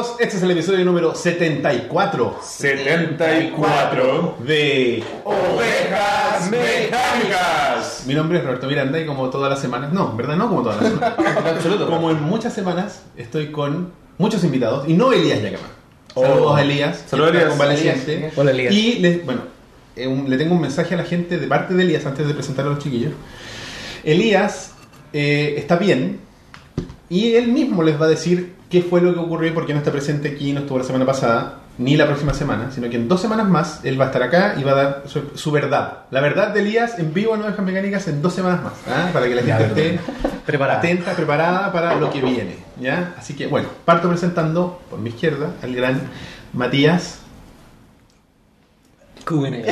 amigos, este es el episodio número 74 74 de... Ovejas Mecánicas. Mi nombre es Roberto Miranda y como todas las semanas, no, en verdad no como todas las semanas, como en muchas semanas estoy con muchos invitados y no Elías Yacama. Oh. Saludos a Elías, Saludos, Elías. convaleciente. Hola, Elías. Y le, bueno, eh, un- le tengo un mensaje a la gente de parte de Elías antes de presentar a los chiquillos. Elías eh, está bien y él mismo les va a decir qué fue lo que ocurrió y por qué no está presente aquí, no estuvo la semana pasada, ni la próxima semana, sino que en dos semanas más él va a estar acá y va a dar su, su verdad. La verdad de Elías en vivo en Ovejas Mecánicas en dos semanas más, ¿ah? para que la gente esté Preparada. atenta, preparada para lo que viene. ¿ya? Así que bueno, parto presentando por mi izquierda al gran Matías. QN.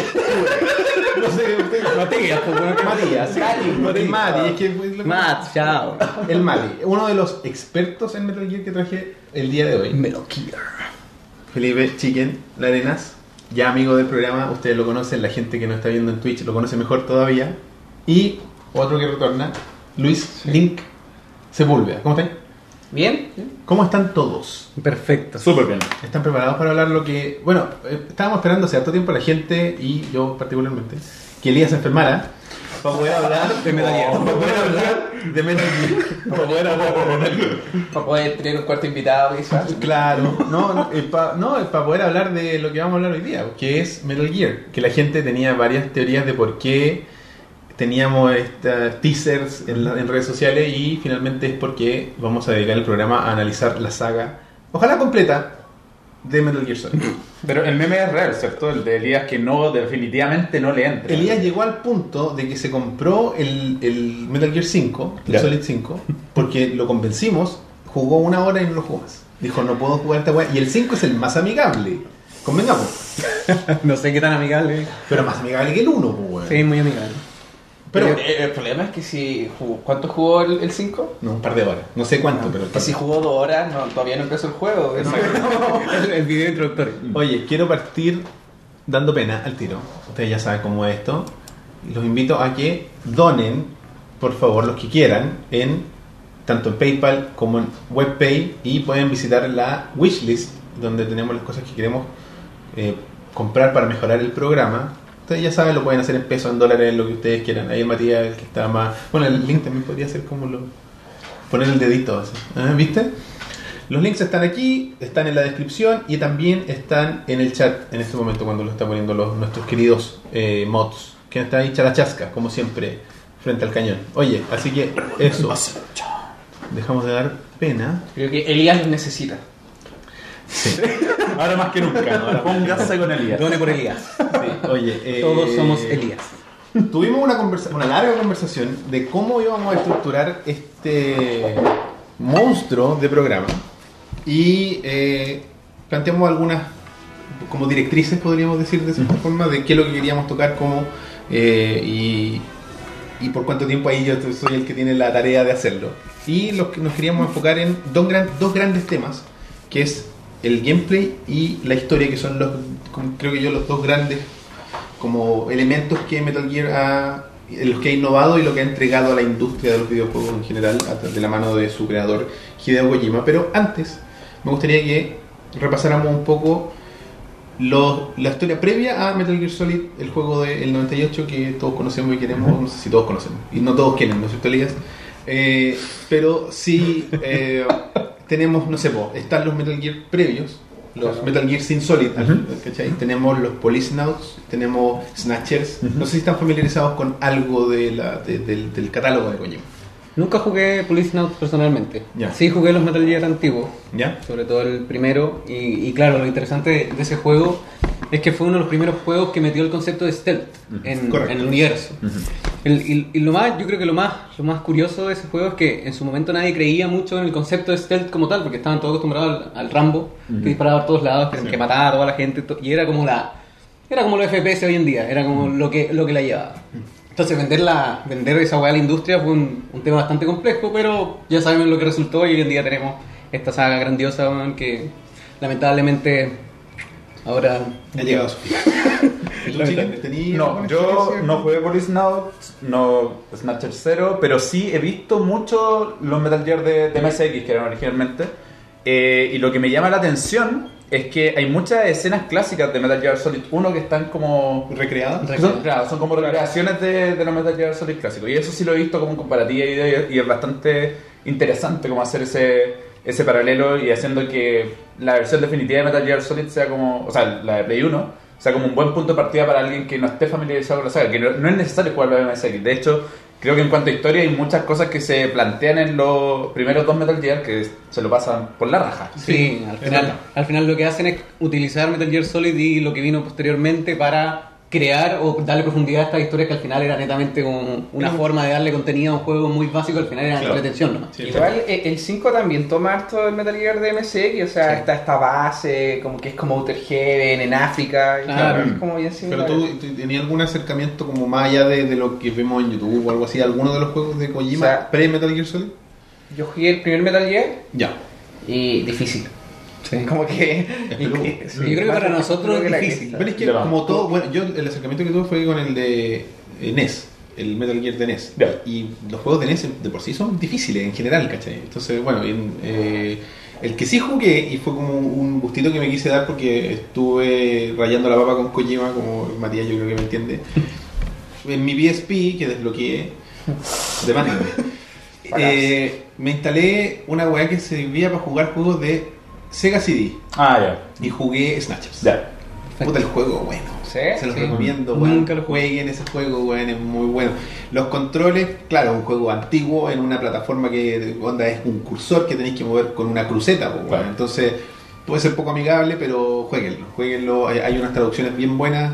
No sé, usted- Matías, pues bueno, que Matías, el Mati, es que Matt, chao. el Mati, uno de los expertos en Metal Gear que traje el día de hoy. Metal Gear. Felipe Chicken Larenas, ya amigo del programa, ustedes lo conocen, la gente que nos está viendo en Twitch lo conoce mejor todavía. Y otro que retorna, Luis Link Sepúlveda. ¿Cómo están? ¿Bien? ¿Cómo están todos? Perfecto. Súper bien. ¿Están preparados para hablar lo que... Bueno, eh, estábamos esperando hace harto tiempo la gente, y yo particularmente, que Elías se enfermara para poder hablar De Metal Gear. para poder hablar de Metal Gear. Para poder hablar de Metal Gear. Para poder tener un cuarto invitado, quizás. Claro, no, no, es para no, es para poder hablar de lo que vamos a hablar hoy día, que es Metal Gear. Que la gente tenía varias teorías de por qué teníamos estas teasers en, la- en redes sociales y finalmente es porque vamos a dedicar el programa a analizar la saga, ojalá completa, de Metal Gear Solid. Pero el meme es real, ¿cierto? El de Elías que no, definitivamente no le entra. Elías llegó al punto de que se compró el, el Metal Gear 5, el. Solid 5, porque lo convencimos, jugó una hora y no lo jugó más. Dijo, no puedo jugar esta weá. Y el 5 es el más amigable. Convengamos. No sé qué tan amigable. Pero más amigable que el 1, pues, weón. Sí, muy amigable. Pero, eh, el problema es que si jugó, ¿cuánto jugó el 5? no, un par de horas. No sé cuánto, pero. Que si jugó dos horas, no, todavía no empezó el juego. el, el video introductorio. Oye, quiero partir dando pena al tiro. Ustedes ya saben cómo es esto. Los invito a que donen, por favor, los que quieran, en tanto en PayPal como en WebPay y pueden visitar la wishlist donde tenemos las cosas que queremos eh, comprar para mejorar el programa. Ustedes ya saben, lo pueden hacer en pesos, en dólares, lo que ustedes quieran. Ahí el Matías, el que está más... Bueno, el link también podría ser como lo... Poner el dedito así. ¿Ah, ¿Viste? Los links están aquí, están en la descripción y también están en el chat en este momento cuando lo están poniendo los, nuestros queridos eh, mods. Que está ahí charachasca, como siempre, frente al cañón. Oye, así que eso. Dejamos de dar pena. Creo que Elías los necesita. Sí. Ahora más que nunca. Ahora póngase con Elías. Done por Elías. sí. Oye, eh, Todos somos Elías. Tuvimos una, conversa una larga conversación de cómo íbamos a estructurar este monstruo de programa y eh, planteamos algunas como directrices, podríamos decir de cierta forma, de qué es lo que queríamos tocar como eh, y, y por cuánto tiempo ahí yo soy el que tiene la tarea de hacerlo. Y lo que nos queríamos enfocar en dos, gran- dos grandes temas, que es el gameplay y la historia, que son los, creo que yo, los dos grandes como elementos que Metal Gear ha, los que ha innovado y lo que ha entregado a la industria de los videojuegos en general de la mano de su creador Hideo Kojima. Pero antes me gustaría que repasáramos un poco los- la historia previa a Metal Gear Solid, el juego del 98 que todos conocemos y queremos, no sé si todos conocemos, y no todos quieren, ¿no es cierto, Elías? Eh, pero sí eh, tenemos, no sé, po, están los Metal Gear previos, los Metal Gear sin Solid, ¿cachai? Tenemos los Policenauts, tenemos Snatchers, no sé si están familiarizados con algo de la, de- del, del catálogo de Kojima. Nunca jugué Police Notes personalmente. Ya. Sí jugué los Metal Gear antiguos. ¿Ya? sobre todo el primero. Y, y claro, lo interesante de, de ese juego es que fue uno de los primeros juegos que metió el concepto de stealth en, en el universo. El- y, y lo más, yo creo que lo más, lo más curioso de ese juego es que en su momento nadie creía mucho en el concepto de stealth como tal, porque estaban todos acostumbrados al, al Rambo, que disparaba por todos lados, que, Sí. que mataba a toda la gente, y era como la era como los FPS hoy en día, era como lo que lo que la llevaba. Entonces vender, la, vender esa weá a la industria fue un, un tema bastante complejo, pero ya sabemos lo que resultó y hoy en día tenemos esta saga grandiosa weón, que lamentablemente ahora Ha llegado su fin. ¿Y tú, Chicken, tenías No, yo no jugué Police Note, no Snatcher 0, pero sí he visto mucho los Metal Gear de, de MSX que eran originalmente. Eh, y lo que me llama la atención es que hay muchas escenas clásicas de Metal Gear Solid 1 que están como recreado. son, claro, son como recreaciones de, de los Metal Gear Solid clásicos. Y eso sí lo he visto como en comparativa y, y es bastante interesante como hacer ese, ese paralelo y haciendo que la versión definitiva de Metal Gear Solid sea como, o sea, la de Play 1, sea como un buen punto de partida para alguien que no esté familiarizado con la saga, que no, no es necesario jugar la MSX. De hecho, creo que en cuanto a historia hay muchas cosas que se plantean en los primeros dos Metal Gear que se lo pasan por la raja. Sí, al, es final, al final lo que hacen es utilizar Metal Gear Solid y lo que vino posteriormente para crear o darle profundidad a estas historias que al final era netamente como una forma de darle contenido a un juego muy básico, al final era Claro. entretención nomás. Sí, Igual eh, el 5 también toma harto del Metal Gear de MSX, o sea, Sí. está esta base, como que es como Outer Heaven en África, y Claro. es como bien Pero similar. tú, tú tenías algún acercamiento como más allá de, de lo que vemos en YouTube o algo así, alguno de los juegos de Kojima O sea- pre-Metal Gear Solid? Yo jugué el primer Metal Gear Ya. y difícil. Sí. Como que... Yo creo que para nosotros es difícil. Pero es que como todo, bueno, yo el acercamiento que tuve fue con el de eh, NES, el Metal Gear de NES. Y los juegos de NES de por sí son difíciles en general, ¿cachai? Entonces, bueno, en, eh, el que sí jugué y fue como un gustito que me quise dar porque estuve rayando la papa con Kojima, como Matías yo creo que me entiende. En mi PSP, que desbloqueé de manera. Eh, me instalé una weá que servía para jugar juegos de Sega CD Ah, ya. y jugué Snatchers. Ya. Puta el juego, bueno. ¿Sí? Se los Sí. recomiendo, Nunca lo. Jueguen ese juego, es muy bueno. Los controles, claro, un juego antiguo en una plataforma que onda es un cursor que tenéis que mover con una cruceta, pues. Entonces, puede ser poco amigable, pero jueguenlo. Jueguenlo, hay, hay unas traducciones bien buenas.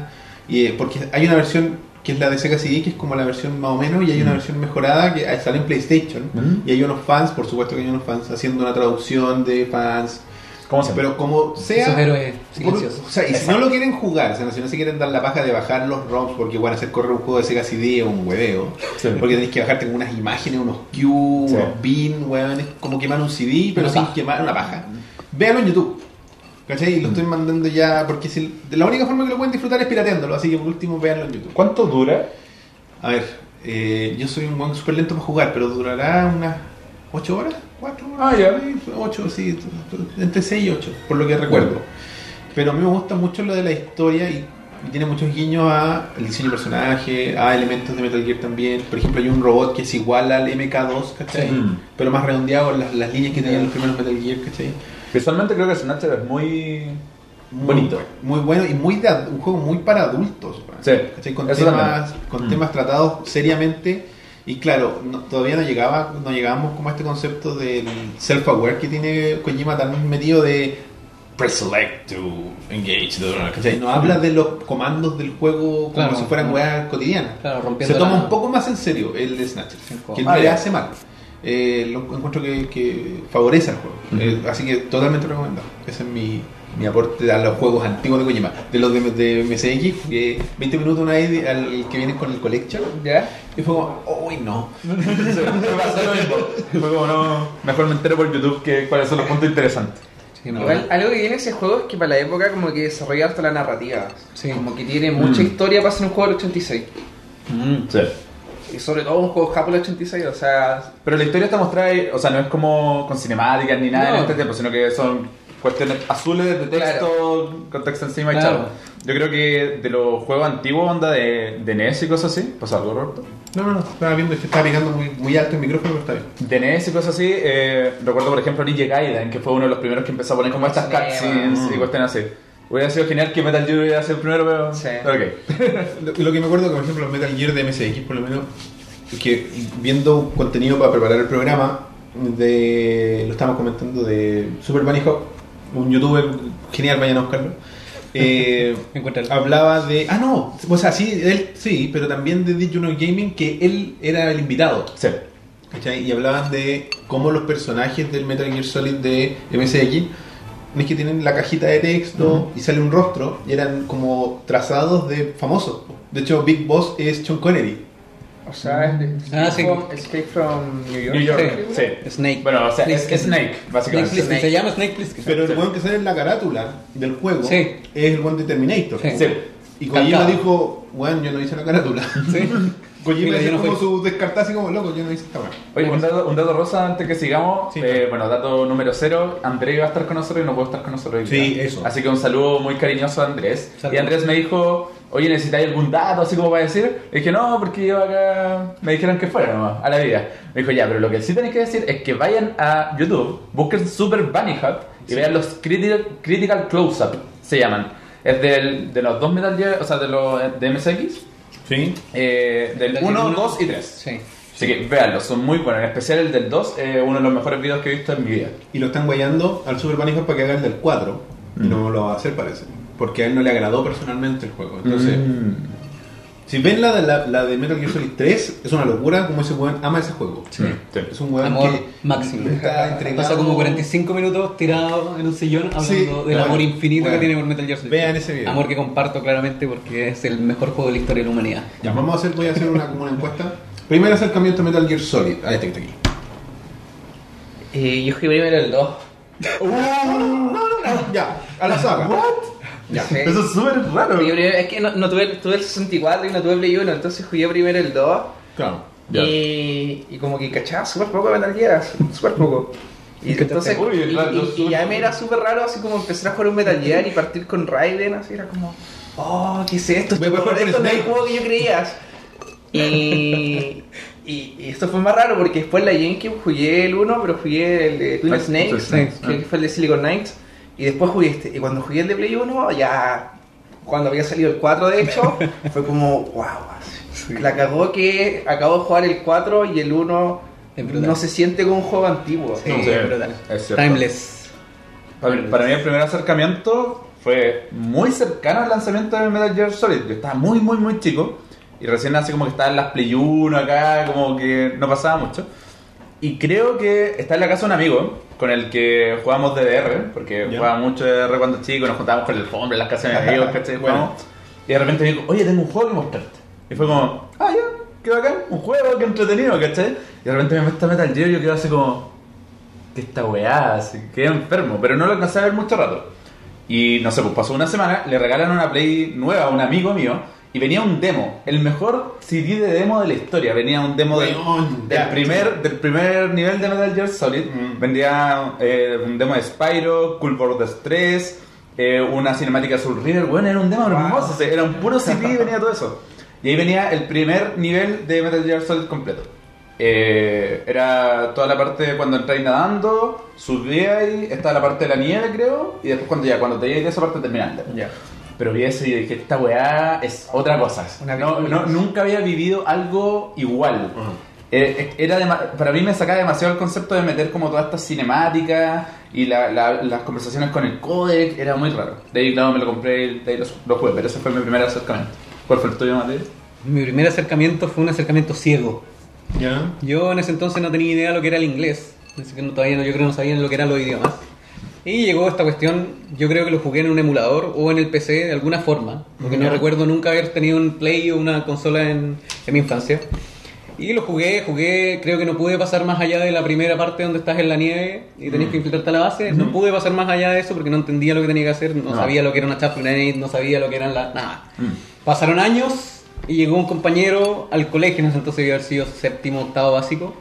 Y, eh, porque hay una versión que es la de Sega CD, que es como la versión más o menos, y hay una Mm. versión mejorada que sale en PlayStation. Mm. Y hay unos fans, por supuesto que hay unos fans, haciendo una traducción de fans. ¿Cómo se llama? Pero como sea. Esos héroes por- silenciosos. o sea, y si no lo quieren jugar, o sea, si no se quieren dar la paja de bajar los ROMs porque van a hacer correr un juego de Sega CD o un hueveo, Sí. porque tenéis que bajarte con unas imágenes, unos Q, Sí. unos bin, weón, es como quemar un CD, pero Una sin paja. quemar una paja. Véanlo en YouTube. ¿Cachai? Y lo estoy mandando ya, porque si, la única forma que lo pueden disfrutar es pirateándolo, así que por último véanlo en YouTube. ¿Cuánto dura? A ver, eh, yo soy un buen súper lento para jugar, pero durará unas 8 horas, 4 horas. Ah, ya. 8, sí, entre 6 y 8, por lo que recuerdo. Pero a mí me gusta mucho lo de la historia y, y tiene muchos guiños a el diseño de personaje, a elementos de Metal Gear también. Por ejemplo, hay un robot que es igual al MK2, ¿cachai? Pero más redondeado en las, las líneas que tenían los primeros Metal Gear, ¿cachai? Visualmente creo que Snatcher es muy bonito. Muy bueno y muy de un juego muy para adultos. Sí. Con, temas, con Mm. temas tratados seriamente. Y claro, no- todavía no llegaba, no llegábamos como a este concepto del self-aware que tiene Kojima tan metido de press select to engage. ¿cachai? No habla de los comandos del juego como Claro. si fueran weas cotidianas. Claro, Se toma la- un poco más en serio el de Snatcher, que no Ah, le hace mal. Eh, lo encuentro que, que favorece al juego. Eh, así que totalmente recomendado. Ese es mi, mi aporte a los juegos antiguos de Kojima. De los de, de MSX, jugué 20 minutos una vez al que viene con el Collection. ¿Ya? Y fue como, uy, no. me pasó lo mismo. Fue como no. Mejor me entero por YouTube que cuáles son los puntos interesantes. Sí, no, Igual, algo que tiene ese juego es que para la época como que desarrolla harto la narrativa. Sí. Como que tiene mucha Mm. historia para ser un juego del 86. Sí. Y sobre todo un juego Japón del 86, o sea... Pero la historia está mostrada, ahí, o sea, no es como con cinemáticas ni nada No. en este tiempo, sino que son cuestiones azules de texto, con texto encima y Claro. chao. Yo creo que de los juegos antiguos, onda de, de NES y cosas así, ¿pasó algo, Roberto? No, no, no. Estaba viendo que estaba pegando muy, muy alto el micrófono, pero está bien. De NES y cosas así, eh, recuerdo por ejemplo Ninja Gaiden, que fue uno de los primeros que empezó a poner como estas Sí, cutscenes y cuestiones así. Hubiera sido genial que Metal Gear hubiera sido el primero, pero... Sí. Ok. Lo, lo que me acuerdo, que, por ejemplo, Metal Gear de MSX, por lo menos, es que viendo contenido para preparar el programa, de lo estábamos comentando de Super Bunny Hop, un youtuber genial, vayan a buscarlo. Eh, hablaba de. Ah, no, o sea, sí, él sí, pero también de Digital Gaming, que él era el invitado. Sí. ¿cachai? Y hablaban de cómo los personajes del Metal Gear Solid de MSX es que tienen la cajita de texto y sale un rostro y eran como trazados de famosos. De hecho, Big Boss es Sean Connery. O sea, es Ah, sí. from- Escape from New York. New York, Sí. sí. Snake. Bueno, o sea, es, Snake. es Snake, Snake básicamente. Plissken, se llama Snake Plissken. Pero el Sí. weón que sale en la carátula del juego Sí. es el weón de Terminator. Sí. Sí. Y Kojima dijo, bueno, yo no hice la carátula. Sí. Kojima yo no como su descartada así como loco, yo no hice esta weá. Oye, un dato, un dato rosa antes que sigamos. Sí, Eh, claro. bueno, dato número cero. Andrés iba a estar con nosotros y no puedo estar con nosotros hoy Sí, día. eso. Así que un saludo muy cariñoso a Andrés. Saludos. Y Andrés me dijo, oye, ¿necesitáis algún dato así como para decir? Le dije, no, porque yo acá me dijeron que fuera nomás, a la vida. Me dijo, ya, pero lo que sí tenéis que decir es que vayan a YouTube, busquen Super Bunny Hub y vean los critical, critical Close-Up, se llaman. Es del, de los dos Metal Gear, o sea, de los de MSX, Sí. eh, del Metal Gear 1, uno. 2 y 3. Sí. Así que véanlos, son muy buenos. En especial el del 2, eh, uno de los mejores videos que he visto en mi vida. Y lo están guayando al Super Hop para que haga el del 4. Y no lo va a hacer, parece. Porque a él no le agradó personalmente el juego. Entonces, Mm. Si ven la de, la, la de Metal Gear Solid 3, es una locura como ese weón ama ese juego. Sí. Es un weón Amor que máximo. está entregado. Pasa como 45 minutos tirado en un sillón hablando Sí, del bueno, amor infinito bueno. que tiene por Metal Gear Solid. Vean ese video. Amor que comparto claramente porque es el mejor juego de la historia de la humanidad. Ya, vamos a hacer, voy a hacer una, como una encuesta. Primer acercamiento a Metal Gear Solid. Ah, este que está aquí. Eh, yo jugué primero el 2. Ya, a la saga. Ya. Sí. Eso es súper raro. Jugué primero- es que no, no tuve, tuve el 64 y no tuve Play 1, entonces jugué primero el 2. Claro. Ya. Y, y como que cachaba súper poco de Metal Gear, súper poco. Y entonces, Uy, y, claro, y- y ya me era súper raro así como empezar a jugar un Metal Gear y partir con Raiden, así era como, oh, ¿qué es esto? Voy a jugar con esto no es el Snake. juego que yo creías. Y, y, y esto fue más raro porque después en la GameCube jugué el 1, pero jugué el de Twin Ah, Snakes, Twin Snakes, que ah. fue el de Silicon Knights, y después jugué este. Y cuando jugué el de Play 1, ya cuando había salido el 4 de hecho, fue como, wow, la cagó que acabo de jugar el 4 y el 1 Es brutal. no se siente como un juego antiguo. Sí, No, sí, brutal. es cierto. Timeless. Para mí, para mí el primer acercamiento fue muy cercano al lanzamiento de Metal Gear Solid. Yo estaba muy, muy, muy chico. Y recién así como que estaba en las Play 1 acá, como que no pasaba mucho. Y creo que está en la casa un amigo con el que jugábamos DDR, porque jugaba mucho DDR cuando chico, nos juntábamos con el fondo en las casas de mis amigos, ¿cachai? Bueno. Y de repente me dijo, oye, tengo un juego que mostrarte. Y fue como, ah, ya, qué bacán, un juego, qué entretenido, ¿cachai? Y de repente me muestra Metal Gear y yo quedo así como, que esta weá, así, quedé enfermo, pero no lo alcancé a ver mucho rato. Y no sé, pues pasó una semana, le regalan una Play nueva a un amigo mío y venía un demo, el mejor CD de demo de la historia. Venía un demo del, Weón, del ya. primer, del primer nivel de Metal Gear Solid. Mm. Vendía eh, un demo de Spyro, Cool Borders 3, eh, una cinemática Soul River. Bueno, era un demo hermoso, o sea, era un puro CD y venía todo eso. Y ahí venía el primer nivel de Metal Gear Solid completo. Eh, era toda la parte cuando entráis nadando, subíais, estaba la parte de la nieve, creo, y después cuando ya, cuando te llegáis de esa parte terminando. Ya. Pero vi eso y yo dije, esta weá es otra cosa. No, no- nunca había vivido algo igual. Ajá. Eh, era dema- para mí me sacaba demasiado el concepto de meter como todas estas cinemáticas y la- la- las conversaciones con el codec, era muy raro. De ahí, claro, me lo compré y de ahí lo, lo jugué, pero ese fue mi primer acercamiento. ¿Cuál fue el tuyo, Mateo? Mi primer acercamiento fue un acercamiento ciego. Ya. Yo en ese entonces no tenía idea de lo que era el inglés. Así que no- todavía no, yo creo que no sabía lo que eran los idiomas. Y llegó esta cuestión, yo creo que lo jugué en un emulador o en el PC de alguna forma, porque no recuerdo nunca haber tenido un Play o una consola en, en mi infancia. Y lo jugué, jugué, creo que no pude pasar más allá de la primera parte donde estás en la nieve y tenés que infiltrarte a la base. No pude pasar más allá de eso porque no entendía lo que tenía que hacer, no, No. sabía lo que era una chap grenade, no sabía lo que eran las... nada. Pasaron años y llegó un compañero al colegio, en ese entonces debía haber sido séptimo, octavo básico,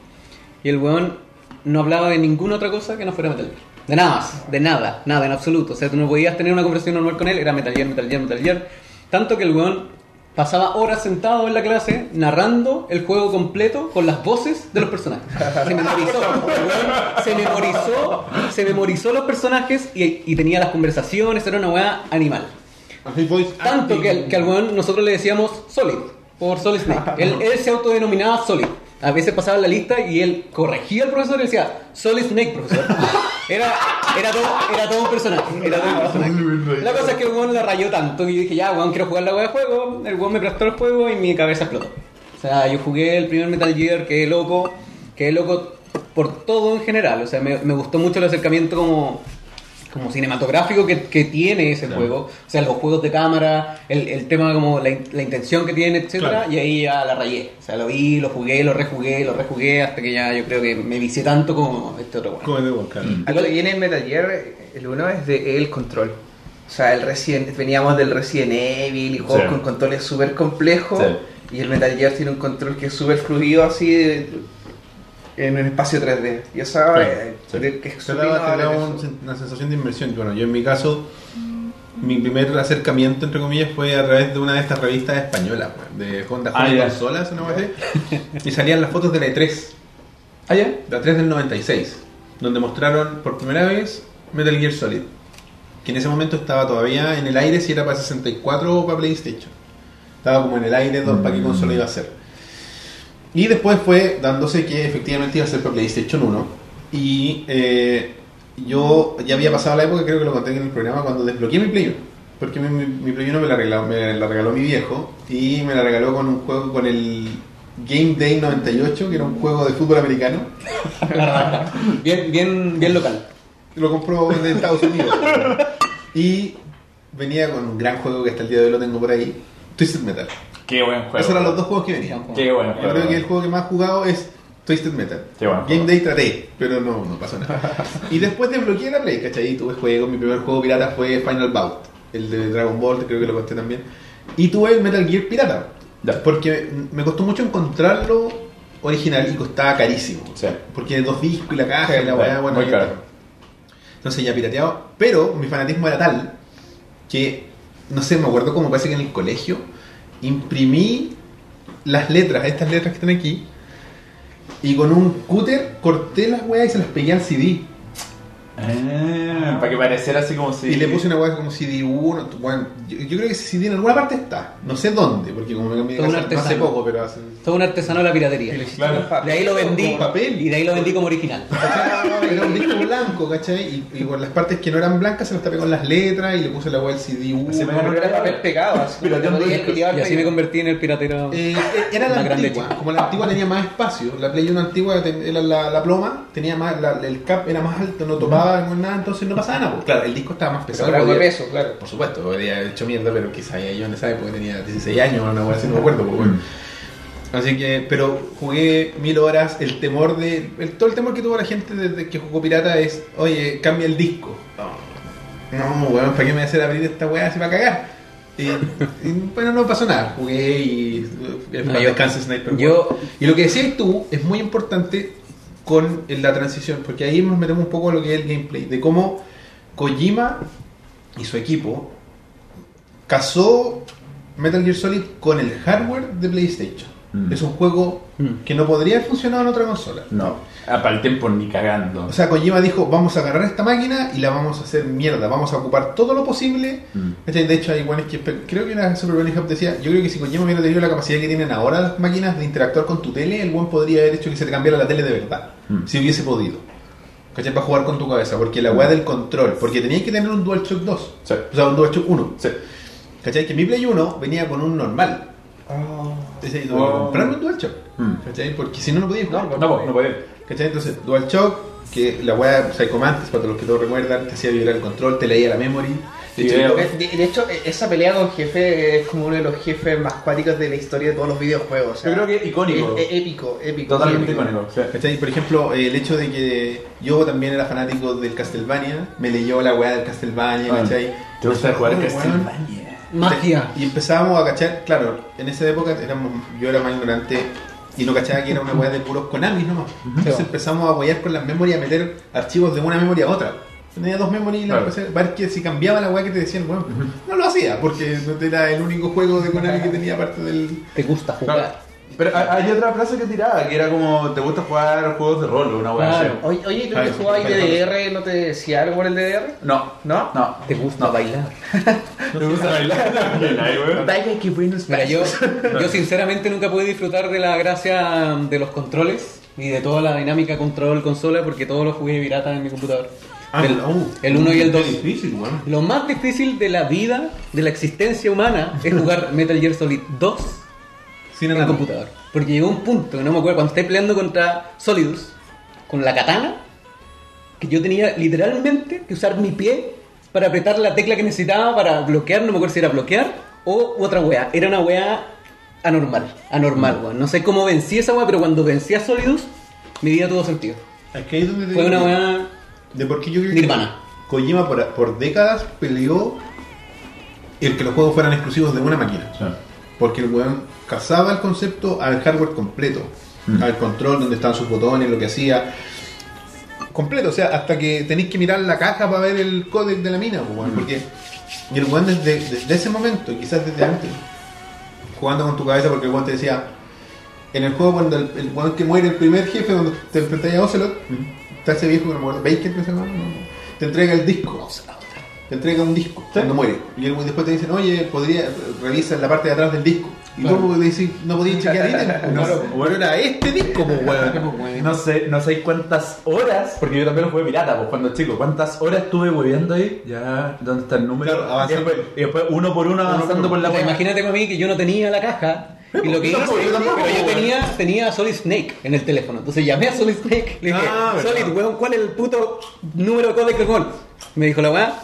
y el weón no hablaba de ninguna otra cosa que no fuera Metal Gear. De nada más, de nada, nada, en absoluto. O sea, tú no podías tener una conversación normal con él, era Metal Gear, Metal Gear, Metal Gear. Tanto que el weón pasaba horas sentado en la clase narrando el juego completo con las voces de los personajes. Se memorizó, weón se memorizó, se memorizó los personajes y, y tenía las conversaciones, era una weá animal. Tanto que, que al weón nosotros le decíamos Solid, por Solid Snake. Él, él se autodenominaba Solid. A veces pasaba la lista y él corregía al profesor y decía Solid Snake, profesor. Era, era, todo, era todo un personaje. Era todo un personaje. La cosa es que el weón la rayó tanto y dije, ya, weón, quiero jugar la weá de juego. El weón me prestó el juego y mi cabeza explotó. O sea, yo jugué el primer Metal Gear, quedé loco, quedé loco por todo en general. O sea, me, me gustó mucho el acercamiento como, como cinematográfico que, que tiene ese Claro. juego. O sea, los juegos de cámara, el, el tema como la, la intención que tiene, etcétera Claro. Y ahí ya la rayé. O sea, lo vi, lo jugué, lo rejugué, lo rejugué hasta que ya yo creo que me vicié tanto como este otro weón. Como de Walker. Mm. Algo que viene en Metal Gear, el 1 es de el control. O sea, el Resident, veníamos del Resident Evil y juegos Sí. con controles súper complejos. Sí. Y el Metal Gear tiene un control que es súper fluido así de- en un espacio 3D. Y eso Sí, eh, sí. de- que es Te da, un una sensación de inmersión. Bueno, yo en mi caso, mi primer acercamiento, entre comillas, fue a través de una de estas revistas españolas, pues, de Honda Ah, Honda. Consolas, así, y salían las fotos de la E3, ¿Ah, ya? la 3 del 96, donde mostraron por primera vez Metal Gear Solid, que en ese momento estaba todavía en el aire si era para 64 o para PlayStation. Estaba como en el aire de para qué consola iba a ser. Y después fue dándose que efectivamente iba a ser para PlayStation 1. Y eh, yo ya había pasado la época, creo que lo conté en el programa, cuando desbloqueé mi Play 1. Porque mi, mi- mi Play 1 me la, regaló, me la regaló mi viejo y me la regaló con un juego, con el Game Day 98, que era un juego de fútbol americano. Bien, bien, bien local. Lo compró de Estados Unidos. y venía con un gran juego que hasta el día de hoy lo tengo por ahí, Twisted Metal. Qué buen juego. Esos eran los dos juegos que venían. Qué buen Yo juego. creo que el juego que más he jugado es Twisted Metal. Qué buen Game. Day traté, pero no, no pasó nada. y después desbloqueé la Play, ¿cachai? Y tuve juego, mi primer juego pirata fue Final Bout, el de Dragon Ball, creo que lo conté también. Y tuve el Metal Gear pirata, Ya. porque me costó mucho encontrarlo original y costaba carísimo. Sí. Porque dos discos y la caja Sí, y la weá, bueno, muy caro. Entonces ya pirateado, pero mi fanatismo era tal que, no sé, me acuerdo como parece que en el colegio imprimí las letras, estas letras que están aquí, y con un cúter corté las weas y se las pegué al CD. Ah, para que pareciera así como si. Y le puse una wea como CD1. Bueno, yo, yo creo que ese CD en alguna parte está. No sé dónde, porque como me cambié de casa hace artesano. poco, pero hace. Todo un artesano de la piratería. Claro. De ahí lo vendí. Papel. Y de ahí lo vendí como original. Era un disco blanco, ¿cachai? Y, y por las partes que no eran blancas se las tapé con las letras y le puse la wea del CD1. Así me no era papel pegado, así. Y así me convertí en el piratero. Eh, era la antigua, como la antigua tenía más espacio, la Play 1 antigua era la, la ploma, tenía más, la- el cap era más alto, no topaba con nada, entonces no pasaba nada. Pues, claro, el disco estaba más Pero pesado. de podía- peso, claro. Por supuesto, haber hecho mierda, pero quizá yo en esa época tenía 16 años o una cosa así, no me acuerdo. pues, bueno. Así que, pero jugué mil horas, el temor de, el- todo el temor que tuvo la gente desde que jugó pirata es, oye, cambia el disco. No, weón, ¿para qué me voy a hacer abrir esta weá así para cagar? Y, y, bueno, no pasó nada, jugué y eh, No, yo- Sniper. yo-. Y lo que decías tú es muy importante con la transición, porque ahí nos metemos un poco a lo que es el gameplay, de cómo Kojima y su equipo casó Metal Gear Solid con el hardware de PlayStation. Mm. Es un juego Mm. que no podría haber funcionado en otra consola. No. Ah, para el tiempo ni cagando. O sea, Kojima dijo, vamos a agarrar esta máquina y la vamos a hacer mierda, vamos a ocupar todo lo posible. Mm. De hecho, hay iguales que creo que la Super Bunny Hub decía, yo creo que si Kojima hubiera tenido la capacidad que tienen ahora las máquinas de interactuar con tu tele, el buen podría haber hecho que se te cambiara la tele de verdad, Mm. si hubiese podido. ¿Cachai? Para jugar con tu cabeza, porque la weá del control, porque tenías que tener un DualShock 2, Sí. o sea, un DualShock 1. Sí. ¿Cachai? Que mi Play 1 venía con un normal. Ah. Entonces, tuve que Oh. comprarme un DualShock. Mm. ¿Cachai? Porque si no, no podía jugar. No, no, no puede. ¿Cachai? Entonces, DualShock, que la weá Psycho Mantis, para los que todos recuerdan, te hacía vibrar el control, te leía la memory. De Sí, hecho, veo. De, de- de hecho, esa pelea con jefe es como uno de los jefes más cuáticos de la historia de todos los videojuegos. o sea, Yo creo que icónico. es- es épico, épico. Totalmente épico. icónico. sí. ¿Cachai? Por ejemplo, el hecho de que yo también era fanático del Castlevania, me leyó la weá del Castlevania, Ah, ¿cachai? ¿Te gusta jugar. Castlevania? Magia. Y empezábamos a cachar, claro, en esa época éramos, yo era más ignorante y no cachaba que era una weá de puros Konami nomás. Entonces empezamos a huear con las memorias, a meter archivos de una memoria a otra. Tenía dos memorias y la Claro. ver que si cambiaba la weá que te decían, bueno, no lo hacía, porque no era el único juego de Konami que tenía parte del. Te gusta jugar. Pero hay hay otra frase que tiraba, que era como, ¿te gusta jugar juegos de rol o una Claro. así? Oye, oye, ¿tú que jugabas DDR no te decía algo por el DDR? No. ¿No? No. Te gusta bailar. ¿Te gusta bailar? Vaya, qué buenos Mira, yo, yo sinceramente nunca pude disfrutar de la gracia de los controles y de toda la dinámica control-consola porque todos los jugué pirata en mi computador. el, uh, el 1 y el 2. difícil, weón. Lo más difícil de la vida, de la existencia humana, es jugar Metal Gear Solid 2 Sin en nada. computador. Porque llegó un punto, que no me acuerdo, cuando esté peleando contra Solidus, con la katana, que yo tenía literalmente que usar mi pie para apretar la tecla que necesitaba para bloquear, no me acuerdo si era bloquear o otra wea. Era una wea anormal, anormal, weón. No sé cómo vencí esa wea, pero cuando vencí a Solidus, mi vida tuvo sentido. Es que ahí es donde te Fue digo una wea... De por qué yo creo Nirvana. que Kojima por, por décadas peleó el que los juegos fueran exclusivos de una máquina. Porque el weón cazaba el concepto al hardware completo, Mm. al control, donde estaban sus botones, lo que hacía. Completo, o sea, hasta que tenéis que mirar la caja para ver el códec de la mina, pues, weón, porque y el weón desde, desde ese momento, y quizás desde antes, jugando con tu cabeza, porque el weón te decía, en el juego cuando el, el weón que muere el primer jefe, donde te enfrentas a Ocelot, está ese viejo que no me acuerdo, Baker que se llama, te entrega el disco. Te entrega un disco cuando muere. Y el weón después te dicen, oye, podría, revisa la parte de atrás del disco. Y tú decís, no podías chequear ítems. No, bueno, era este disco, pues, weón. No sé, no sé cuántas horas, porque yo también lo jugué pirata, pues cuando chico, cuántas horas estuve hueveando ahí, ya, ¿dónde está el número? Claro, y, avanzando. después, y después uno por uno avanzando por la O sea, imagínate mí que yo no tenía la caja. Y lo que yo hice, tampoco, yo tampoco, pero yo tenía, tenía a Solid Snake en el teléfono. Entonces llamé a Solid Snake. Le dije, Ah. Solid, weón, ¿cuál es el puto número de código del gol? Me dijo la weá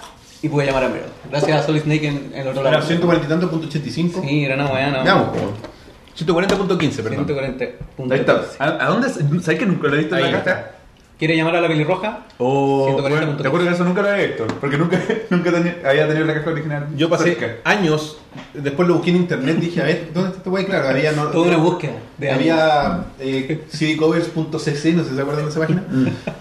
y pude llamar a Mero. Gracias a Solid Snake en, en el otro Era lado. 140 y tanto punto 85. Sí, era una weá, no. Veamos, po. 140.15, perdón. 140 puntos. Ahí está. ¿A, a dónde? ¿Sabes que nunca lo he visto en Ahí la está. caja? ¿Quiere llamar a la pelirroja? O 140 bueno, te acuerdo que eso nunca lo había visto, porque nunca, nunca tenía- había tenido la caja original. Yo pasé cerca. años, después lo busqué en internet, dije, a ver, ¿dónde está este wey? Claro, había... No, Toda una búsqueda de había eh, cdcovers.cc, no sé si se acuerdan de esa página.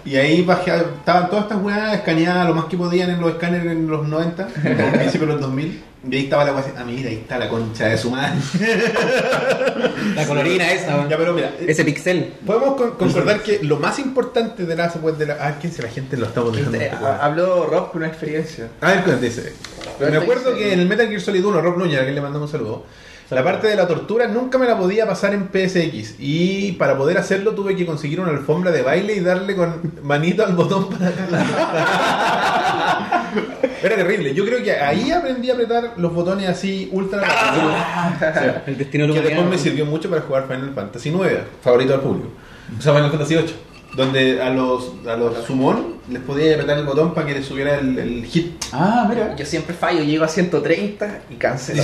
y ahí bajé, estaban todas estas weas escaneadas lo más que podían en los escáneres en los 90, al principio de los 2000. Y ahí estaba la así, ah, mira, ahí está la concha de su madre. La colorina esa, ya, pero mira, eh, Ese pixel. podemos con- concordar que lo más importante de la web de la... Ah, ¿quién se la gente lo estamos dejando? Este weón? ha- Habló Rob con una experiencia. A ver, cuéntese. Pero Me te acuerdo dice- que en el Metal Gear Solid 1, Rob Núñez, a quien le mandamos un saludo, la parte de la tortura nunca me la podía pasar en PSX. Y para poder hacerlo tuve que conseguir una alfombra de baile y darle con manito al botón para Era terrible. Yo creo que ahí aprendí a apretar los botones así ultra rápido. El destino que después me sirvió mucho para jugar Final Fantasy 9, favorito del público. O sea, Final Fantasy 8. Donde a los, a los summon les podía apretar el botón para que les subiera el, el hit. Ah, mira. Yo siempre fallo, llego a 130 y cancelo.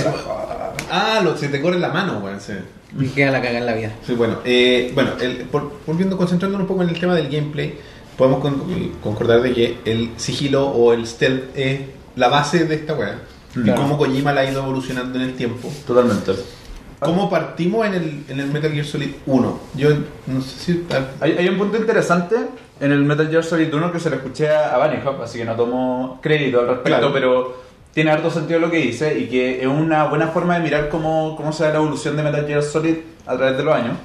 Ah, lo, se te corre la mano, weón. sí. Y queda la caga en la vida. Sí, bueno, eh, bueno el- por- volviendo, concentrándonos un poco en el tema del gameplay, podemos con- concordar de que el sigilo o el stealth es la base de esta weá. Y Claro. cómo Kojima la ha ido evolucionando en el tiempo. Totalmente. ¿Cómo partimos en el, en el Metal Gear Solid 1? Yo no sé si... Hay, hay un punto interesante en el Metal Gear Solid 1 que se lo escuché a, a Bunny Hop, así que no tomo crédito al respecto, Claro. pero tiene harto sentido lo que dice y que es una buena forma de mirar cómo, cómo se da la evolución de Metal Gear Solid a través de los años.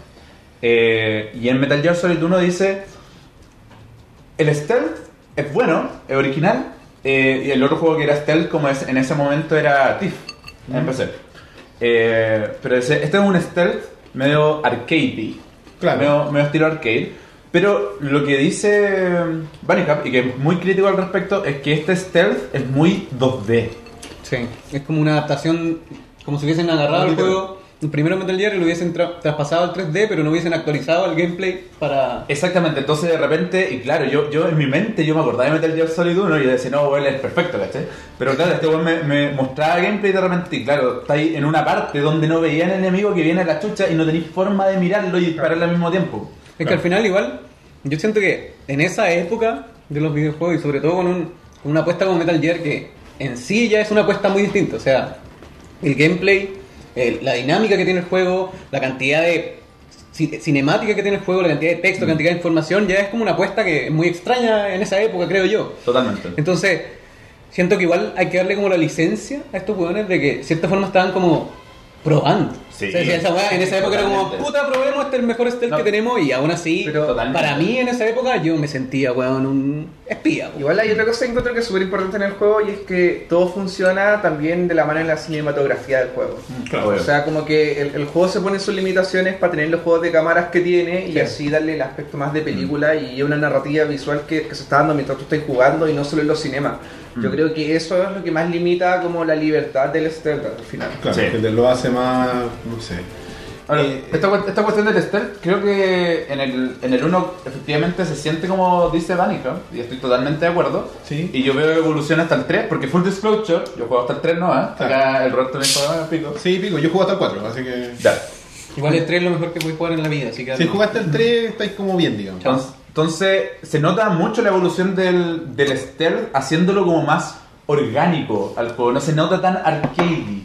Eh, y en Metal Gear Solid 1 dice, el stealth es bueno, es original, eh, y el otro juego que era stealth como es, en ese momento era Thief, en PC. Eh, pero ese- este es un stealth medio arcade Claro. medio, medio estilo arcade. Pero lo que dice Bunny Hub, y que es muy crítico al respecto, es que este stealth es muy 2D. Sí. Es como una adaptación, como si hubiesen agarrado el juego, el primero Metal Gear y lo hubiesen tra- traspasado al 3D, pero no hubiesen actualizado el gameplay para... Exactamente, entonces de repente, y claro, yo, yo en mi mente yo me acordaba de Metal Gear Solid 1 y yo decía, no, él es perfecto, ¿cachai? Pero claro, este weón me, me mostraba gameplay de repente, y claro, está ahí en una parte donde no veía al enemigo que viene a la chucha y no tenéis forma de mirarlo y dispararle al mismo tiempo. Es que al final igual, yo siento que en esa época de los videojuegos y sobre todo con, un- con una apuesta como Metal Gear que en sí ya es una apuesta muy distinta, o sea, el gameplay, la dinámica que tiene el juego, la cantidad de ci- cinemática que tiene el juego, la cantidad de texto, la cantidad de información, ya es como una apuesta que es muy extraña en esa época, creo yo. Totalmente. Entonces, siento que igual hay que darle como la licencia a estos hueones de que de cierta forma estaban como probando. Sí. O sea, si esa weá en esa época era como, puta, probemos este es el mejor stealth No. que tenemos y aún así, Pero- para mí en esa época yo me sentía, weón, un espía. weón. Igual hay otra cosa que encuentro que es súper importante en el juego y es que todo funciona también de la mano de la cinematografía del juego. Claro, O sea, como que el, el juego se pone sus limitaciones para tener los juegos de cámaras que tiene y Sí. así darle el aspecto más de película y una narrativa visual que, que se está dando mientras tú estás jugando y no solo en los cinemas. Yo creo que eso es lo que más limita como la libertad del stealth al final. Claro, Sí. que te lo hace más... no sé. Ahora, Eh, esta, esta cuestión del stealth, creo que en el, en el 1 efectivamente se siente como dice Vanica, y estoy totalmente de acuerdo. Sí. Y yo veo evolución hasta el 3, porque full disclosure, yo juego hasta el 3 no, ¿eh? Acá el Roberto me juega pico. Sí, pico, yo juego hasta el 4, así que... Ya. Igual el 3 es lo mejor que puedes jugar en la vida, así que... Si jugaste el 3, estáis como bien, digamos. Entonces, entonces, se nota mucho la evolución del, del stealth haciéndolo como más orgánico al juego, no se nota tan arcade.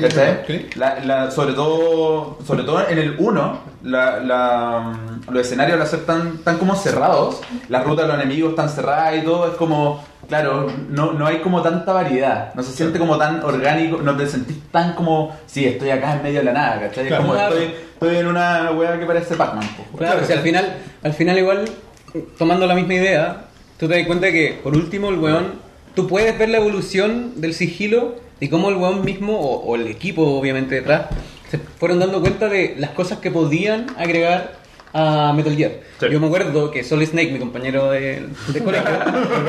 ¿Cachai? Sí. La, la- sobre todo sobre todo en el 1 la, la- los escenarios al ser tan, tan como cerrados las rutas de los enemigos están cerradas y todo es como claro no, no hay como tanta variedad no se siente como tan orgánico no te sentís tan como sí estoy acá en medio de la nada ¿cachai? Claro. como Claro. estoy, estoy en una wea que parece Pac-Man po. Claro, o sea, al final, al final igual, tomando la misma idea, tú te das cuenta que, por último, el weón, tú puedes ver la evolución del sigilo y cómo el weón mismo, o, o el equipo obviamente detrás, se fueron dando cuenta de las cosas que podían agregar a Metal Gear. Sí. Yo me acuerdo que Solid Snake, mi compañero de, de colegio,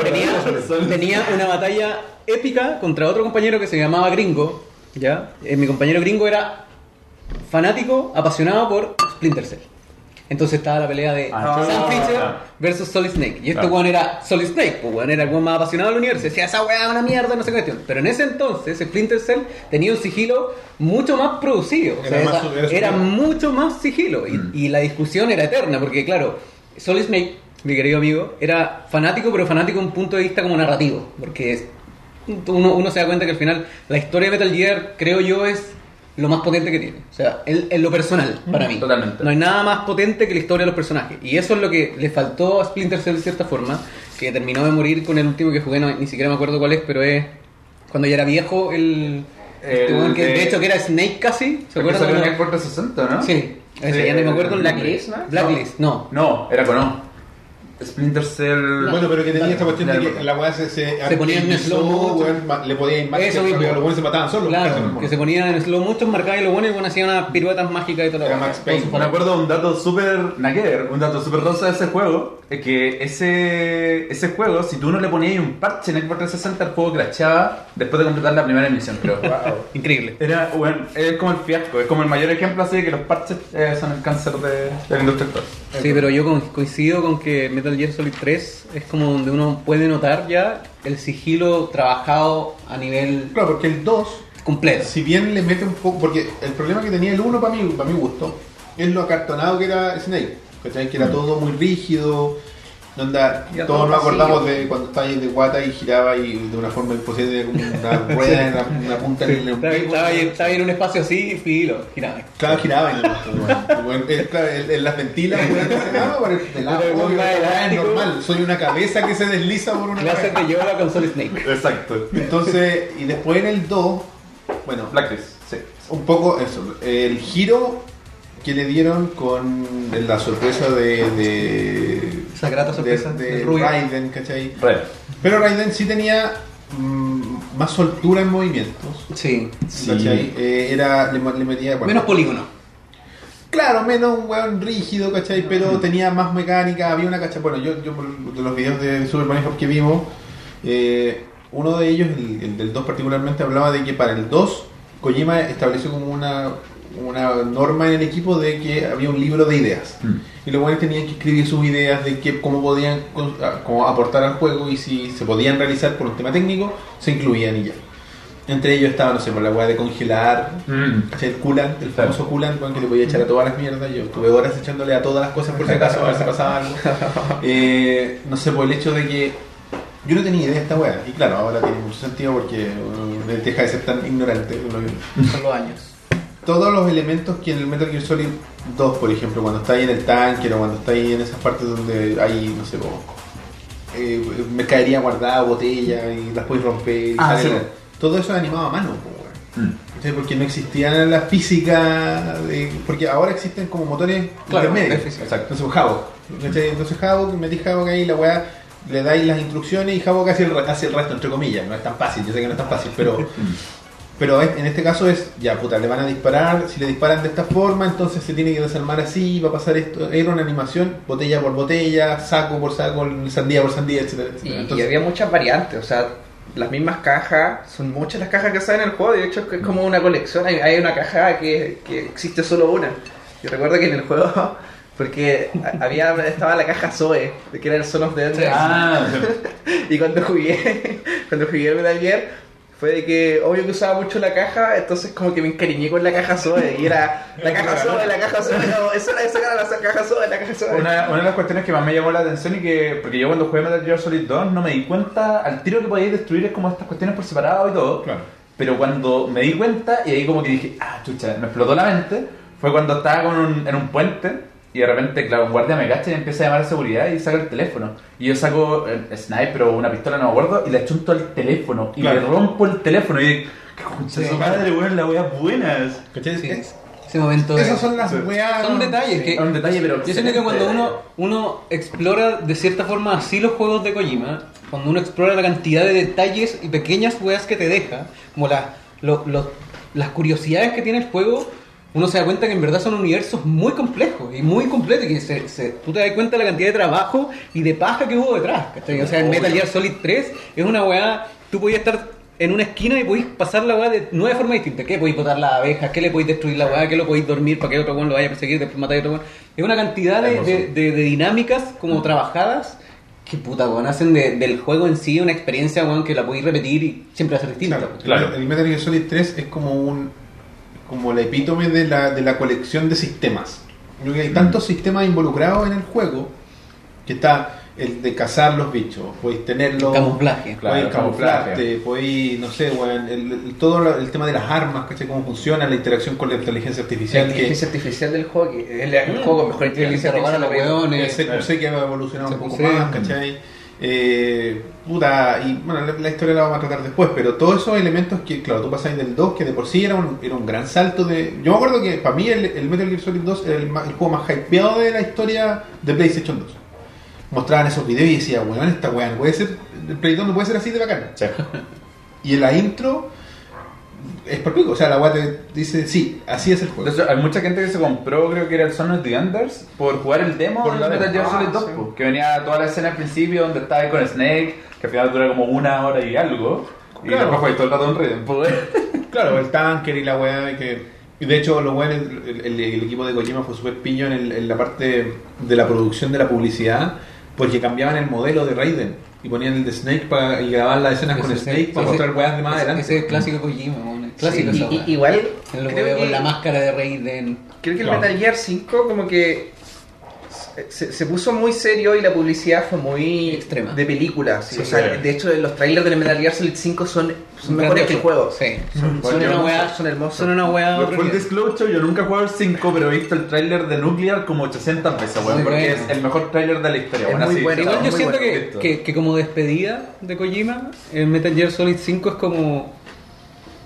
tenía, tenía una batalla épica contra otro compañero que se llamaba Gringo, ¿ya? Eh, mi compañero Gringo era fanático, apasionado por Splinter Cell. Entonces estaba la pelea de Ah, Sam Fisher ah. versus Solid Snake. Y este Claro. weón era Solid Snake, pues weón era el weón más apasionado del universo. Decía, esa weá es una mierda, no sé qué cuestión. Pero en ese entonces, Splinter Cell tenía un sigilo mucho más producido. O sea, Era más esa- era mucho más sigilo. Y, Mm. y la discusión era eterna, porque claro, Solid Snake, mi querido amigo, era fanático, pero fanático de un punto de vista como narrativo. Porque es- uno, uno se da cuenta que al final la historia de Metal Gear, creo yo, es lo más potente que tiene. O sea, en, lo personal, para mí. Totalmente. No hay nada más potente que la historia de los personajes. Y eso es lo que le faltó a Splinter Cell de cierta forma, que terminó de morir con el último que jugué, no- ni siquiera me acuerdo cuál es, pero es cuando ya era viejo el... este El que de- de hecho que era Snake casi, ¿se acuerdan? en Xbox 360 ¿no? Sí, ese, Sí, ya no me acuerdo el nombre. Blacklist, ¿no? Blacklist, no. no era con O Splinter Cell Bueno, pero que tenía esta cuestión de que la weá se, se, Se ponía en slow motion. le podía ir más Eso que mismo. los weones se mataban solos. Claro, que se ponían en slow motion, marcaba y lo bueno y bueno hacía unas piruetas mágicas y todo lo Era. Max Payne. Me acuerdo un dato súper naquer, un dato súper rosa de ese juego, es que ese, ese juego, si tú no le ponías un parche en Xbox 360, el juego crashaba después de completar la primera emisión, creo. Increíble. Era, bueno, es como el fiasco, es como el mayor ejemplo así de que los parches eh, son el cáncer de, de la industria. Sí, pero yo co- coincido con que Metal Gear Solid 3 es como donde uno puede notar ya el sigilo trabajado a nivel Claro, porque el 2, completo. si bien le mete un poco. Porque el problema que tenía el 1 para mí, para mi gusto, es lo acartonado que era Snake. ¿cachai? Que era todo muy rígido. Onda, todos todo nos acordamos de cuando estaba ahí de guata y giraba y de una forma imposible, como una rueda en la, una punta en el Estaba, estaba ahí, estaba en un espacio así, filo, giraba. Claro, giraba en el claro, en, en las ventilas, es normal. Soy una cabeza que se desliza por una Clases cabeza. de yoga con Solid Snake. Exacto. Entonces, y después en el 2, bueno, Blacklist, sí. un poco eso, el giro que le dieron con la sorpresa de, de Esa grata sorpresa de. Raiden, ¿cachai? Red. Pero Raiden sí tenía mm, más soltura en movimientos. Sí. ¿cachai? Eh, era, le, le metía, bueno, Menos polígono. Claro, menos un weón rígido, ¿cachai? Pero tenía más mecánica, había una cacha. Bueno, yo, yo por de los videos de Super Mario Hop que vimos, eh, uno de ellos, el, el del 2 particularmente, hablaba de que para el 2, Kojima estableció como una, una norma en el equipo de que había un libro de ideas. Mm. Y los weones tenían que escribir sus ideas de que, cómo podían con- a- cómo aportar al juego y si se podían realizar por un tema técnico, se incluían y ya. Entre ellos estaba, no sé, por la weá de congelar, Mm. El coolant, el famoso coolant, weón, que le podía echar a todas las mierdas. Yo estuve horas echándole a todas las cosas por si acaso, a ver si pasaba algo. Eh, no sé, por el hecho de que yo no tenía idea de esta weá. Y claro, ahora tiene mucho sentido porque eh, deja de ser tan ignorante. Son los años. Todos los elementos que en el Metal Gear Solid 2, por ejemplo, cuando está ahí en el tanque o cuando está ahí en esas partes donde hay, no sé, como, eh, mercadería guardada, botella y las puedes romper. y Ah, sí. la- Todo eso animado a mano, weón. Mm. Porque no existían la física, de- porque ahora existen como motores Claro, intermedios. Exacto. Entonces, Havok. ¿cachai? Entonces, Havok, metís Havok ahí, la weá, le dais las instrucciones y Havok hace el, hace el resto, entre comillas. No es tan fácil, yo sé que no es tan fácil, pero. Pero en este caso es, ya puta, le van a disparar, si le disparan de esta forma, entonces se tiene que desarmar así, va a pasar esto. Era una animación, botella por botella, saco por saco, sandía por sandía, etcétera, Y, etcétera. y Entonces, había muchas variantes, o sea, las mismas cajas, son muchas las cajas que salen en el juego, de hecho es como una colección, hay, hay una caja que, que existe solo una. Yo recuerdo que en el juego, porque había estaba la caja Zoe, de que era el Son of the Enders, Ah, y cuando jugué, cuando jugué Metal Gear, fue de que, obvio que usaba mucho la caja, entonces como que me encariñé con la caja Zoe. Y era la caja Zoe, la caja Zoe, no, eso era, la caja Zoe, la caja Zoe. Una, una de las cuestiones que más me llamó la atención y que, porque yo cuando jugué Metal Gear Solid 2 no me di cuenta al tiro que podíais destruir es como estas cuestiones por separado y todo. Claro. Pero cuando me di cuenta y ahí como que dije, ah, chucha, me explotó la mente, fue cuando estaba con un- en un puente y de repente, claro, un guardia me cacha y empieza a llamar a seguridad y saca el teléfono. Y yo saco el sniper o una pistola, no me acuerdo, y le achunto al teléfono y Claro. le rompo el teléfono y digo, qué concha de su madre, weón, las weas buenas. ¿Cachai? Sí, Es- ese momento de- Esas son las Sí. weas. Son detalles que Es un detalle, pero yo siento que cuando uno, uno explora de cierta forma así los juegos de Kojima, cuando uno explora la cantidad de detalles y pequeñas weas que te deja, como la- lo- lo- las curiosidades que tiene el juego, uno se da cuenta que en verdad son universos muy complejos y muy completos. y Que se, se- tú te das cuenta de la cantidad de trabajo y de paja que hubo detrás. ¿cachai? O sea, en Metal Gear Solid 3 es una weá, tú podías estar en una esquina y podéis pasar la weá de nueve formas distintas. ¿Qué? Podéis botar las abejas, ¿qué le podéis destruir la weá? ¿Qué lo podéis dormir para que otro weón lo vaya a perseguir después matar a otro weón? Es una cantidad de, de- de- de dinámicas como trabajadas que puta weón hacen de- del juego en sí una experiencia weón que la podéis repetir y siempre va a ser distinta. Claro, Claro. El Metal Gear Solid 3 es como un como la epítome de la, de la colección de sistemas. Creo que hay tantos sistemas involucrados en el juego que está el de cazar los bichos, podéis tenerlo Camuflaje. Claro, podéis camuflarte, camuflaje. podéis, no sé, weón, el, el- todo el tema de las armas, ¿cachai? Cómo funciona, la interacción con la inteligencia La artificial, que inteligencia artificial del juego, que es el juego con mejor El inteligencia interrogar a los artificial. weones. el CQC que ha evolucionado un poco más, ¿cachai? Eh, puta, y bueno, la, la historia la vamos a tratar después, pero todos esos elementos que, claro, tú pasas del 2, que de por sí era un, era un gran salto de... Yo me acuerdo que para mí el, el Metal Gear Solid 2 era el, juego más hypeado de la historia de PlayStation 2. Mostraban esos videos y decía, weón, esta weón puede ser, el Play 2 no puede ser así de bacán. Sí. Y en la intro es por pico, o sea, la weá te dice, sí, así es el juego. Hay mucha gente que se compró, creo que era el Son of the Enders, por jugar el demo Por de la Metal. Gear Solid Ah, 2, sí. po, que venía toda la escena al principio donde estaba ahí con Snake, que al final dura como una hora y algo, y Claro. después fue todo el rato pues. Claro, el tanker y la weá y que... Y de hecho, lo bueno, el, el- el equipo de Kojima fue súper pillo en, el- en la parte de la producción de la publicidad, porque cambiaban el modelo de Raiden y ponían el de Snake para, y grababan las escenas con Ese- Snake ese- para mostrar weas de más ese- adelante. Ese es clásico Kojima, clásico Sí, esa y- weá. y- igual, lo creo veo que- con la máscara de Raiden. Creo que el. Metal Gear 5 como que se, se puso muy serio y la publicidad fue muy Extrema. de película. sí. Sí, o sea, de hecho, los trailers del Metal Gear Solid 5 son, son mejores que el juego. Sí. Son, Son son una son hermosos. son una full disclosure, yo nunca he jugado el 5, pero he visto el tráiler de Nuclear como 800 veces, weón, porque es el mejor tráiler de la historia. Es muy así, bueno. Igual yo muy siento bueno. que, que, que como despedida de Kojima, el Metal Gear Solid 5 es como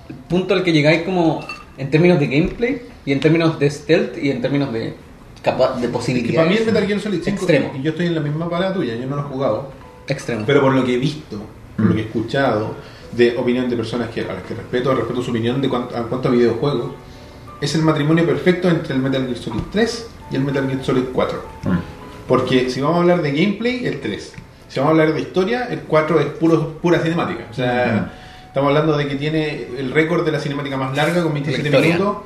el punto al que llegáis como en términos de gameplay y en términos de stealth y en términos de capa de Y para posibilidades. mí el Metal Gear Solid 5, Extremo. y yo estoy en la misma parada tuya, yo no lo he jugado, Extremo. pero por lo que he visto, por lo que he escuchado, de opinión de personas que, a las que respeto, respeto su opinión de cuanto, a cuanto a videojuegos, es el matrimonio perfecto entre el Metal Gear Solid 3 y el Metal Gear Solid 4. Mm. Porque si vamos a hablar de gameplay, el 3. Si vamos a hablar de historia, el 4 es puro, pura cinemática. O sea, estamos hablando de que tiene el récord de la cinemática más larga con 27 historia. minutos.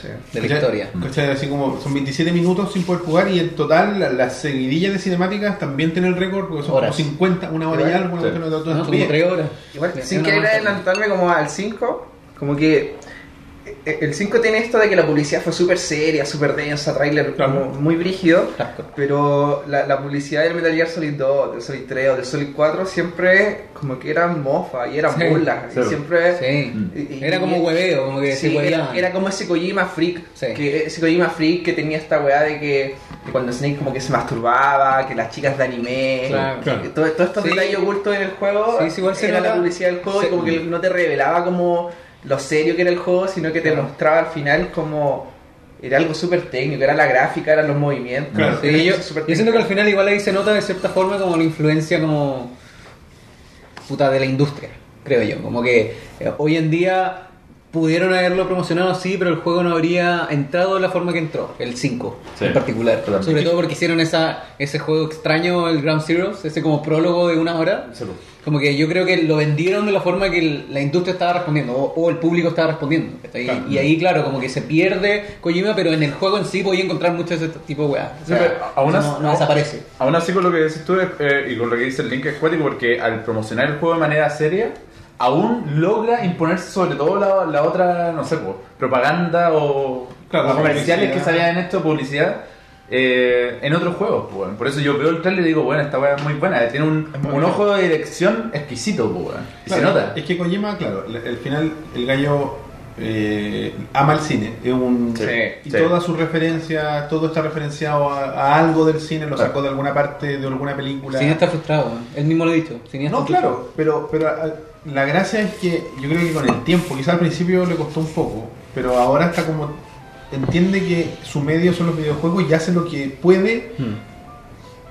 Sí. de la ¿Cachai? historia. ¿Cachai? Así como son 27 minutos sin poder jugar y en total la- las seguidillas de cinemáticas también tienen el récord porque son Horas. como 50, una hora y algo, una sí. No, como horas. Igual, sin querer adelantarme como al 5, como que el 5 tiene esto de que la publicidad fue súper seria, súper densa, trailer Claro. como muy brígido, pero la, la publicidad del Metal Gear Solid 2, del Solid 3 o del Solid 4 siempre como que eran mofa y eran Sí, burlas, y sí. siempre... Sí. y- y- Era como hueveo, como que se era, era como ese Kojima freak, que ese Kojima freak que tenía esta weá de que, que cuando Snake como que se masturbaba, que las chicas de anime, Claro. que- que todo- todos estos detalles ocultos en el juego, era la publicidad del juego y como que no te revelaba como lo serio que era el juego, sino que te Claro. mostraba al final como era algo súper técnico, era la gráfica, eran los movimientos. Claro. Sí, yo, siento que al final igual ahí se nota de cierta forma como la influencia como puta de la industria, creo yo. Como que eh, hoy en día pudieron haberlo promocionado así, pero el juego no habría entrado de la forma que entró, el 5 Sí, en particular. totalmente. Sobre todo porque hicieron esa, ese juego extraño, el Ground Zeroes, ese como prólogo de una hora. Como que yo creo que lo vendieron de la forma que el- la industria estaba respondiendo o, o el público estaba respondiendo. Y ahí, claro, como que se pierde Kojima, pero en el juego en sí podía encontrar mucho de ese tipo de weas. O sea, Sí, no, así- no desaparece. Aún así con lo que dices tú eh, y con lo que dice el link es cuático porque al promocionar el juego de manera seria aún logra imponerse sobre todo la, la otra, no sé, propaganda o, Claro, o comerciales publicidad. que salían en esto, publicidad, eh, en otros juegos. Por eso yo veo el trailer y digo, bueno, esta weá es muy buena, tiene un, ojo de dirección exquisito, weón. y se nota. Es que Kojima, claro, el, el final, el gallo eh, ama el cine. Es un, Sí, y sí. toda su referencia, todo está referenciado a, a algo del cine, lo sacó de alguna parte, de alguna película. Cineasta frustrado, weón. él mismo lo ha dicho. cineasta No, frustrado. claro, pero, pero ah, la gracia es que yo creo que con el tiempo, quizás al principio le costó un poco, pero ahora está como entiende que su medio son los videojuegos y hace lo que puede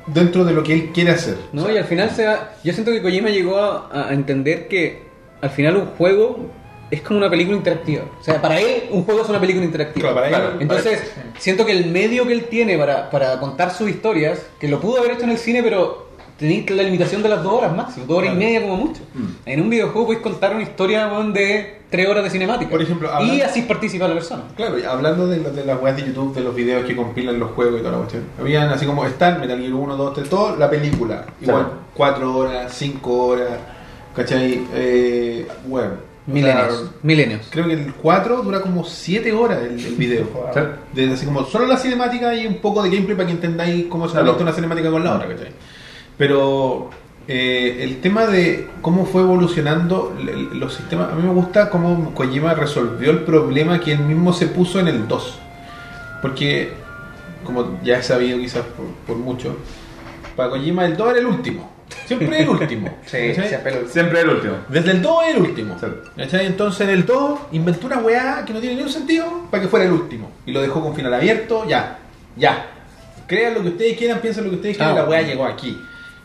dentro de lo que él quiere hacer. No, y al final se yo siento que Kojima llegó a, a entender que al final un juego es como una película interactiva. O sea, para él un juego es una película interactiva. Claro, para él- Claro. Entonces, siento que el medio que él tiene para, para contar sus historias, que lo pudo haber hecho en el cine, pero tenéis la limitación de las dos horas máximo, dos horas y media como mucho. Mm. En un videojuego podéis contar una historia de tres horas de cinemática. Por ejemplo, y hablando- así participa la persona. Claro, y hablando de, de las weas de YouTube, de los videos que compilan los juegos y toda la cuestión. Habían así como Star, Metal Gear 1, 2, 3, todo, la película. Igual, Claro. 4 horas, 5 horas, ¿cachai? Eh, bueno. Milenios. sea, Milenios. creo que el 4 dura como 7 horas el, el video. Desde así como solo la cinemática y un poco de gameplay para que entendáis cómo se Claro. conecta una cinemática con la otra, ¿cachai? Pero eh, el tema de cómo fue evolucionando los sistemas, a mí me gusta cómo Kojima resolvió el problema que él mismo se puso en el 2. Porque, como ya he sabido quizás por, por mucho, para Kojima el 2 era el último. Siempre el último. Sí, siempre Siempre el último. Desde el 2 es el último. Entonces en el 2 inventó una weá que no tiene ningún sentido para que fuera el último. Y lo dejó con final abierto, ya, ya. Crean lo que ustedes quieran, piensen lo que ustedes quieran, Ah, la weá bueno. llegó aquí.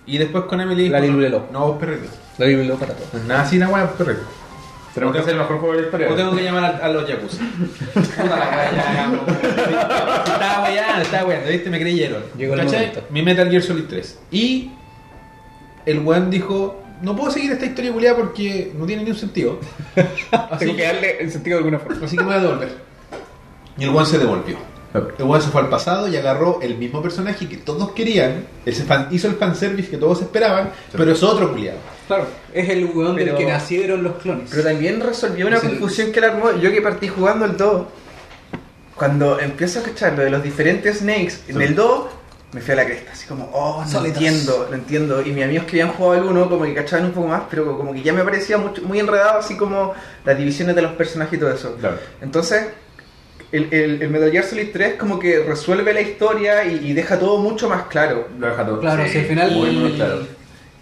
Y después con Emily La dijo, Lilulelo. No, vos perrito. Lo digo para todo. Nada así la weá, perrito. Tenemos que hacer el mejor juego de la historia. O tengo que llamar a, a los Yakuza. Puta la ya. Estaba weyando, estaba weyando, ¿viste? Me creyeron. Llegó el. Mi Metal Gear Solid 3. Y el weón dijo, no puedo seguir esta historia culiada porque no tiene ni un sentido. Así Tengo que darle el sentido de alguna forma. Así que me voy a devolver. Y el weón se devolvió. El weón se fue al pasado y agarró el mismo personaje que todos querían. Él se fan- hizo el fanservice que todos esperaban, pero es otro culiado. Claro, es el weón del que nacieron los clones. Pero también resolvió una confusión que era como yo que partí jugando el 2. Cuando empiezo a escuchar lo de los diferentes snakes en Sí. el 2, me fui a la cresta. Así como, oh, no Solitos. entiendo, no entiendo. Y mis amigos que habían jugado el 1, como que cachaban un poco más, pero como que ya me parecía mucho, muy enredado, así como las divisiones de los personajes y todo eso. Claro. Entonces, el, el, el Metal Gear Solid 3 como que resuelve la historia y, y deja todo mucho más claro. Lo deja todo. Claro, si al final- Muy, muy claro.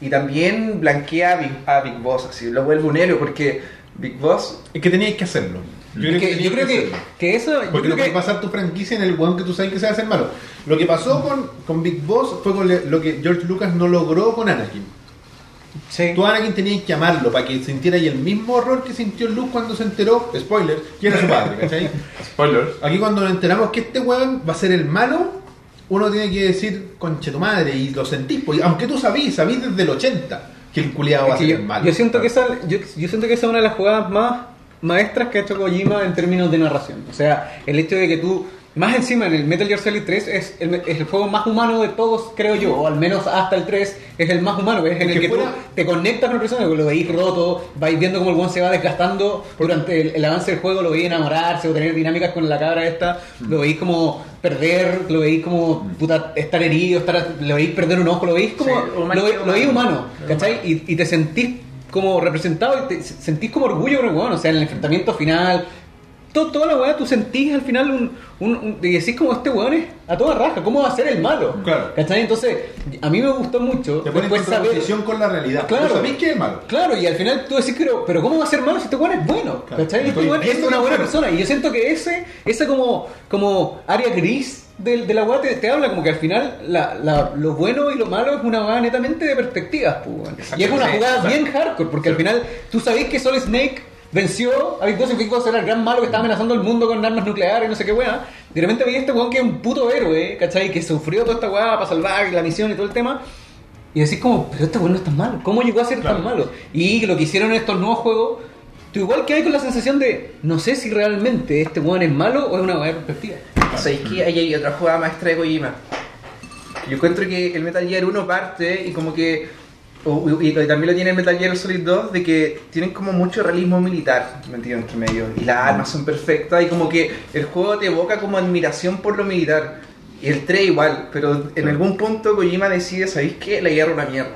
Y también blanquea a Big, a Big Boss, así, lo vuelve un héroe, porque Big Boss Es que teníais que hacerlo. Yo Es que- teníais yo creo que, que eso. Yo Porque creo no que, pasar tu franquicia en el weón que tú sabes que se va a hacer malo. Lo que pasó con, con Big Boss fue con le- lo que George Lucas no logró con Anakin. Sí. Tú a Anakin tenías que amarlo para que sintiera ahí el mismo horror que sintió Luke cuando se enteró, spoiler, que era su padre, ¿cachai? Spoilers. Aquí cuando nos enteramos que este weón va a ser el malo, uno tiene que decir, conche tu madre, y lo sentís, porque aunque tú sabís, sabís desde el 80 que el culiado va a ser yo, el malo. yo siento que esa, yo, yo siento que esa es una de las jugadas más maestras que ha hecho Kojima en términos de narración. O sea, el hecho de que tú, más encima en el Metal Gear Solid 3 es el, es el juego más humano de todos, creo yo, o al menos hasta el 3 es el más humano, es en el que fuera- tú te conectas con el personaje, lo veis roto, vais viendo cómo el one se va desgastando. Durante el, el avance del juego, lo veis enamorarse o tener dinámicas con la cabra esta, lo veis como perder, lo veis como puta, estar herido, estar, lo veis perder un ojo, lo veis como Sí, lo, lo veis humano. ¿cachai? Y, y te sentís como representado y te sentís como orgullo con el weón, o sea, en el enfrentamiento final, todo, toda la weá, tú sentís al final un, un, un- y decís como este weón es a toda raja, ¿cómo va a ser el malo? Claro. ¿cachai? Entonces, a mí me gustó mucho Te pones en después saber... contraposición con la realidad. Claro. Tú sabés que es malo. Claro, y al final tú decís, pero, pero ¿cómo va a ser malo si este weón es bueno? Claro. ¿Cachai? Este weón es una buena persona. Y yo siento que ese, esa como, como área gris de, de la weá te, te habla como que al final la, la- lo bueno y lo malo es una weá netamente de perspectivas, pues. Y es una jugada bien hardcore, porque al final tú sabés que Solid Snake venció a Big Boss y Big Boss era el gran malo que estaba amenazando al mundo con armas nucleares y no sé qué weá. De repente veía este weón que es un puto héroe, ¿cachai? Que sufrió toda esta weá para salvar la misión y todo el tema. Y decís como, pero este weón no es tan malo. ¿Cómo llegó a ser tan Claro. malo? Y lo que hicieron en estos nuevos juegos, tú igual que hay con la sensación de, no sé si realmente este weón es malo o es una weá de perspectiva. ¿Sabéis que ahí hay otra jugada maestra de Kojima? Yo encuentro que el Metal Gear 1 parte y como que o- y, y también lo tiene el Metal Gear Solid 2 de que tienen como mucho realismo militar metido entre medio y las armas son perfectas y como que el juego te evoca como admiración por lo militar y el 3 igual pero en algún punto Kojima decide ¿sabéis qué? la guerra es una mierda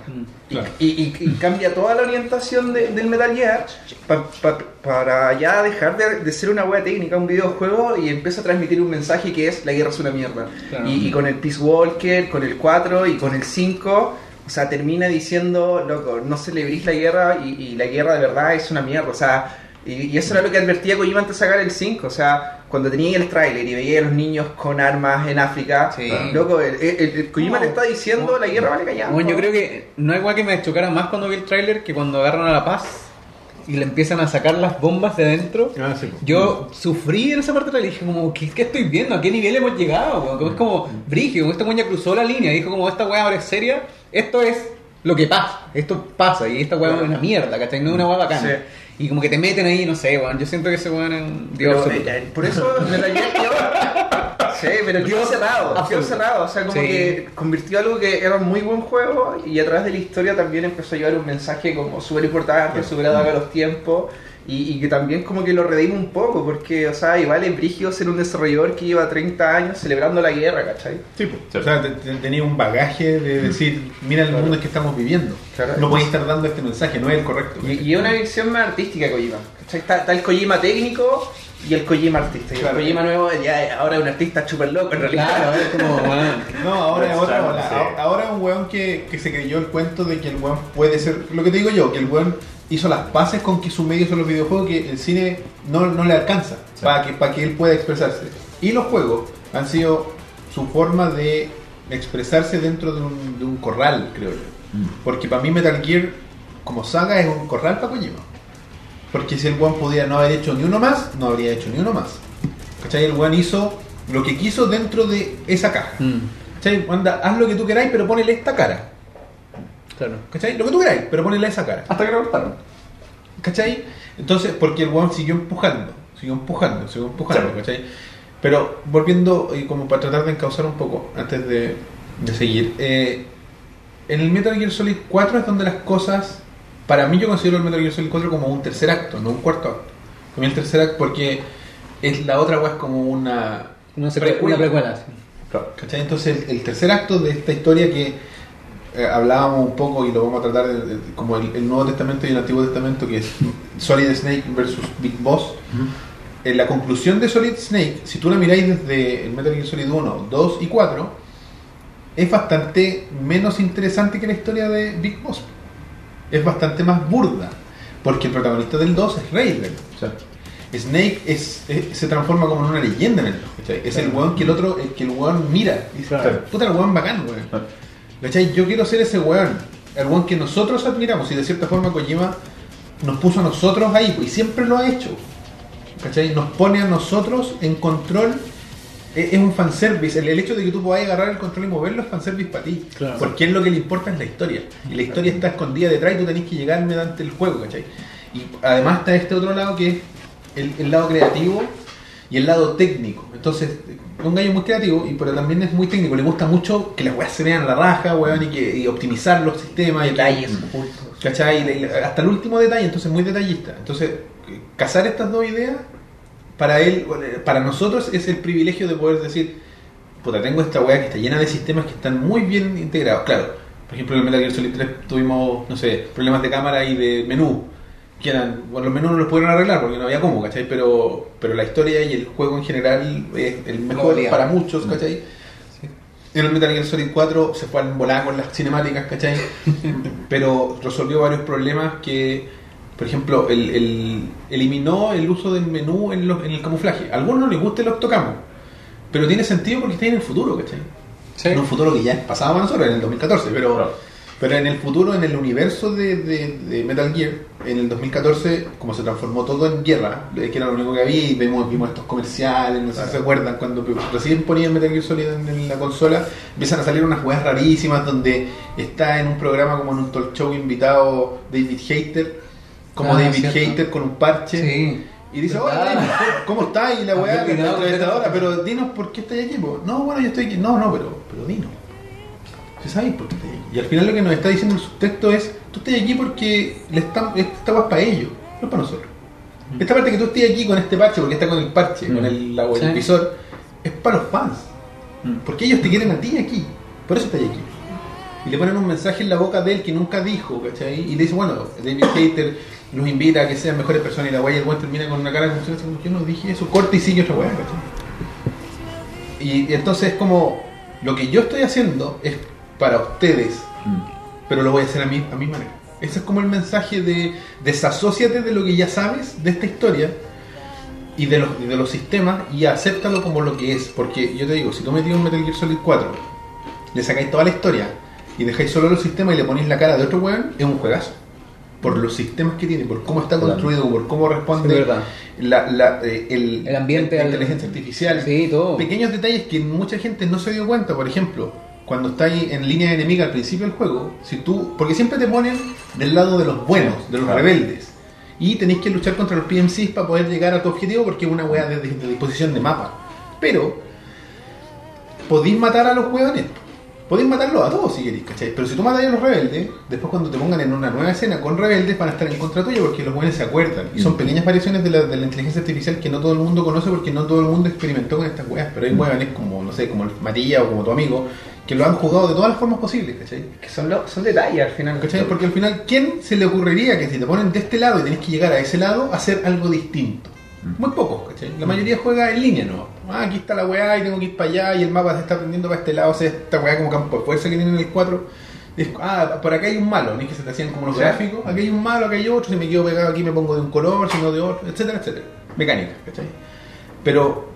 y, Claro. y- y- y cambia toda la orientación de- del Metal Gear pa- pa- para ya dejar de, de ser una wea técnica, un videojuego y empieza a transmitir un mensaje que es la guerra es una mierda. Claro. Y, y con el Peace Walker, con el 4 y con el 5, o sea, termina diciendo, loco, no celebrís la guerra y, y la guerra de verdad es una mierda. O sea, y, y eso era lo que advertía Kojima antes de sacar el 5. O sea, cuando tenía el tráiler y veía a los niños con armas en África, Sí. loco, el, el- el Kojima No, le está diciendo no, la guerra vale callar. Bueno, yo creo que no hay igual que me chocara más cuando vi el tráiler que cuando agarran a La Paz y le empiezan a sacar las bombas de adentro. Ah, sí. Yo sufrí en esa parte del dije como, ¿qué, qué estoy viendo? ¿A qué nivel hemos llegado? Como Es como, brígido, como esta weá ya cruzó la línea, dijo como, esta weá ahora es seria, esto es lo que pasa, esto pasa, y esta weá es una mierda, ¿cachai? No es una weá bacana. Sí. Y como que te meten ahí, no sé, weón, yo siento que ese weón es un dios Pero, absoluto. eh, por eso Gear quedó- Sí, pero quedó cerrado, quedó cerrado. O sea, como Sí. que convirtió algo que era un muy buen juego y a través de la historia también empezó a llevar un mensaje como súper importante, superado a los tiempos. Y, y que también como que lo redime un poco, porque, o sea, igual es brígido ser un desarrollador que lleva 30 años celebrando la guerra, ¿cachai? Sí, po. o sea, te- te- tenía un bagaje de decir, mira el mundo en que estamos viviendo. Claro. No podéis estar dando este mensaje, no es el correcto. Y, y es una visión más artística Kojima. ¿cachai? Está, está el Kojima técnico y el Kojima artista. Y Claro. el Kojima nuevo ya ahora es un artista súper loco en realidad. Claro, es como, weón. No, ahora es otra Claro, ola. sí. A- Ahora es un weón que, que se creyó el cuento de que el weón puede ser. Lo que te digo yo, que el weón hizo las paces con que su medio son los videojuegos, que el cine no, no le alcanza Sí. para, que, para que él pueda expresarse. Y los juegos han sido su forma de expresarse dentro de un, de un corral, creo yo. Porque para mí Metal Gear, como saga, es un corral para Kojima. Porque si el weón podía no haber hecho ni uno más, no habría hecho ni uno más. ¿Cachai? El weón hizo lo que quiso dentro de esa caja. Mm, ¿Cachai? Anda, haz lo que tú queráis, pero ponele esta cara. Claro. ¿Cachai? Lo que tú queráis, pero ponele esa cara. Hasta que lo cortaron. ¿Cachai? Entonces, porque el weón siguió empujando, siguió empujando, siguió empujando, Sí. ¿cachai? Pero volviendo, y como para tratar de encauzar un poco, antes de, de seguir, eh, en el Metal Gear Solid 4 es donde las cosas, para mí yo considero el Metal Gear Solid 4 como un tercer acto, no un cuarto acto. Mí el tercer acto porque es la otra es como una... Una, secu- Precuela. una precuela, sí. Claro. ¿Cachai? Entonces el, el tercer acto de esta historia que eh, hablábamos un poco y lo vamos a tratar de- de- como el, el Nuevo Testamento y el Antiguo Testamento, que es Solid Snake versus Big Boss. En la conclusión de Solid Snake, si tú la miráis desde el Metal Gear Solid 1, 2 y 4, es bastante menos interesante que la historia de Big Boss. Es bastante más burda, porque el protagonista del 2 es Raiden. O sea, Snake es, es- se transforma como en una leyenda en el 2. ¿cachai? Es el weón que el otro, el que el weón mira. Y dice, Claro. puta el weón bacán, weón. ¿Cachai? Yo quiero ser ese weón. El weón que nosotros admiramos y de cierta forma Kojima nos puso a nosotros ahí, pues, y siempre lo ha hecho. ¿Cachai? Nos pone a nosotros en control. Es es un fanservice. El, el hecho de que tú puedas agarrar el control y moverlo es fanservice para ti. Claro. Porque es lo que le importa es la historia. Y la historia está escondida detrás y tú tenés que llegar mediante el juego, ¿cachai? Y además está este otro lado que es el, el lado creativo y el lado técnico. Entonces, es un gallo muy creativo, y pero también es muy técnico. Le gusta mucho que las weas se vean a la raja, weón, y, que, y optimizar los sistemas. y Detalles ocultos. ¿Cachai? Le- Hasta el último detalle, entonces muy detallista. Entonces, casar estas dos ideas, para él, para nosotros es el privilegio de poder decir, puta, tengo esta weá que está llena de sistemas que están muy bien integrados. Claro, por ejemplo en el Metal Gear Solid 3 tuvimos, no sé, problemas de cámara y de menú, que eran, bueno, los menús no los pudieron arreglar porque no había cómo, ¿cachai? Pero, pero la historia y el juego en general es el mejor para muchos, ¿cachai? En el Metal Gear Solid 4 se fue al volar con las cinemáticas, ¿cachai? Pero resolvió varios problemas que, por ejemplo, el, el- eliminó el uso del menú en, los- en el camuflaje. A algunos no les gusta y los tocamos, pero tiene sentido porque está en el futuro, ¿cachai? Sí. En un futuro que ya es pasado para nosotros, en el 2014, pero, Claro. Pero en el futuro, en el universo de, de- de Metal Gear, en el 2014, como se transformó todo en guerra, eh, que era lo único que había, y vimos, vimos estos comerciales, no sé si se acuerdan, cuando recién ponían Metal Gear Solid en, la consola, empiezan a salir unas weas rarísimas donde está en un programa como en un talk show invitado David Hater, como Ah, David. Hater con un parche. Sí. Y dice, hola, David, ¿cómo estás? Y la weá, Había la entrevistadora, pero dinos por qué estás aquí. po. No, bueno, yo estoy aquí. No, no, pero, pero dinos. Porque sabéis por qué estás aquí. Y al final lo que nos está diciendo el subtexto es, tú estás aquí porque le están, esta weá es para ellos, no es para nosotros. Esta parte que tú estés aquí con este parche, porque está con el parche, Mm. con el, la- el visor, es para los fans. Mm. Porque ellos te quieren a ti aquí. Por eso estás aquí. Y le ponen un mensaje en la boca de él que nunca dijo, ¿cachai? Y le dice, bueno, David Hater los invita a que sean mejores personas y la weá y el weón termina con una cara como yo no dije eso, corta y sigue otra weá, ¿cachai? Y, y entonces es como, lo que yo estoy haciendo es para ustedes, Mm. pero lo voy a hacer a mi, a mi manera. Ese es como el mensaje de desasóciate de lo que ya sabes de esta historia y de los, y de los sistemas y acéptalo como lo que es. Porque yo te digo, si tú metías un Metal Gear Solid 4, le sacáis toda la historia y dejáis solo los sistemas y le ponéis la cara de otro weón, es un juegazo. Por los sistemas que tiene, por cómo está Claro. construido, por cómo responde la, la- eh, el, El ambiente, la inteligencia artificial. Sí, todo. Pequeños detalles que mucha gente no se dio cuenta, por ejemplo, cuando estáis en línea enemiga al principio del juego, si tú, porque siempre te ponen del lado de los buenos, de los Claro. rebeldes, y tenéis que luchar contra los PMCs para poder llegar a tu objetivo porque es una weá de, de- disposición de mapa. Pero podéis matar a los hueones. Podéis matarlos a todos si queréis, ¿cachai? Pero si tú matáis a los rebeldes, después cuando te pongan en una nueva escena con rebeldes van a estar en contra tuya porque los hueones se acuerdan. Y son Mm. pequeñas variaciones de la, de la inteligencia artificial que no todo el mundo conoce porque no todo el mundo experimentó con estas weas. Pero hay Mm. hueones como, no sé, como el Matilla o como tu amigo, que lo han jugado de todas las formas posibles, ¿cachai? Que son, lo- son detalles al final. ¿Cachai? Porque al final, ¿quién se le ocurriría que si te ponen de este lado y tenés que llegar a ese lado, hacer algo distinto? Muy pocos, ¿cachai? La mayoría juega en línea, ¿no? Ah, aquí está la weá y tengo que ir para allá y el mapa se está prendiendo para este lado, o sea, esta weá como campo de fuerza que tienen en el 4. Es- ah, por acá hay un malo, no es que se te hacían como los Sí. gráficos, aquí hay un malo, aquí hay otro, si me quedo pegado aquí me pongo de un color, si no de otro, etcétera, etcétera. Mecánica, ¿cachai? Pero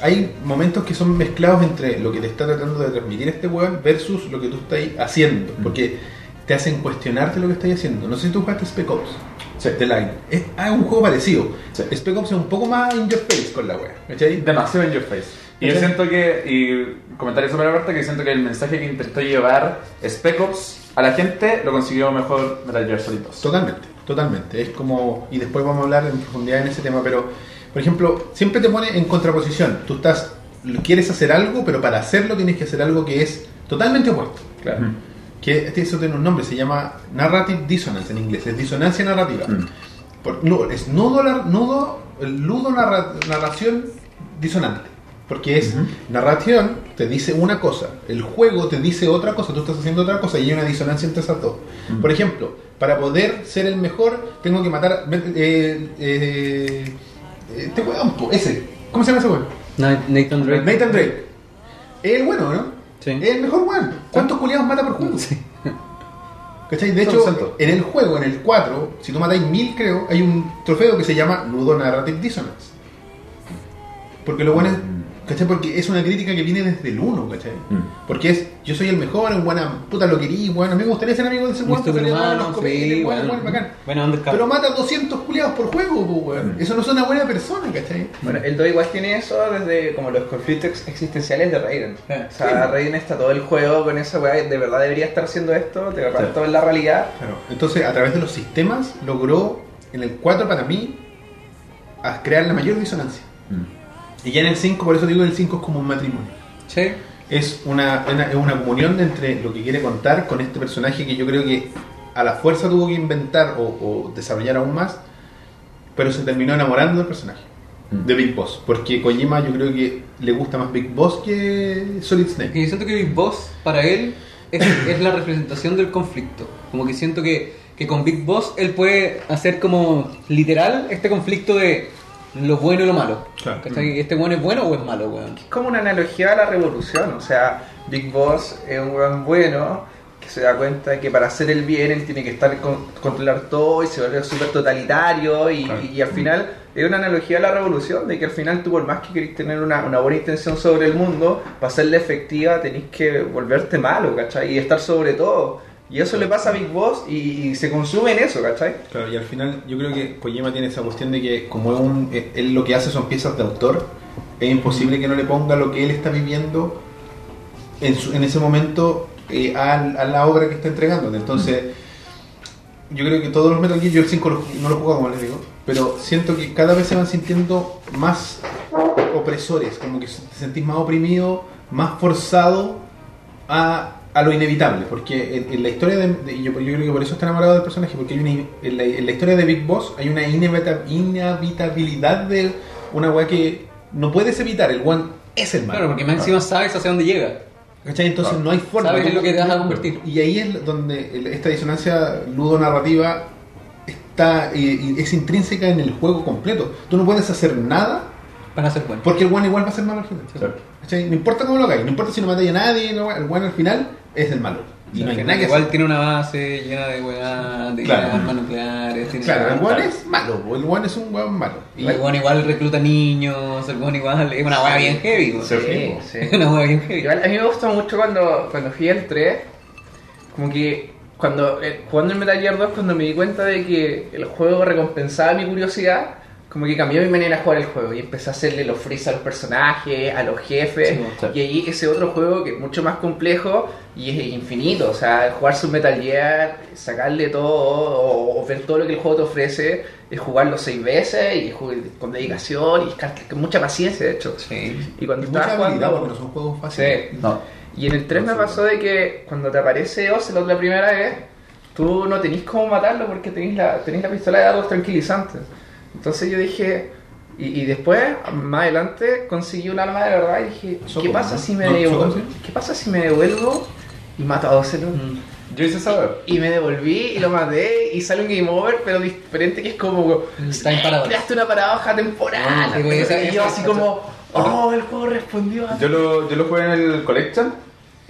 hay momentos que son mezclados entre lo que te está tratando de transmitir este weón versus lo que tú estás haciendo. Porque te hacen cuestionarte lo que estás haciendo. No sé si tú jugaste Spec Ops Sí. de Line. Es ah, es un juego parecido. Sí. Spec Ops es un poco más in your face con la wea. ¿Cachai? Demasiado in your face. Y yo siento que, y comentario sobre aparte, que siento que el mensaje que intentó llevar Spec Ops a la gente lo consiguió mejor Metal Gear Solid 2. Totalmente, totalmente. Es como. Y después vamos a hablar en profundidad en ese tema, pero, por ejemplo, siempre te pone en contraposición. Tú estás. Quieres hacer algo, pero para hacerlo tienes que hacer algo que es totalmente opuesto. Claro. Que este- eso tiene un nombre, se llama Narrative Dissonance en inglés, es disonancia narrativa. Mm. Por- no, es nudo, nudo el ludo narra- narración disonante. Porque es Ujú. narración, te dice una cosa, el juego te dice otra cosa, tú estás haciendo otra cosa y hay una disonancia entre esas dos. Mm. Por ejemplo, para poder ser el mejor, tengo que matar. eh, eh, este weón, po, ese. ¿Cómo se llama ese weón? Na- Nathan Drake. Nathan Drake. Es el bueno, ¿no? Sí. Es el mejor weón. ¿Cuántos culiados mata por juego? Sí. ¿Cachai? De hecho, en el juego, en el 4, si tú matáis mil, creo, hay un trofeo que se llama Ludo Narrative Dissonance. Porque lo bueno es, ¿cachai? Porque es una crítica que viene desde el 1, ¿cachai? Mm. Porque es, yo soy el mejor, en buena puta lo querí, bueno, a mí me gustaría ser amigo de ese nos comedia, sí, bueno, bueno. bueno, bacán. Bueno. Pero mata 200 culiados por juego, pues, weón. Mm. Eso no es una buena persona, ¿cachai? Bueno, el 2 igual tiene eso desde como los conflictos existenciales de Raiden. Sí. O sea, Raiden está todo el juego con esa weá, de verdad debería estar haciendo esto, de verdad Sí. esto es la realidad. Claro. Entonces, a través de los sistemas, logró en el 4 para mí a crear la mayor disonancia. Mm. Y ya en el 5, por eso digo que el 5 es como un matrimonio. Sí. Es una, una, es una comunión entre lo que quiere contar con este personaje que yo creo que a la fuerza tuvo que inventar o, o desarrollar aún más, pero se terminó enamorando del personaje, Mm. de Big Boss. Porque Kojima yo creo que le gusta más Big Boss que Solid Snake. Yo siento que Big Boss, para él, es, es la representación del conflicto. Como que siento que, que con Big Boss él puede hacer como literal este conflicto de lo bueno y lo malo. Claro. ¿Este bueno es bueno o es malo, weón? Es como una analogía a la revolución, o sea, Big Boss es un weón bueno que se da cuenta de que para hacer el bien él tiene que estar con, controlar todo y se vuelve súper totalitario y, Claro. y al final es una analogía a la revolución de que al final tú por más que querés tener una, una buena intención sobre el mundo, para hacerla efectiva tenés que volverte malo, ¿cachai? Y estar sobre todo. Y eso le pasa a Big Boss y, se consume en eso, ¿cachai? Claro, y al final yo creo que Kojima tiene esa cuestión de que como eh, él lo que hace son piezas de autor, es imposible que no le ponga lo que él está viviendo en, ese momento eh, a, la obra que está entregando. Entonces, yo creo que todos los Metal Gear, yo el 5 lo- no lo jugado como les digo, pero siento que cada vez se van sintiendo más opresores, como que te sentís más oprimido, más forzado a a lo inevitable, porque en, en la historia de, yo, yo creo que por eso está enamorado del personaje, porque hay una, en, la, en la historia de Big Boss hay una inevita- inevitabilidad de una weá que no puedes evitar, el one es el malo. Claro, porque más encima sabes hacia dónde llega. ¿Cachai? Entonces Claro. no hay forma. Sabes en lo que te vas a convertir. Y ahí es donde esta disonancia ludonarrativa está y es intrínseca en el juego completo. Tú no puedes hacer nada Para ser bueno. porque el one igual va a ser malo al final. No importa cómo lo hagáis, no importa si no matáis a nadie, el one al final es el malo. Y no hay nada que Igual hacer. tiene una base llena de weá, de Claro. armas nucleares. Tiene Claro, el one es malo, el one es un weón malo. Y El weón igual recluta niños, el weón igual es una weá bien heavy. weón. Sí. Sí, sí. Es una weá bien heavy. Igual, a mí me gustó mucho cuando, cuando fui al 3, como que cuando eh, jugando en Metal Gear 2, cuando me di cuenta de que el juego recompensaba mi curiosidad, como que cambió mi manera de jugar el juego y empecé a hacerle los freeze a los personajes, a los jefes, Sí, sí. y ahí ese otro juego que es mucho más complejo y es infinito, o sea, jugarse un Metal Gear, sacarle todo o, o ver todo lo que el juego te ofrece, es jugarlo seis veces y jugar con dedicación y con mucha paciencia, de hecho. Sí. Y cuando y mucha estaba habilidad jugando... porque no son juegos fáciles. Sí. No. Y en el 3 me pasó de que cuando te aparece Ocelot la primera vez, tú no tenés cómo matarlo porque tenés la, tenés la pistola de dados tranquilizantes. Entonces yo dije, y, y después, más adelante, conseguí un arma de verdad y dije, ¿qué Soco, pasa ¿no? si me No, devuelvo? Sí. ¿Qué pasa si me devuelvo y mato a Ocelot? Mm. Yo hice esa wea. Y me devolví y lo maté y sale un game over, pero diferente que es como... Time paradox. Creaste una paradoja temporal. Ah, esa- y yo así como, oh, el juego respondió a Yo lo, yo lo jugué en el Collection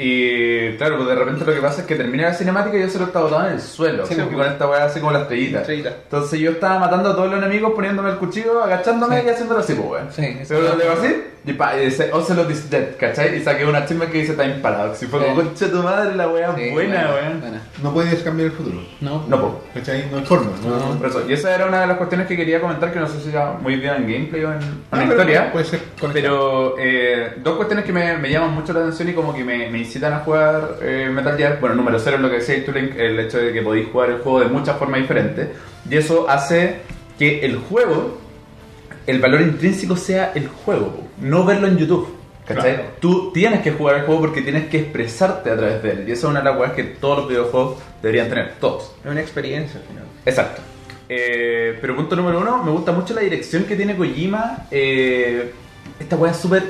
y claro, pues de repente lo que pasa es que termina la cinemática y yo se lo estaba botando en el suelo. Sí, pues. con esta weá así como la estrellita. Estrellita. Entonces yo estaba matando a todos los enemigos poniéndome el cuchillo, agachándome Sí. y haciéndolo así, pues weón. Sí, Pero lo así y pa, dice Ocelot is dead, ¿cachai? Y saqué una chisme que dice Time Paradox. Y fue como, Sí. concha tu madre, la weá Sí, buena, weón. buena. No puedes cambiar el futuro. No, No, pues. ¿Cachai? No hay forma. ¿no? No. Por eso, y esa era una de las cuestiones que quería comentar, que no sé si ya muy bien en gameplay o en, en Ah, la pero historia. Puede ser conectado. Pero eh, dos cuestiones que me, me llaman mucho la atención y como que me, me incitan a jugar eh, Metal Gear. Bueno, número cero es lo que decía tú, Link, el hecho de que podéis jugar el juego de muchas formas diferentes. Y eso hace que el juego, el valor intrínseco sea el juego, no verlo en YouTube. ¿Cachai? Claro. Tú tienes que jugar el juego porque tienes que expresarte a través de él. Y eso es una de las cosas que todos los videojuegos deberían tener, todos. Es una experiencia al final. Exacto. Eh, pero punto número uno, me gusta mucho la dirección que tiene Kojima. Eh, esta weá es súper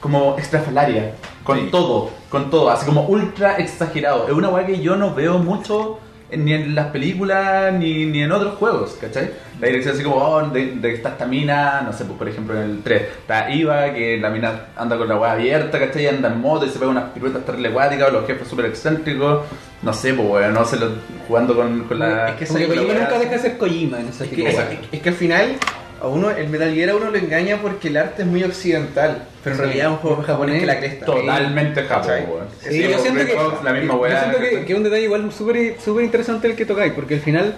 como extrafalaria. Con Sí. todo, con todo. Así como ultra exagerado. Es una weá que yo no veo mucho ni en las películas ni, ni en otros juegos, ¿cachai? La dirección así como, oh, de, de está esta mina, no sé, pues por ejemplo en el 3 está Iva, que la mina anda con la weá abierta, ¿cachai? Anda en moto y se pega unas piruetas terrible acuáticas, los jefes súper excéntricos, no sé, pues weón, no sé, lo- jugando con, con la... Es que Kojima nunca deja de ser Kojima en ese Es que, es que al final, a uno, el Metal Gear a uno lo engaña porque el arte es muy occidental, pero en Sí. realidad es un juego japonés que la cresta. Totalmente weón. Sí, Sí, yo siento que, la misma yo siento que, que es un detalle igual súper súper interesante el que tocáis, porque al final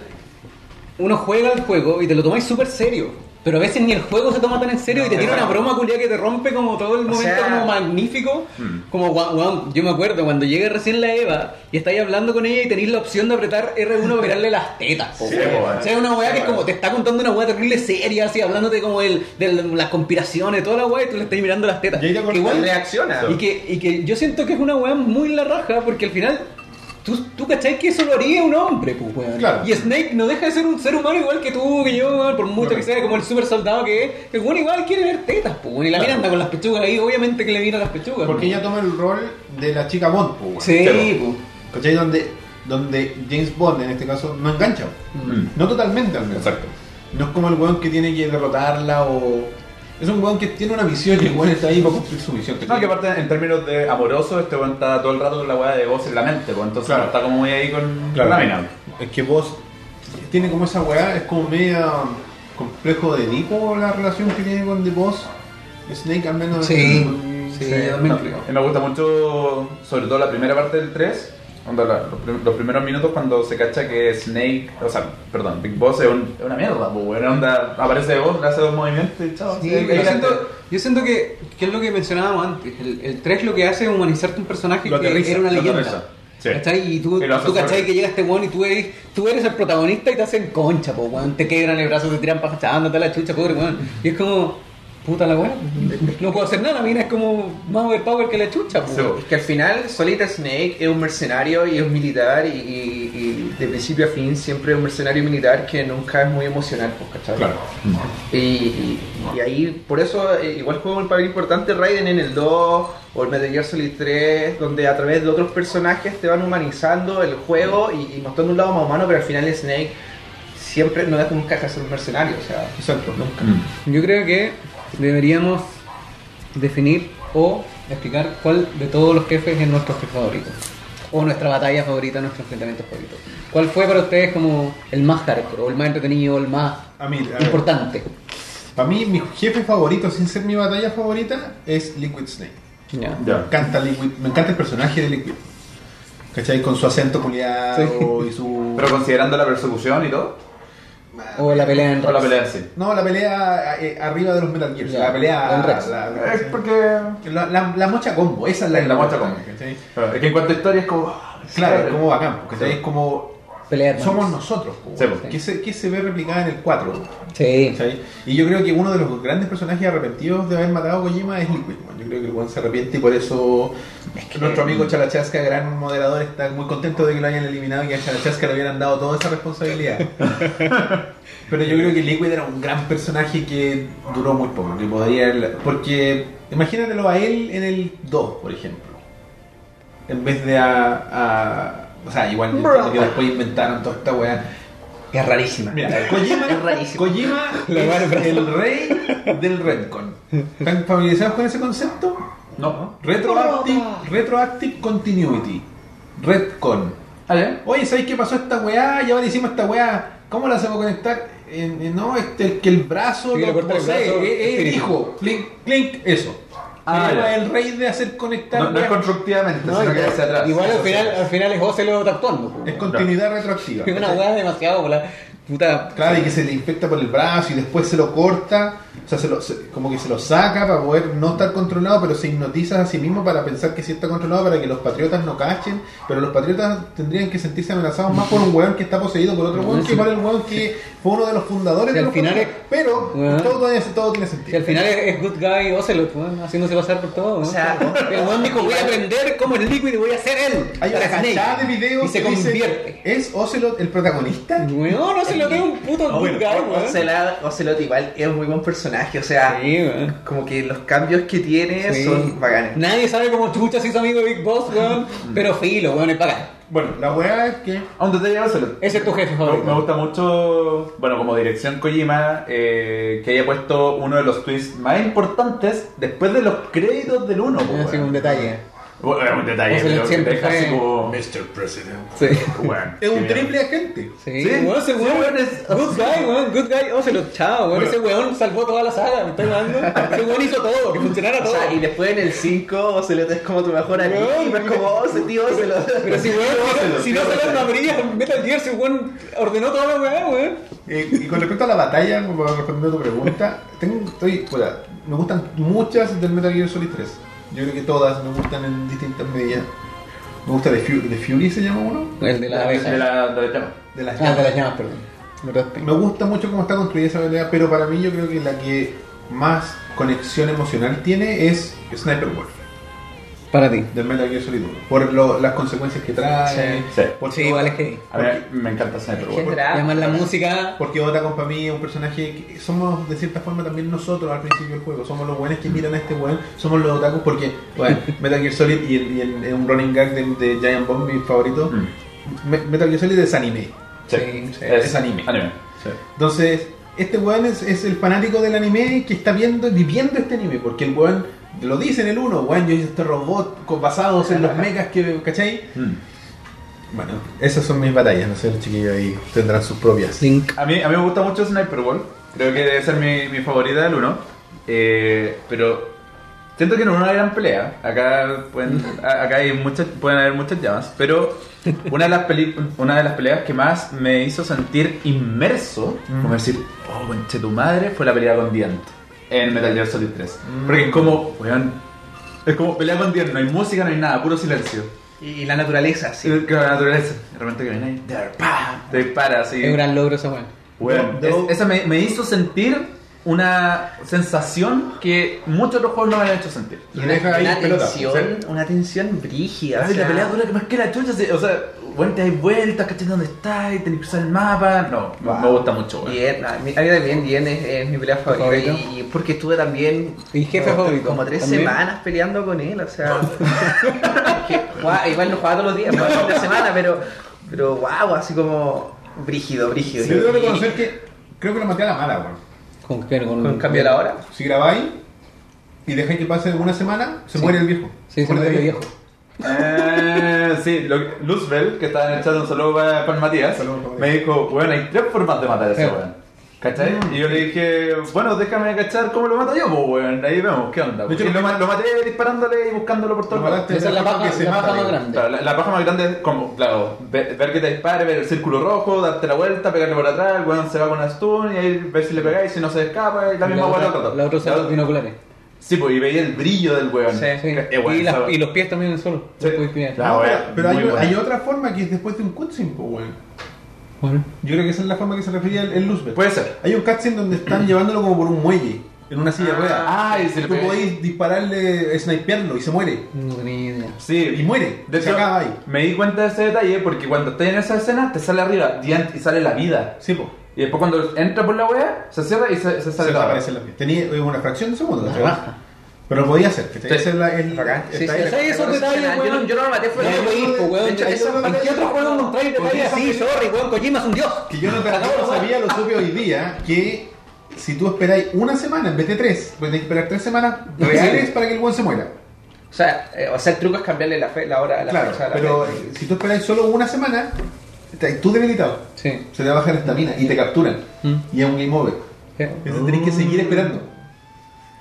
uno juega el juego y te lo tomáis súper serio. Pero a veces ni el juego se toma tan en serio y te tiene una broma culia que te rompe como todo el O momento sea- como magnífico. Mm. Como guau, yo me acuerdo cuando llega recién la Eva y estáis hablando con ella y tenéis la opción de apretar R1 para mirarle las tetas. Sí. O sea, es una weá que es como te está contando una weá terrible seria, así hablándote como el, de las conspiraciones, toda la weá y tú le estás mirando las tetas. Y te Que igual- reacciona. y que, y que yo siento que es una weá muy la raja, porque al final, tú, tú cachai que eso lo haría un hombre, pues weón. Claro. Y Snake no deja de ser un ser humano igual que tú, que yo, weón, por mucho que sea como el super soldado que es. El weón igual quiere ver tetas, pues weón. Y la Claro. anda con las pechugas ahí, obviamente que le vienen las pechugas. Porque pues. ella toma el rol de la chica Bond, po, weón. Sí, Sí, pues. ¿Cachai? Donde, donde James Bond en este caso no engancha. Mm. No totalmente al menos. Exacto. No es como el weón que tiene que derrotarla o. Es un weón que tiene una visión y el weón está ahí para cumplir su misión. No, que aparte en términos de amoroso, este weón está todo el rato con la weá de voz en la mente, pues entonces Claro. no está como muy ahí con, Claro. con la mina. Es que vos tiene como esa weá, es como media complejo de Edipo la relación que tiene con The Boss. Snake al menos. Sí. Sí, yo también No, creo. y me gusta mucho, sobre todo la primera parte del 3, cuando la- los, prim- los primeros minutos cuando se cacha que Snake, o sea, perdón, Big Boss es, un- es una mierda, pues weón, onda, aparece de voz, le hace dos movimientos y chao. Sí, yo, siento, yo siento que, que es lo que mencionábamos antes. El, el 3 lo que hace es humanizarte un personaje Lo que aterriza, era una lo leyenda. Sí. ¿Cachai? Y tú, Y tú cachai que llega este weón y tú eres, tú eres el protagonista y te hacen concha, po, weón. Te quebran el brazo, te tiran para echándote la chucha, pobre weón. Y es como, puta la weá. No puedo hacer nada, la mina es como más overpower que la chucha, pues. Sí, Es que al final Solid Snake es un mercenario y es un militar y, y- y de principio a fin siempre es un mercenario militar que nunca es muy emocional, pues, ¿cachai? Claro. Y, y- y ahí, por eso, eh, igual juega un papel importante Raiden en el 2 o el Metal Gear Solid 3, donde a través de otros personajes te van humanizando el juego y, y mostrando un lado más humano, pero al final Snake siempre no es nunca ser un mercenario, o sea, Exacto. nunca. Mm. Yo creo que deberíamos definir o explicar cuál de todos los jefes es nuestro jefe favorito. O nuestra batalla favorita, nuestro enfrentamiento favorito. ¿Cuál fue para ustedes como el más hardcore, o el más entretenido, o el más A mí, a ver, importante? para mí, mi jefe favorito, sin ser mi batalla favorita, es Liquid Snake. Ya. Ya. Me encanta Liquid, me encanta el personaje de Liquid. ¿Cachai? Con su acento culiado y su. Pero considerando la persecución y todo, O la pelea en o la pelea sí. No, la pelea eh, arriba de los Metal Gears. Ya, La pelea. en Rex. La, la- Es porque. la- la- la mocha combo, esa es la, La mocha combo. ¿cachai? Es que en cuanto a historia es como. ah, Claro, es como bacán. Sí. Es como. Pelea. Somos nosotros, po, Sí, po. que, se, que se ve replicada en el 4. Sí. ¿cachai? Y yo creo que uno de los grandes personajes arrepentidos de haber matado a Kojima es Liquid. Yo creo que el se arrepiente y por eso nuestro amigo Chalachasca, gran moderador, está muy contento de que lo hayan eliminado y que a Chalachasca le hubieran dado toda esa responsabilidad. Pero yo creo que Liquid era un gran personaje que duró muy poco, que podría porque imagínatelo a él en el 2, por ejemplo. En vez de a, a- o sea, igual que después inventaron toda esta weá. Es rarísima. Mira, Kojima, Es rarísimo. Kojima es el rey del Redcon. ¿Están familiarizados con ese concepto? No. Retroactive, retroactive Continuity. Redcon. Ah, ya. Oye, ¿sabéis qué pasó esta weá? Y ahora hicimos esta weá. ¿Cómo la hacemos conectar? No, este, el que el brazo Sí, le lo corta el posee. brazo, Eh, eh, espíritu. clink, clink, eso. Ah, ya. el rey de hacer conectar. No, no es weá. constructivamente, No, sino que igual- hacia atrás. Igual al final, al final es Ocelot actuando. po. es continuidad retroactiva. Es una weá demasiado la puta. Claro, y que se le infecta por el brazo y después se lo corta, o sea, se lo- se- como que se lo saca para poder no estar controlado, pero se hipnotiza a sí mismo para pensar que sí está controlado para que los patriotas no cachen, pero los patriotas tendrían que sentirse amenazados más por un weón que está poseído por otro weón que por el weón que fue uno de los fundadores Si de al los final es- Pero todo, todavía- todo tiene Si sentido. al final es, es good guy Ocelot, weón, haciéndose pasar por todo. weón. O sea, el weón dijo: Voy a aprender cómo es líquido y voy a ser él. Hay una Snake". cachada de videos Y se que dice, convierte. ¿es Ocelot el protagonista? Weón, Ocelot es un puto good bueno, guy, weón. Ocelot, Ocelot igual es muy buen personaje, o sea, Sí, como que los cambios que tiene Sí. son bacanes. Nadie sabe cómo chucha se hizo amigo de Big Boss, weón. Pero filo, weón, es bacán. Bueno, la weá es que A un detalle Ocelot. Ese es tu jefe Me, favorito. me gusta mucho, bueno, como dirección Kojima, eh, que haya puesto uno de los twists más importantes después de los créditos del 1. Ah, sí, un detalle. Bueno, es un detalle, Ocelot pero que siempre te deja así fue- como... Mr. President. Sí. Bueno, Es un triple agente. Sí, Sí, ese sí, weón es- Good guy, weón, good guy. Ocelot, chao, weón. Bueno. Ese weón salvó toda la saga, me estoy dando. Ese weón hizo todo, que funcionara O todo. sea, y después en el 5 Ocelot es como tu mejor amigo, es como, oh, ese tío Ocelot. Pero si weón, Ocelot, si no se lo Ocelot. abría Metal Gear, si weón ordenó toda la weá, weón. Eh, y con respecto a la batalla, responder a tu pregunta, tengo, estoy, me gustan muchas del Metal Gear Solid 3. Yo creo que todas me gustan en distintas medidas. Me gusta The Fury, The Fury se llama uno. El de la abeja. De la, de la llama. De las Ah, de las llamas. llamas, perdón. Me gusta mucho cómo está construida esa pelea, pero para mí yo creo que la que más conexión emocional tiene es Sniper Wolf Para ti. del Metal Gear Solid 1. Por lo- las consecuencias que trae. Sí, sí. Porque, Sí, igual es que. A mí me encanta Sniper Wolf. General. Además la música. Porque Otacon para mí es un personaje que somos de cierta forma también nosotros al principio del juego. Somos los buenos que miran a este weón. Somos los otakus porque, bueno, Metal Gear Solid y, en- y en un running gag de, de Giant Bomb, mi favorito, Mm. Me- Metal Gear Solid es anime. Sí, Sí, sí, es anime. Sí. Entonces, este weón es, es el fanático del anime que está viendo, viviendo este anime. Porque el weón lo dice en el 1, weón, yo hice este robot basados en los mechas que, ¿cachai? Mm. Bueno, esas son mis batallas. No sé, los chiquillos ahí tendrán sus propias. Link. A mí, a mí me gusta mucho Sniper Wolf. Creo que debe ser mi, mi favorita del 1. Eh, pero siento que no es una gran pelea. Acá, pueden, acá hay muchas, pueden haber muchas llamas. Pero una de, las peli- una de las peleas que más me hizo sentir inmerso, como decir, oh, conche tu madre, fue la pelea con Diant en Metal Gear Solid 3. Porque es como, weón, es como pelea con Diant, no hay música, no hay nada, puro silencio. Y la naturaleza, sí. Sí. Que la naturaleza. De repente que viene ahí, te dispara así. Es un gran logro ese weón. Bueno, No, no. es- esa me, me hizo sentir una sensación que muchos otros juegos no me han hecho sentir. Y una, una pelota. tensión, una tensión brígida. Ay, o sea, la pelea dura que más que la chucha, sí, o sea, bueno, te das vueltas, ¿cachai? ¿Dónde estás? Y tenés que usar el mapa. No, me- Wow. me gusta mucho, weón. Bien, a mí, también Dien es, es mi pelea favorita. favorito? Y, y porque estuve también ¿Y jefe como, favorito? como tres ¿También? semanas peleando con él. O sea, que jugaba- igual no jugaba todos los días, jugaba fin de semana, pero, pero wow, así como brígido, brígido. Yo debo Y- reconocer que creo que lo maté a la mala, weón. ¿Con qué? Con, ¿Con cambio la hora? Si grabáis y dejáis que pase una semana, se muere el viejo. Sí, se muere el viejo. Eh, sí, lo que- Luzbel, que está en el chat, un saludo para, Matías, me dijo, bueno, hay tres formas de matar a ese Sí. weón. ¿Cachai? Y yo le dije, bueno, déjame cachar cómo lo mato yo, pues, weón. Ahí vemos, ¿qué onda? De hecho, y lo, lo ma- lo maté disparándole y buscándolo por todos lados. mataste Esa es la paja, que se la mata, paja más grande. Claro, la, la paja más grande es como, claro, ve- ver que te dispare, ver el círculo rojo, darte la vuelta, pegarle por atrás, el weón se va con una stun y ahí ver si le pegáis, si no se escapa, y la misma weón la, otro rato. la otra son los binoculares. Sí, pues, y veía el brillo del weón. Sí, Sí. Eh, weón, y, las- esa- y los pies también. Sí. Puedes pinear. La No, wea, pero hay otra forma que es después de un cutscene, pues, weón. Bueno. Yo creo que esa es la forma que se refería el, el Luzbel. Puede ser. Hay un cutscene donde están llevándolo como por un muelle, en una silla de ruedas. Ah, y se le Tú pega- podéis dispararle, snipearlo y se muere. No tenía idea. Sí, Y muere. De se hecho, acaba ahí. me di cuenta de ese detalle porque cuando estás en esa escena te sale arriba Diant y sale la vida. Sí, pues. Y después cuando entra por la wea, se cierra y se, se Se sale la desaparece la vida. Tenía eh, una fracción de segundo. La raja. Pero lo podía hacer. ¿cachai? Sí. Ese es la- el. Sí, sí, sí, esos Yo detalles, no- weón. Yo no lo maté, fue Ya, fue- weón, weón. ¿En qué ¿En qué otro juego encontráis detalles así? Sorry, weón, Kojima es un dios. Que yo no, no sabía, lo supe hoy día, que si tú esperáis una semana en vez de tres, pues tenés que esperar tres semanas reales para que el buen se muera. O sea, eh, o sea, el truco es cambiarle la, fe, la hora, la Claro, fecha a la pero fe. si tú esperáis solo una semana, te- tú debilitado. Sí. Se te baja la estamina y te capturan. Mm. Y es un game over. Entonces tenés que seguir esperando.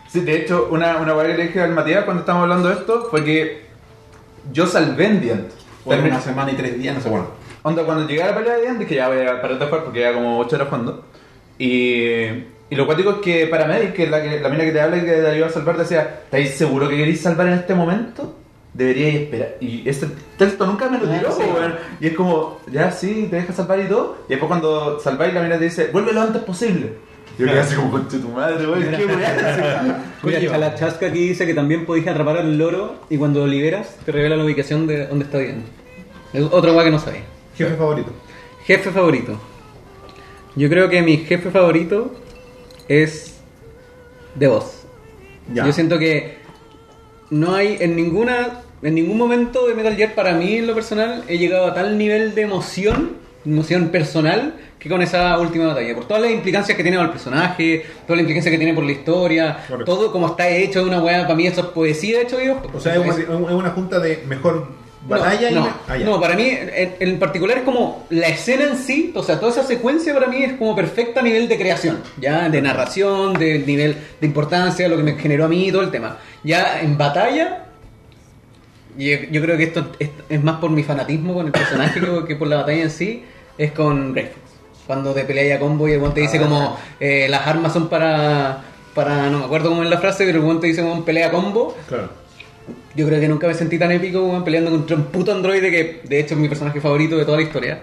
Sí, de hecho, una, una que le dije al Matías cuando estábamos hablando de esto fue que yo salvé en Diant. Por Termin- una semana y tres días, no sé, bueno. Onda, cuando llegué a la pelea de Diant, dije ya voy a parar de jugar porque ya como 8 horas jugando. Y, y lo cuático es que para Medic, que es la, que, la mina que te habla y que te ayuda a salvar, decía: ¿Estáis seguro que queréis salvar en este momento? Deberíais esperar. Y ese texto nunca me lo tiró, Ah, sí. weón. Y es como, ya sí, te deja salvar y todo. Y después cuando salváis, la mina te dice: Vuelve lo antes posible. Y yo quedé así como, conche tu madre, weón, qué weá. Mira, Chalachasca aquí dice que también podéis atrapar al loro y cuando lo liberas te revela la ubicación de dónde está viendo. Es otra weá que no sabía. Jefe favorito. Jefe favorito. Yo creo que mi jefe favorito es The Boss. Ya. Yo siento que no hay en ninguna en ningún momento de Metal Gear para mí en lo personal he llegado a tal nivel de emoción, emoción personal que con esa última batalla, por todas las implicancias que tiene para el personaje, todas las implicancias que tiene por la historia, Correcto. todo como está hecho de una weá, para mí eso es poesía hecho Dios. O sea, es una, es una junta de mejor batalla no, y. ah, ya. no, para mí en, en particular es como la escena en sí, o sea, toda esa secuencia para mí es como perfecta a nivel de creación, ya de narración, de nivel de importancia, lo que me generó a mí todo el tema. Ya en batalla, yo, yo creo que esto es, es más por mi fanatismo con el personaje que, que por la batalla en sí, es con Grey Fox. Cuando te peleas a combo y el guante te dice Ah. como eh, las armas son para, para, no me acuerdo cómo es la frase, pero el guante te dice como pelea a combo. Claro. Yo creo que nunca me sentí tan épico weón, peleando contra un puto androide que de hecho es mi personaje favorito de toda la historia.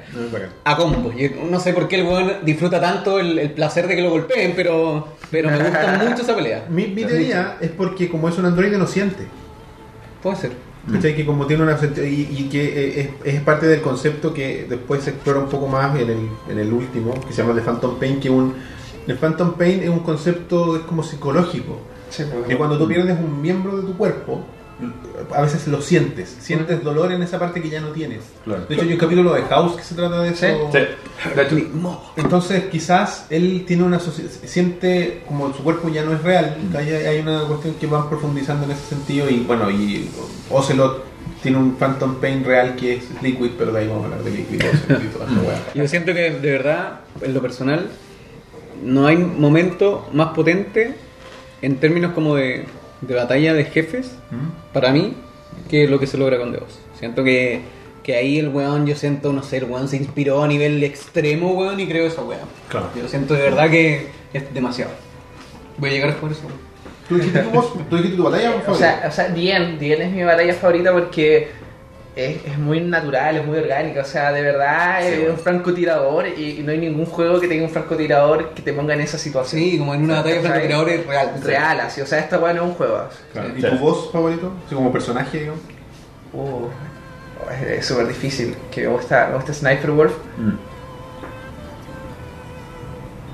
A combo. Yo no sé por qué el weón disfruta tanto el, el placer de que lo golpeen, pero, pero me gusta mucho esa pelea. Mi, mi teoría es porque, como es un androide, no siente. Puede ser. ¿Cachai? Que como tiene una y, y que eh, es, es parte del concepto que después se explora un poco más en el, en el último, que se llama The Phantom Pain, que un el Phantom Pain es un concepto es como psicológico, Sí, pues, que cuando tú pierdes un miembro de tu cuerpo, a veces lo sientes, sientes dolor en esa parte que ya no tienes. Claro. De hecho, hay un capítulo de House que se trata de eso. Sí, Entonces, quizás él tiene una siente como su cuerpo ya no es real. Hay, hay una cuestión que van profundizando en ese sentido. Y bueno, y Ocelot tiene un Phantom Pain real que es Liquid, pero de ahí vamos a hablar de Liquid. Ocelot y toda esa weá. Yo siento que de verdad, en lo personal, no hay momento más potente en términos como de, de batalla de jefes, para mí, que lo que se logra con Deus. Siento que, que ahí el weón, yo siento, no sé, el weón se inspiró a nivel extremo, weón, y creo esa weón. Claro. Yo siento de verdad que es demasiado. Voy a llegar a jugar eso. weón. ¿Tú dijiste tu, voz? ¿Tú dijiste tu batalla? O sea, o sea, Dien, Dien es mi batalla favorita porque es, es muy natural, es muy orgánica, o sea, de verdad es un francotirador y, y no hay ningún juego que tenga un francotirador que te ponga en esa situación. Sí, como en una batalla de francotiradores real. Real, así, o sea, esta weá no es un juego. así. Claro. ¿Y Sí. tu voz favorito? Así como personaje, digamos. Uh, es súper difícil, que me gusta, me gusta Sniper Wolf. Mm.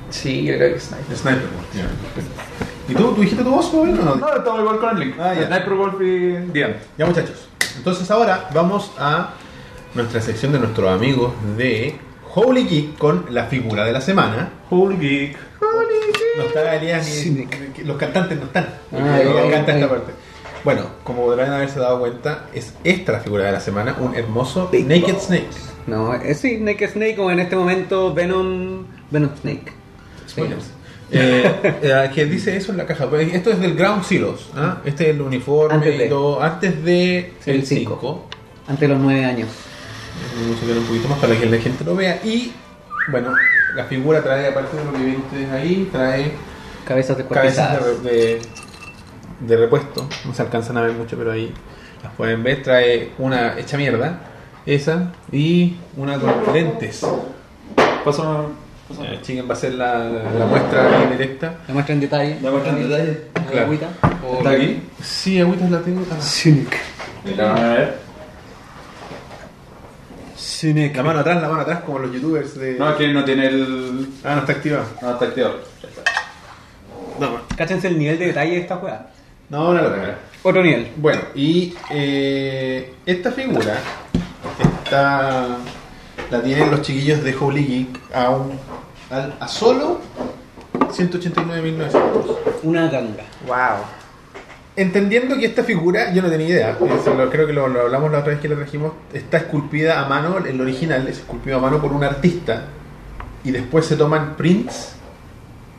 Sí, yo creo que Sniper. Sniper. ya. ¿Y tú, tú dijiste tu voz o no? No, estamos igual con el link. Ah, ya. Sniper Wolf y Dian. Ya muchachos, entonces ahora vamos a nuestra sección de nuestros amigos de Holy Geek con la figura de la semana. Holy Geek. No está Elías ni Cynic. los cantantes no están. Ah, canta ya. esta parte. Bueno, como podrán haberse dado cuenta, es esta la figura de la semana, un hermoso Naked Snake. No, es sí, Naked Snake o en este momento Venom, Venom Snake. Spoilers. Eh, eh, que dice eso en la caja. Esto es del Ground Zeroes. ¿ah? Este es el uniforme Antes de. antes de Sí, el el cinco. 5. Ante los nueve años. Vamos a ver un poquito más para que la gente lo vea. Y bueno, la figura trae, aparte de lo que ven ustedes ahí, trae Cabezas cabezas de, de, de repuesto. No se alcanzan a ver mucho, pero ahí las pueden ver. Trae una hecha mierda, esa, y una con lentes. Paso. Eh, Chicken va a ser la, la muestra ahí directa. La muestra en detalle. ¿La muestra en detalle? ¿Hay Claro. agüita? O- ¿Está aquí? Sí, agüitas la tengo. ah. Cynic. La van a ver. Cynic. La mano atrás, la mano atrás, como los youtubers de. No, es que no tiene el. Ah, no está activado. No, está activado. Ya está. No, Cáchense el nivel de detalle de esta juega. no, una locura. Otro nivel. Bueno, y eh, esta figura está, la tienen los chiquillos de Holy Geek a, un, a, a solo 189.900. Una ganga. Wow. Entendiendo que esta figura, yo no tenía idea, lo- creo que lo, lo hablamos la otra vez que la trajimos, está esculpida a mano, el original es esculpido a mano por un artista y después se toman prints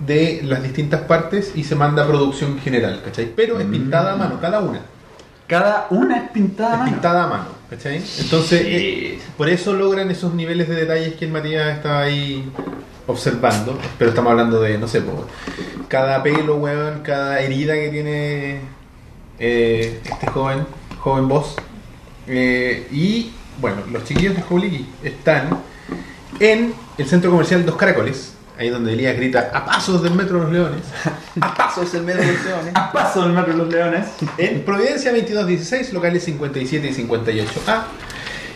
de las distintas partes y se manda a producción general, ¿cachai? Pero es pintada a mano, cada una. Cada una es pintada. a mano. pintada a mano, ¿cachai? Entonces, eh, por eso logran esos niveles de detalles que el Matías estaba ahí observando. Pero estamos hablando de, no sé, cada pelo, weón, cada herida que tiene eh, este joven, joven boss. Eh, y, bueno, los chiquillos de Geek están en el centro comercial Dos Caracoles. Ahí donde Elías grita a pasos del metro de los leones. A pasos en medio de los leones. A paso del metro de los leones. En Providencia 2216, locales 57 y 58A.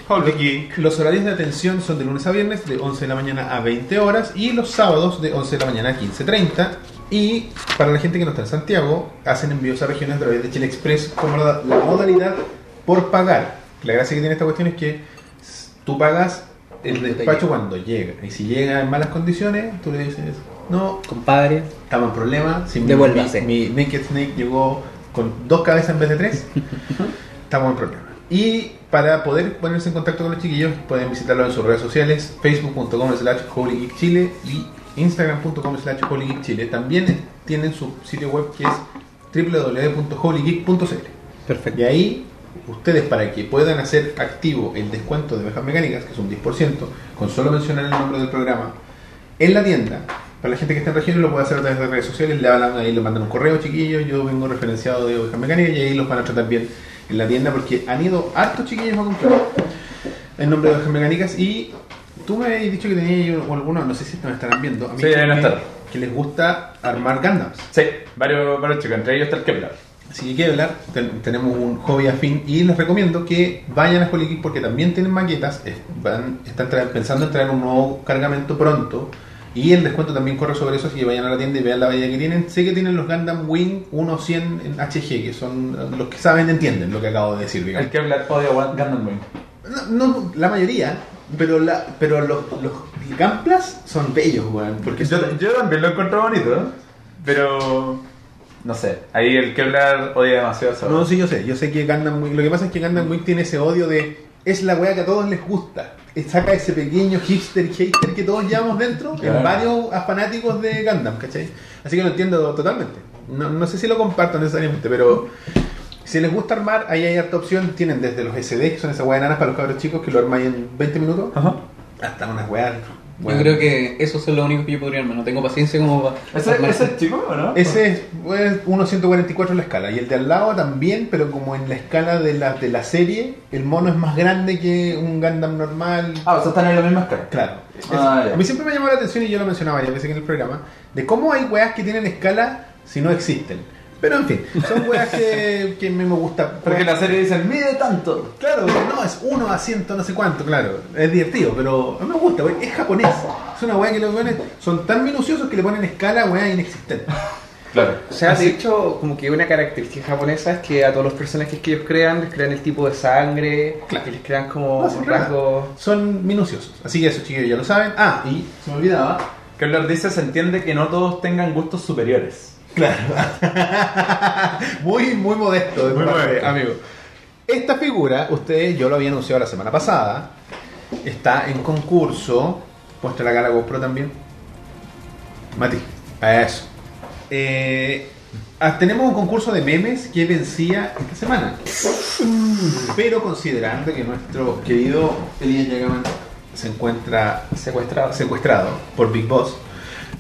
Holy Geek. Los horarios de atención son de lunes a viernes de 11 de la mañana a 20 horas y los sábados de 11 de la mañana a 15.30. Y para la gente que no está en Santiago, hacen envíos a regiones a través de Chile Express como la, la modalidad por pagar. La gracia que tiene esta cuestión es que tú pagas el despacho cuando llega. Y si llega en malas condiciones, tú le dices, no, Compadre. estamos en problema. Si Devuélvase. Mi, mi Naked Snake llegó con dos cabezas en vez de tres. estamos en problema. Y para poder ponerse en contacto con los chiquillos, pueden visitarlos en sus redes sociales, facebook.com slash holygeekchile y instagram.com slash holygeekchile. También tienen su sitio web que es www.holygeek.cl. Perfecto. Y ahí, ustedes para que puedan hacer activo el descuento de ovejas mecánicas, que es un 10%, con solo mencionar el nombre del programa, en la tienda, para la gente que está en regiones lo puede hacer a través de redes sociales, le hablan ahí, le mandan un correo chiquillos, yo vengo referenciado de ovejas mecánicas y ahí los van a tratar bien en la tienda porque han ido hartos chiquillos a comprar en nombre de ovejas mecánicas y tú me habías dicho que tenías algunos, no sé si me estarán viendo, a mí Sí, que, estar. que les gusta armar Gundams. Sí, varios, varios chicos. Entre ellos está el Kevlar. Así que quiero hablar, ten- tenemos un hobby afín y les recomiendo que vayan a Holy Geek porque también tienen maquetas, es- van, están tra- pensando en traer un nuevo cargamento pronto y el descuento también corre sobre eso, así que vayan a la tienda y vean la variedad que tienen. Sé que tienen los Gundam Wing 100 en HG, que son los que saben entienden lo que acabo de decir, digamos. El Kevlar odia Gundam Wing. No, no, la mayoría, pero la, pero los, los Gamplas son bellos, weón, porque Yo, son- yo también lo encuentro bonito, pero no sé. Ahí el Kevlar odia demasiado eso. No, sí, yo sé. Yo sé que Gundam Wing. Lo que pasa es que Gundam Wing tiene ese odio de. Es la weá que a todos les gusta. Saca ese pequeño hipster hater que todos llevamos dentro Claro. en varios fanáticos de Gundam, ¿cachai? Así que lo entiendo totalmente. No, no sé si lo comparto necesariamente, pero si les gusta armar, ahí hay harta opción. Tienen desde los SD, que son esas weas enanas para los cabros chicos que lo arman en 20 minutos, Ajá. hasta unas weas Bueno. Yo creo que esos son los únicos que yo podría armar. No tengo paciencia como para. ¿Ese, ese es chico o no? Ese es pues, 1.144 en la escala. Y el de al lado también, pero como en la escala de la, de la serie, el mono es más grande que un Gundam normal. Ah, o sea, están en la misma escala. Claro. Es- Ah, ya. a mí siempre me llamó la atención, y yo lo mencionaba varias veces en el programa, de cómo hay weas que tienen escala si no existen. Pero en fin, son weas que, que a mí me gusta. Porque en la serie dicen, mide tanto. Claro, no, es 1 a 100, no sé cuánto, claro. Es divertido, pero a mí me gusta, porque es japonés. Es una wea que los weones son tan minuciosos que le ponen escala a weas inexistentes. Claro. O sea, Así- de hecho, como que una característica japonesa es que a todos los personajes que ellos crean, les crean el tipo de sangre, Claro. que les crean como No, rasgos. Son minuciosos. Así que eso, chiquillos, ya lo saben. Ah, y se me olvidaba. Keller dice, se entiende que no todos tengan gustos superiores. Claro. muy, muy modesto de Muy parte, modesto. amigo. Esta figura, ustedes, yo lo había anunciado la semana pasada. Está en concurso. Muestra la cara GoPro también. Mati, a eso. Eh, ah, tenemos un concurso de memes que vencía esta semana. Pero considerando que nuestro querido Elías Yagaman se encuentra Secuestrados. secuestrado por Big Boss,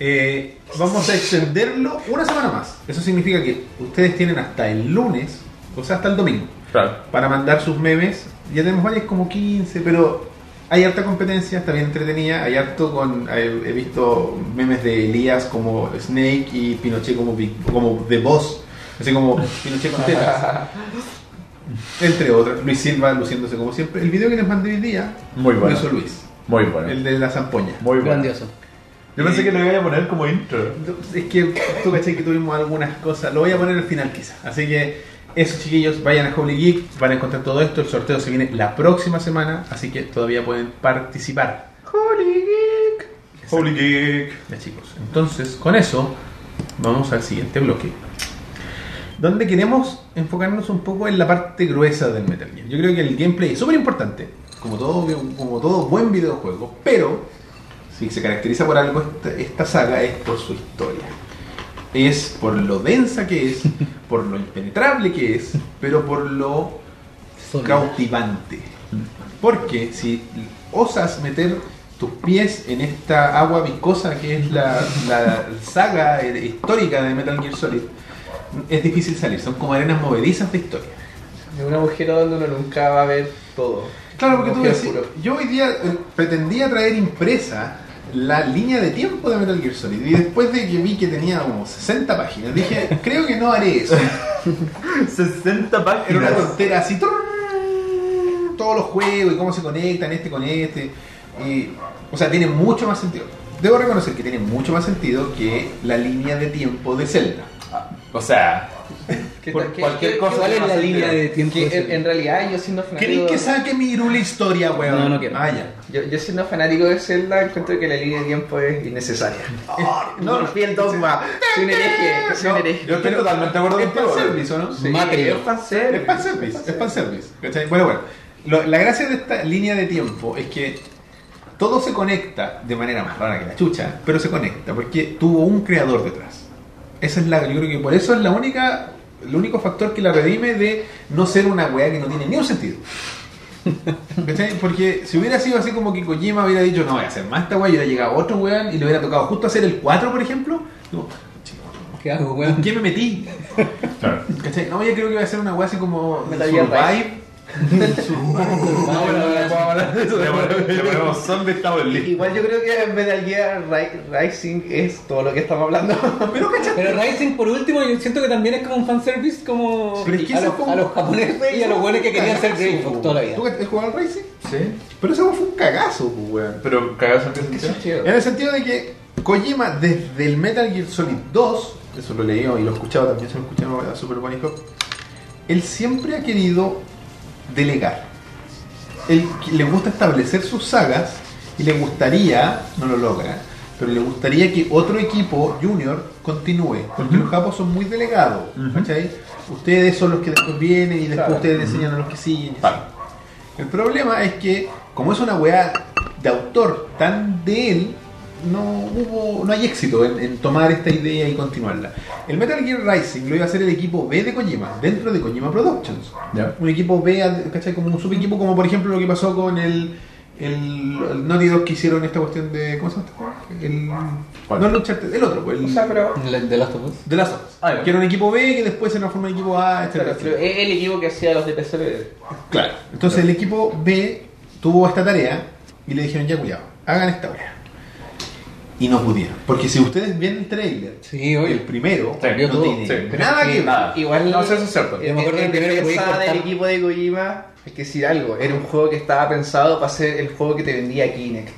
eh, vamos a extenderlo una semana más. Eso significa que ustedes tienen hasta el lunes, o sea, hasta el domingo, Claro. para mandar sus memes. Ya tenemos varias como 15, pero hay harta competencia, está bien entretenida. Hay harto con. He, visto memes de Elías como Snake y Pinochet como, como The Boss, así como Pinochet con tetas. Entre otros, Luis Silva luciéndose como siempre. El video que les mandé hoy día Muy bueno. Luis, Muy bueno. el de la zampoña. Muy bueno. Grandioso. Yo pensé que lo iba a poner como intro. Es que tú caché que tuvimos algunas cosas. Lo voy a poner al final quizá. Así que eso chiquillos, vayan a Holy Geek, van a encontrar todo esto. El sorteo se viene la próxima semana, así que todavía pueden participar. Holy Geek. Holy Geek. Ya chicos. Entonces, con eso, vamos al siguiente bloque. Donde queremos enfocarnos un poco en la parte gruesa del Metal Gear. Yo creo que el gameplay es súper importante, como todo, como todo buen videojuego, pero si se caracteriza por algo esta, esta saga es por su historia. Es por lo densa que es, por lo impenetrable que es, pero por lo cautivante. Porque si osas meter tus pies en esta agua viscosa que es la, la saga histórica de Metal Gear Solid, es difícil salir. Son como arenas movedizas de historia. Es un agujero donde uno nunca va a ver todo. Claro, porque tú decís, yo hoy día eh, pretendía traer impresa la línea de tiempo de Metal Gear Solid y después de que vi que tenía como 60 páginas, dije, creo que no haré eso. 60 Era una páginas. tontera así, todos los juegos y cómo se conectan este con este. Y, o sea, tiene mucho más sentido. Debo reconocer que tiene mucho más sentido que la línea de tiempo de Zelda. O sea, ¿Qué por cualquier qué- cosa ¿Cuál es no la línea de tiempo? que de en, en realidad yo siendo fanático ¿Queréis que saque mi Irule historia, weón? No, no quiero. Ah, ya. yo, yo siendo fanático de Zelda encuentro que la línea de tiempo es innecesaria. no, no, el dogma. Soy un hereje, soy un hereje. Yo estoy totalmente de acuerdo Es contigo. fanservice, ¿o no? Sí, Material. es fanservice. Es fanservice, es fanservice. ¿cachai? Bueno, bueno. Lo- la gracia de esta línea de tiempo es que todo se conecta de manera más rara que la chucha, pero se conecta porque tuvo un creador detrás. Esa es la, yo creo que por eso es la única, el único factor que la redime de no ser una weá que no tiene ni un sentido. Porque si hubiera sido así como que Kojima hubiera dicho, no voy a hacer más esta weá, y hubiera llegado otro weón y le hubiera tocado justo hacer el 4, por ejemplo, digo, ¿Qué hago, ¿en weón? qué me metí? Claro. ¿Cachai? No, yo creo que va a ser una weá así como Metal Gear Survive. En. Igual yo creo que Metal Gear Ri- Rising es todo lo que estamos hablando. Pero. Pero Rising, por último, yo siento que también es como un fanservice como Pero es que a, los, a los japoneses y a los buenos que querían ser Grey Fox toda la vida. ¿Tú has jugado al Racing? Sí. Pero eso fue un cagazo, pues, weón. Pero cagazo en qué sentido. En el sentido de que Kojima, desde el Metal Gear Solid 2, eso lo leí y lo escuchaba también, se lo escuchaba a Super Bunny Hop, él siempre ha querido delegar. Él le gusta establecer sus sagas y le gustaría, no lo logra, pero le gustaría que otro equipo junior continúe, porque los japos son muy delegados. ¿cachai? Ustedes son los que después vienen y después Claro. ustedes enseñan a los que siguen. Vale. El problema es que, como es una weá de autor tan de él, no hubo, no hay éxito en, en tomar esta idea y continuarla. El Metal Gear Rising lo iba a hacer el equipo B de Kojima, dentro de Kojima Productions. Un equipo B, ¿cachai? Como un subequipo, como por ejemplo lo que pasó con el el, el Naughty Dog que hicieron esta cuestión de. ¿Cómo se llama este? El, ¿Cuál? no el Uncharted, el otro, pues, el O sea, pero. De Last of Us. de las otras. Ah, ya. que era un equipo B que después se transformó en equipo A, Claro, pero es el equipo que hacía los de PSP. Claro. Entonces el equipo B tuvo esta tarea y le dijeron, ya cuidado, hagan esta hora. Y no pudieron. Porque si ustedes ven el trailer, Sí, el primero, Sí, no todo. tiene Sí. nada que ver. Nada. Igual. No, eso es cierto. Yo me acuerdo en del primero que defensa del cortar. equipo de Kojima, hay que decir algo. Era un juego que estaba pensado para ser el juego que te vendía Kinect.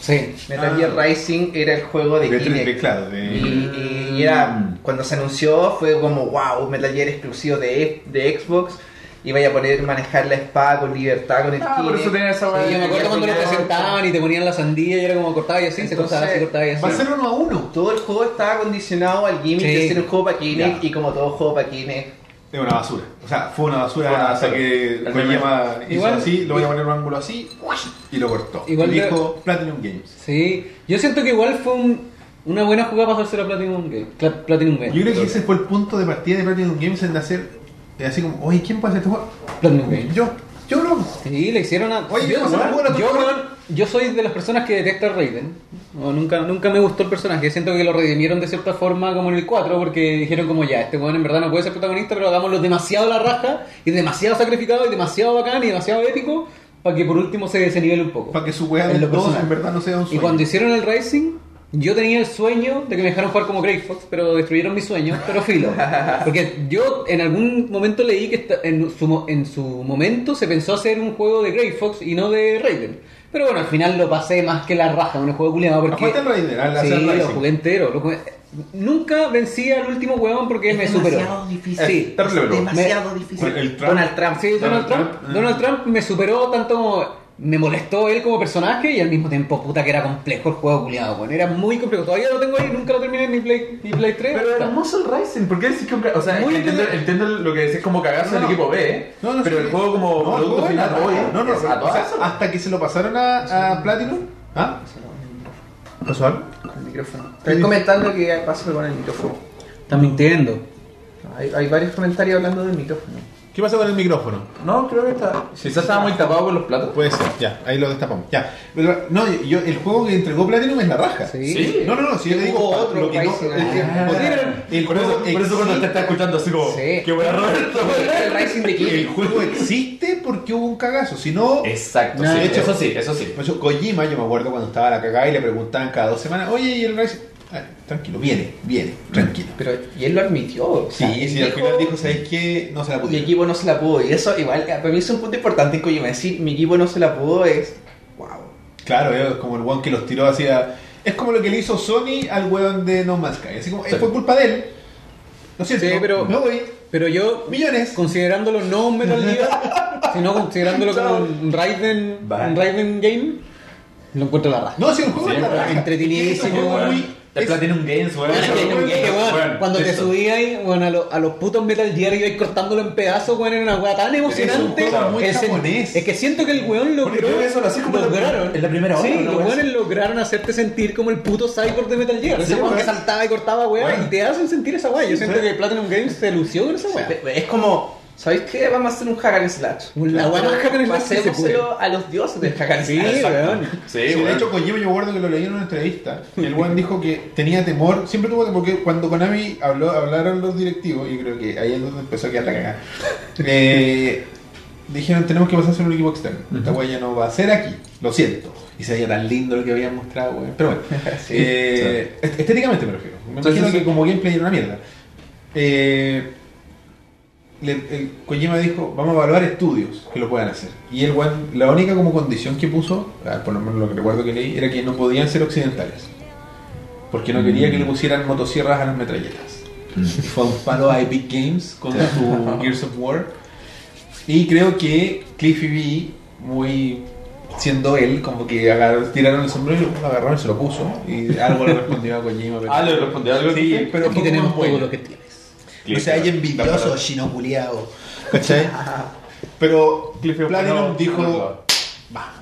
Sí. Metal Ah. Gear Rising era el juego de, De Kinect. 3D, claro, de- Y, y era, cuando se anunció fue como, wow, Metal Gear exclusivo de, de Xbox. Y vaya a poder manejar la espada con libertad con el Ah, por eso tenía esa Sí, yo me acuerdo cuando lo Entonces- presentaban y te ponían la sandía y era como cortaba y así, se cortaba así, Entonces, cortaba y así. Va a ser uno a uno. Todo el juego estaba condicionado al gimmick Sí. de ser un juego para Kinect Ya. y como todo juego para Kinect. Es una basura. O sea, fue una basura Fue una hasta basura. que El Kojima hizo Igual- así, lo voy a poner un ángulo así y lo cortó. Igual y de- dijo Platinum Games. Sí, yo siento que igual fue un- una buena jugada para hacerse la Platinum Game. Pla- Platinum Game. Yo creo que ese fue el punto de partida de Platinum Games en hacer eh, así como, oye, ¿quién puede hacer este juego? Game. Yo, yo no. Sí, le hicieron a. Oye, yo, ¿cómo se me ocurre la yo, yo soy de las personas que detesta a Raiden. No, nunca, nunca me gustó el personaje. Siento que lo redimieron de cierta forma como en el 4 porque dijeron como ya, este weón en verdad no puede ser protagonista, pero hagámoslo demasiado la raja y demasiado sacrificado y demasiado bacán y demasiado épico para que por último se, se nivele un poco. Para que su weá En de lo todos personal. en verdad no sea un Y sueño. cuando hicieron el Racing, yo tenía el sueño de que me dejaran jugar como Grey Fox, pero destruyeron mi sueño, pero filo. Porque yo en algún momento leí que en su, mo- en su momento se pensó hacer un juego de Grey Fox y no de Raiden. Pero bueno, al final lo pasé más que la raja, un juego culiado porque... ¿Jugaste al Raiden? Al Sí, lo jugué entero. lo jugué- Nunca vencí al último huevón porque me superó. difícil. Sí, bro. demasiado difícil. el Trump- Donald Trump. Sí, Donald, Donald Trump, Trump, Donald. Trump me superó tanto como me molestó él como personaje y al mismo tiempo puta que era complejo el juego culiado, bueno, era muy complejo. Todavía lo tengo ahí, nunca lo terminé en mi Play, mi Play 3. Pero hermoso el Rising, ¿por qué decís que un O sea, Muy entiendo, entiendo lo que decís como cagazo del No, no. equipo B, ¿eh? No, no, pero sí. el juego como producto final, era- oye, no, no, o sea, hasta que se lo pasaron a, a Platinum. ¿Ah? ¿Pasó algo? El micrófono. Estoy comentando que pasa con el micrófono. Están mintiendo. Hay, hay varios comentarios hablando del micrófono. ¿Qué pasa con el micrófono? No, creo que está. Quizás estaba muy tapado con los platos. Puede ser, ya, ahí lo destapamos. Ya. Pero, no, yo, el juego que entregó Platinum es la raja. Sí. Sí. No, no, no, si yo le digo pa- otro lo que no, el, Ah. por, eso, juego por eso cuando te existe- está escuchando así como, Sí. qué buena Roberto. el Rising de el juego existe porque hubo un cagazo, si no... Exacto, No, sí, de hecho- eso sí, eso sí. Por eso, Kojima, yo me acuerdo cuando estaba la cagada y le preguntaban cada dos semanas, oye, ¿y el Rising? Tranquilo, viene, viene, tranquilo. Pero, y él lo admitió. o Sí, sea, sí, al final dijo, ¿sabes qué? No se la Mi pudieron. equipo no se la pudo. Y eso, igual, para mí es un punto importante en Kojima. Decir, mi equipo no se la pudo es. ¡Wow! Claro, es como el one que los tiró hacia... Es como lo que le hizo Sony al weón de No Man's Sky. Así como, eh, fue culpa de él. Lo siento, Sí, pero- me voy. Pero yo, Millones. considerándolo no un Metal Gear, sino considerándolo como un Raiden, un Raiden game, lo encuentro la raja. No, si el juego Sí, es la raja. Entretenidísimo, Es muy- El es- Platinum Games, weón. Bueno, es que- Weón, es weón, weón, cuando te esto. subí ahí, bueno, a, lo- a los putos Metal Gear y ibas cortándolo en pedazos, weón, era una weá tan emocionante. juego muy que se- japonés. es que siento que el weón logró. Eso lo hacía como lograron. en la primera hora, Sí, los weones lograron hacerte sentir como el puto cyborg de Metal Gear. Ese Sí, weón que weón. saltaba y cortaba Weón. y te hacen sentir esa weá. Yo siento sí. que Platinum Games se lució con esa weá. Es como, ¿sabéis qué? Vamos a hacer un hack and slash. La weá más hack and slash Pasémoselo a los dioses del hack and Sí, slash. weón. Sí, Sí, de hecho Kojima yo me acuerdo que lo leí en una entrevista. El weón dijo que tenía temor, siempre tuvo temor, porque cuando Konami habló, hablaron los directivos, y creo que ahí es donde empezó a quedar la cagada. eh, dijeron tenemos que pasar a ser un equipo externo. Esta weá ya no va a ser aquí, lo siento. Y se veía tan lindo lo que habían mostrado, weón. Pero bueno, Sí, eh, est- estéticamente me refiero. Me Sí, imagino sí, sí. que como gameplay era una mierda. Eh, le- el Kojima dijo, vamos a evaluar estudios que lo puedan hacer. Y el la única como condición que puso, por lo menos lo que recuerdo que leí, era que no podían ser occidentales. Porque no quería que le pusieran motosierras a las metralletas. Y fue un palo a Epic Games con su Gears of War. Y creo que Cliffy B, muy siendo él, como que agar- tiraron el sombrero, lo agarraron y se lo puso. Y algo le respondió a Kojima. pero- Ah, le respondió algo. Sí, pero Aquí tenemos todo lo que tienes. No se haya envidioso, chino culiao. ¿Cachai? Pero Cliffy Platinum dijo, va,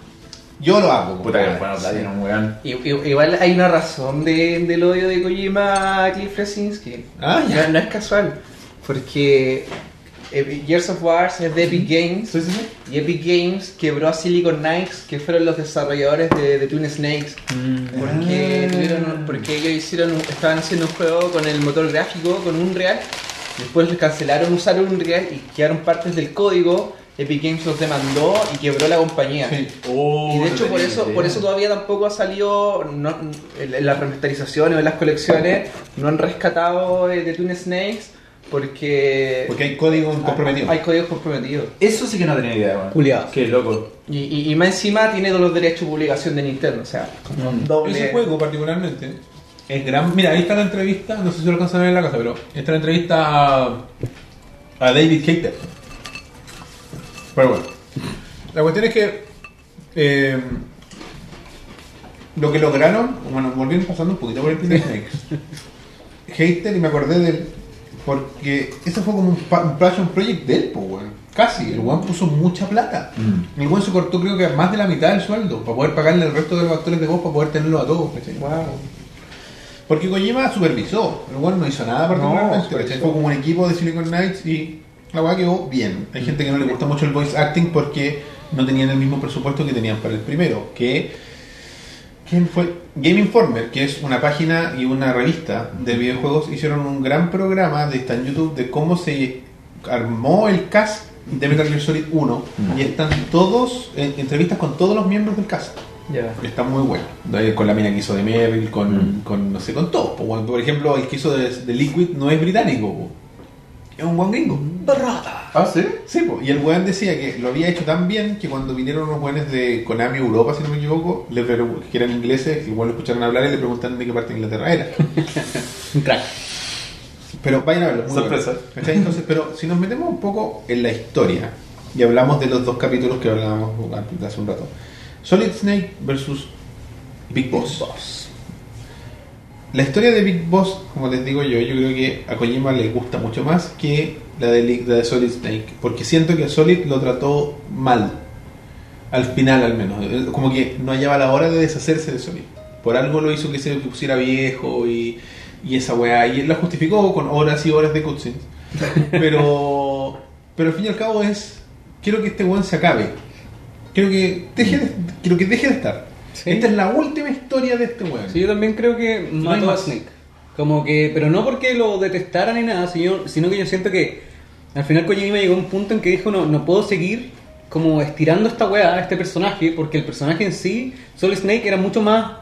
yo lo hago. Puta que compadre". bueno, Platinum, weón. I- i- Igual hay una razón de- del odio de Kojima a Cliff Lesinski. Ah, ya. no, no es casual. Porque Gears of War es de Epic Games. Sí, sí, sí. Y Epic Games quebró a Silicon Knights, que fueron los desarrolladores de, de Twin Snakes. Porque, Ah. tuvieron- porque ellos hicieron, un- estaban haciendo un juego con el motor gráfico, con Unreal. Después les cancelaron usar Unreal y quedaron partes del código. Epic Games los demandó y quebró la compañía. Sí. Oh, Y de hecho por eso, por eso todavía tampoco ha salido no- en las remasterizaciones o en las colecciones, no han rescatado de, de Twin Snakes porque, Porque hay código comprometido. hay códigos comprometidos. Eso sí que no tenía idea, weón. Juliados. Qué loco. Y, y, y más encima tiene todos los derechos de publicación de Nintendo, o sea, doble. Ese juego particularmente es gran. Mira, ahí está la entrevista, no sé si lo alcanzan a ver en la casa, pero esta es la entrevista a, a David Hater. Pero bueno, la cuestión es que eh, lo que lograron, bueno, volvieron pasando un poquito por el Snakes. Hater, y me acordé de él, porque ese fue como un, un passion project de él, pues, weón. Casi, el weón puso mucha plata. Mm. El weón se cortó, creo que más de la mitad del sueldo para poder pagarle el resto de los actores de voz para poder tenerlos a todos, ¿cachai? Porque Kojima supervisó, el weón no hizo nada particularmente, No. Fue como un equipo de Silicon Knights y la weá quedó bien. Hay gente que no le gusta mucho el voice acting porque no tenían el mismo presupuesto que tenían para el primero, que ¿Quién fue? Game Informer, que es una página y una revista de videojuegos, hicieron un gran programa de está en YouTube de cómo se armó el cast de Metal Gear Solid 1 y están todos en entrevistas con todos los miembros del cast. Ya. Está muy bueno. Con la mina que hizo de Merrill, con, Mm. con no sé, con todo. Por ejemplo, el que hizo de, de Liquid no es británico, po. es un buen gringo. ¿Ah, sí? Sí, po. y el weón decía que lo había hecho tan bien que cuando vinieron unos weones de Konami Europa, si no me equivoco, le pregun- que eran ingleses, que igual lo escucharon hablar y le preguntan de qué parte de Inglaterra era. Crack. Pero vayan a verlo. Sorpresa. bueno. Entonces, pero si nos metemos un poco en la historia y hablamos de los dos capítulos que hablábamos antes, hace un rato. Solid Snake versus Big Boss. La historia de Big Boss, como les digo yo, yo creo que a Kojima le gusta mucho más que la de, la de Solid Snake, porque siento que Solid lo trató mal, al final al menos, como que no hallaba la hora de deshacerse de Solid. Por algo lo hizo que se pusiera viejo y, y esa weá, y él la justificó con horas y horas de cutscenes. Pero, pero al fin y al cabo es, quiero que este weón se acabe. Quiero que deje de, quiero que deje de estar. Sí. Esta es la última historia de este weón. Sí, yo también creo que No mató a. Snake. Como que, pero no porque lo detestara ni nada, sino, sino que yo siento que al final Kojima llegó a un punto en que dijo no, no puedo seguir como estirando esta weá, este personaje, porque el personaje en sí, Solid Snake, era mucho más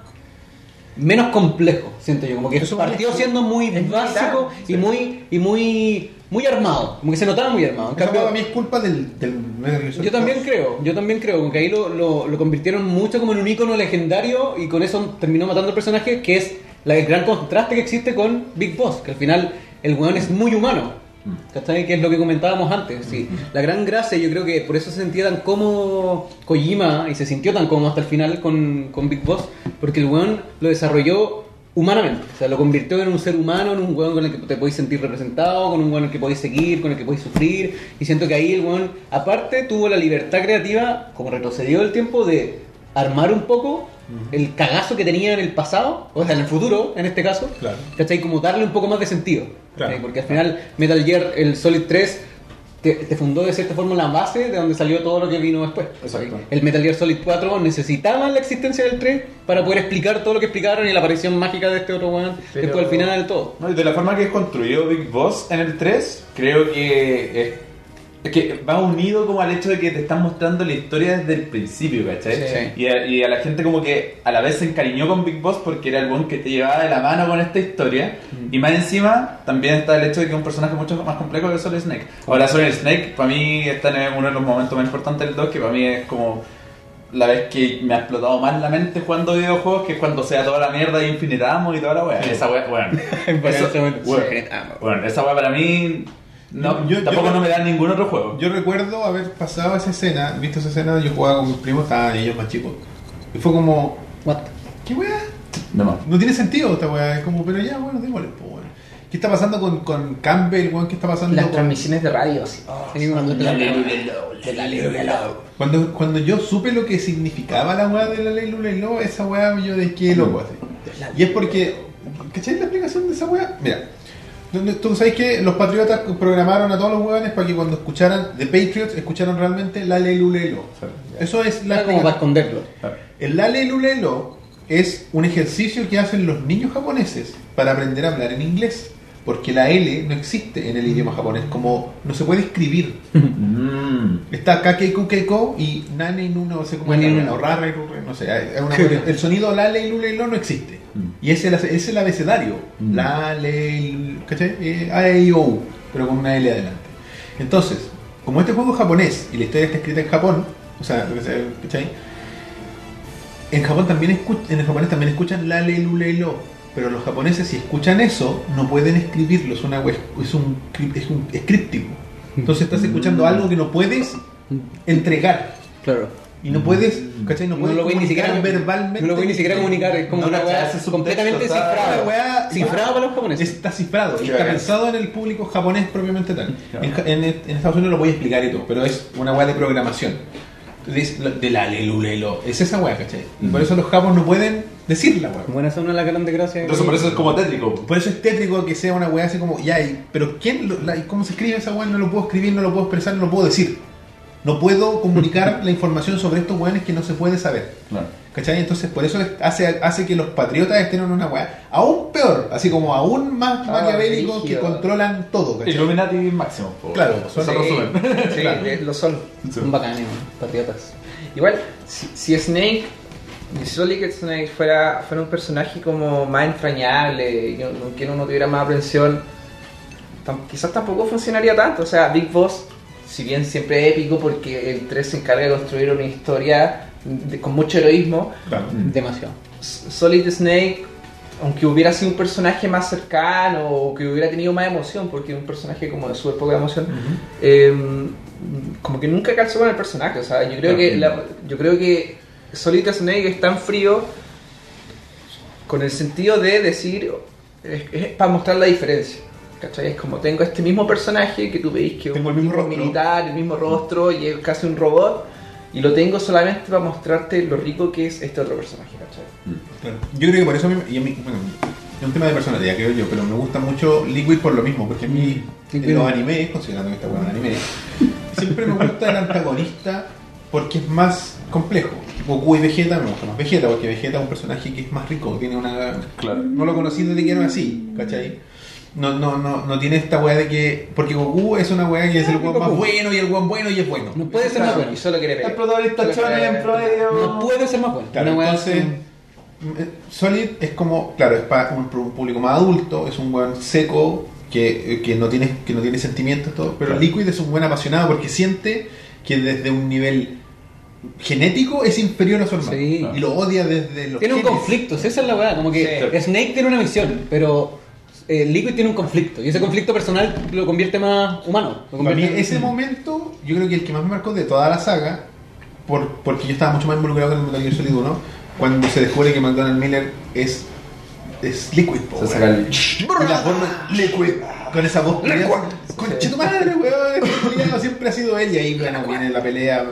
menos complejo, siento yo, como que Eso partió siendo muy es básico militar, y muy y muy muy armado, como que se notaba muy armado. En cambio, para mí es culpa del, del yo también 2. creo, yo también creo, que ahí lo, lo, lo convirtieron mucho como en un icono legendario y con eso terminó matando al personaje, que es la, el gran contraste que existe con Big Boss, que al final el weón es muy humano. ¿Cachai? Que es lo que comentábamos antes. Sí. La gran gracia, yo creo que por eso se sentía tan cómodo Kojima y se sintió tan cómodo hasta el final con, con Big Boss, porque el weón lo desarrolló humanamente. O sea, lo convirtió en un ser humano, en un weón con el que te podéis sentir representado, con un weón que podéis seguir, con el que podéis sufrir. Y siento que ahí el weón, aparte, tuvo la libertad creativa, como retrocedió el tiempo, de armar un poco el cagazo que tenía en el pasado, o sea, en el futuro, en este caso. Claro. ¿Cachai? Como darle un poco más de sentido. Claro. Porque al final Metal Gear, el Solid 3, te, te fundó de cierta forma la base de donde salió todo lo que vino después. Exacto. El Metal Gear Solid 4 necesitaba la existencia del 3 para poder explicar todo lo que explicaron y la aparición mágica de este otro weón Pero- después al final del todo. No, y de la forma que es construido Big Boss en el 3, creo que es, es que va unido como al hecho de que te están mostrando la historia desde el principio, ¿cachai? Sí. Y, a, y a la gente como que a la vez se encariñó con Big Boss porque era el buen que te llevaba de la mano con esta historia. Y más encima también está el hecho de que es un personaje mucho más complejo que Solid Snake. Ahora Solid Snake para mí está en uno de los momentos más importantes del 2, que para mí es como la vez que me ha explotado más la mente jugando videojuegos, que es cuando sea toda la mierda y infinitamos y toda la wea. Esa wea, bueno. eso, bueno, bueno, esa wea para mí no, Yo- tampoco yo- no me da ningún otro juego. Yo recuerdo haber pasado esa escena, visto esa escena, yo jugaba con mis primos, estaban ellos más chicos. Y fue como, What? ¿qué weá? No. No tiene sentido esta weá. Es como, pero ya, bueno, démosle, pues, weón. ¿Qué está pasando con, con Campbell, weón? ¿Qué está pasando Las con- transmisiones de radio, así. oh, Sí, cuando te la- Cuando, cuando yo supe lo que significaba la weá de la ley Lula y Lobo, esa weá yo de qué loco así. Y es porque, ¿cachai la explicación de esa weá? Mira, Tú sabes que los patriotas programaron a todos los hueones para que cuando escucharan The Patriots escucharan realmente la lelulelo. Eso es la como para esconderlo. El la lelulelo es un ejercicio que hacen los niños japoneses para aprender a hablar en inglés. Porque la L no existe en el idioma japonés, como no se puede escribir. Mm. Está kakeiku keiko y nane nu no sé cómo nu no. rure, no sé. es una el sonido la le lu, le, lo no existe. Mm. Y es el, es el abecedario. Mm. La le ¿cachai? Eh, A, E, I, O, pero con una L adelante. Entonces, como este juego es japonés y la historia está escrita en Japón, o sea, ¿cachai? En Japón también escu- en el japonés también escuchan la le lu, le, lo. Pero los japoneses si escuchan eso no pueden escribirlo, es una es un es un es críptico. Entonces estás escuchando Mm. algo que no puedes entregar Claro. y no puedes, ¿cachai? No No puedes lo voy ni siquiera verbalmente. No lo voy ni siquiera a comunicar, es como No, una weá completamente cifrada. Una weá- Cifrado para los japoneses. Está cifrado y está pensado en el público japonés propiamente tal. Claro. En, en- en Estados Unidos lo voy a explicar y todo, pero es una weá de programación. Es la- De la lelulelo. Es esa weá, ¿cachai? Por eso los japos no pueden decir la weá. Buena zona la grande gracia. Entonces por eso es como tétrico. Por eso es tétrico que sea una weá así como, ya, y- pero ¿quién lo- la- ¿cómo se escribe esa weá? No lo puedo escribir, no lo puedo expresar, no lo puedo decir. No puedo comunicar la información sobre estos weones que no se puede saber. Claro. ¿Cachai? Entonces por eso es- hace, hace que los patriotas estén en una weá aún peor, así como aún más Ah, maquiavélicos que controlan todo, ¿cachai? Illuminati máximo. po. Claro, Eso son- resumen. Sí, Claro. eh, lo son. Son bacanes, patriotas. Igual, si, si Snake, si Solid Snake fuera, fuera un personaje como más entrañable, con quien uno tuviera más aprensión, tam- quizás tampoco funcionaría tanto. O sea, Big Boss, si bien siempre es épico porque el 3 se encarga de construir una historia de- con mucho heroísmo, Claro. Demasiado. Solid Snake, aunque hubiera sido un personaje más cercano o que hubiera tenido más emoción, porque es un personaje como de súper poca emoción, eh, como que nunca calzó con el personaje. O sea, yo creo Claro. que la- yo creo que Solid Snake es tan frío con el sentido de decir es, es para mostrar la diferencia. ¿Cachai? Es como tengo este mismo personaje que tú veis que es Tengo un el mismo militar, el mismo rostro y es casi un robot. Y lo tengo solamente para mostrarte lo rico que es este otro personaje, ¿cachai? Claro. Yo creo que por eso a mí, y a mí- bueno, es un tema de personalidad, creo yo, pero me gusta mucho Liquid por lo mismo, porque a mí, Liquid en los animes, considerando que está bueno en anime, siempre me gusta el antagonista porque es más complejo. Goku y Vegeta me gusta más Vegeta, porque Vegeta es un personaje que es más rico, tiene una... Claro. No lo conocí desde que era así, ¿cachai? No, no, no, no tiene esta weá de que... Porque Goku es una weá que es el weón más bueno y el weón bueno y es bueno. No puede ser más bueno. Y solo quiere El pelear. protagonista shonen en promedio. No puede ser más bueno. Claro, Una weá entonces así- eh, Solid es como, claro, es para un, un público más adulto, es un buen seco que, eh, que no tiene que no tiene sentimientos todo, pero Claro. Liquid es un buen apasionado porque siente que desde un nivel genético es inferior a su hermano Sí. y lo odia desde los Tiene un genes. conflicto, si esa es la weá. Como que Sí. Snake tiene una misión, pero eh, Liquid tiene un conflicto. Y ese conflicto personal lo convierte más humano. Lo Para mí convierte en- ese momento, yo creo que el que más me marcó de toda la saga, por, porque yo estaba mucho más involucrado en el Metal Gear Solid 1, cuando se descubre que McDonald Miller es, es Liquid. po, Se saca el. La forma Liquid con esa voz Conche tu madre, weón. Siempre ha sido ella y bueno, viene la pelea.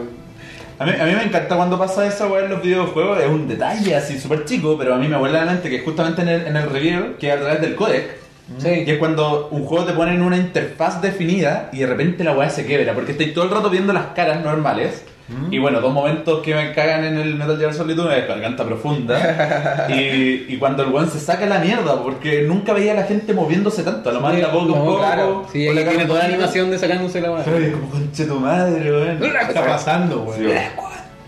A mí, a mí me encanta cuando pasa esa weá en los videojuegos, es un detalle así súper chico, pero a mí me vuelve a la mente que justamente en el, en el review, que es a través del codec, Sí. y es cuando un juego te pone en una interfaz definida y de repente la weá se quiebra, porque estáis todo el rato viendo las caras normales. Y bueno, dos momentos que me cagan en el Metal Gear Solid 1 es garganta profunda y, y cuando el weón se saca la mierda, porque nunca veía a la gente moviéndose tanto, a lo más la boca un poco. claro. Sí, tiene toda la animación de sacándose la weá. Ay, como conche tu madre, weón. ¿Qué está pasando, weón.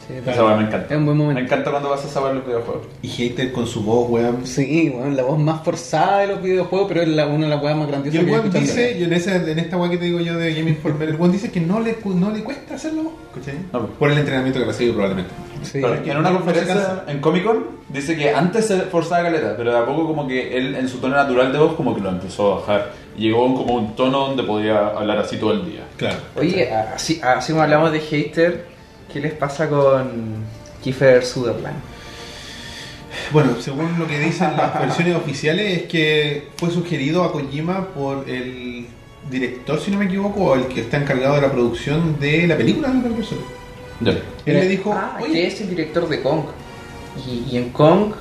Sí, Esa weá me encanta. Es un buen momento. Me encanta cuando vas a saber los videojuegos. Y Hater con su voz, weón. Sí, bueno, la voz más forzada de los videojuegos, pero es la, una de las weas más Y grandiosas el que he weón dice, y en, esa, en esta weá que te digo yo de Game Informer, el weón dice que no le, no le cuesta hacerlo, ¿cachai? No. Por el entrenamiento que recibe probablemente. Sí. Que en una conferencia en Comic Con dice que antes se forzaba caleta, pero de a poco como que él en su tono natural de voz como que lo empezó a bajar. Y llegó como un tono donde podía hablar así todo el día. Claro. Oye, así, así como hablamos de hater, ¿qué les pasa con Kiefer Sutherland? Bueno, según lo que dicen las versiones oficiales, es que fue sugerido a Kojima por el director, si no me equivoco, o el que está encargado de la producción de la película de Solid. Ya. Él le dijo, Ah, oye, que es el director de Kong. Y, y en Kong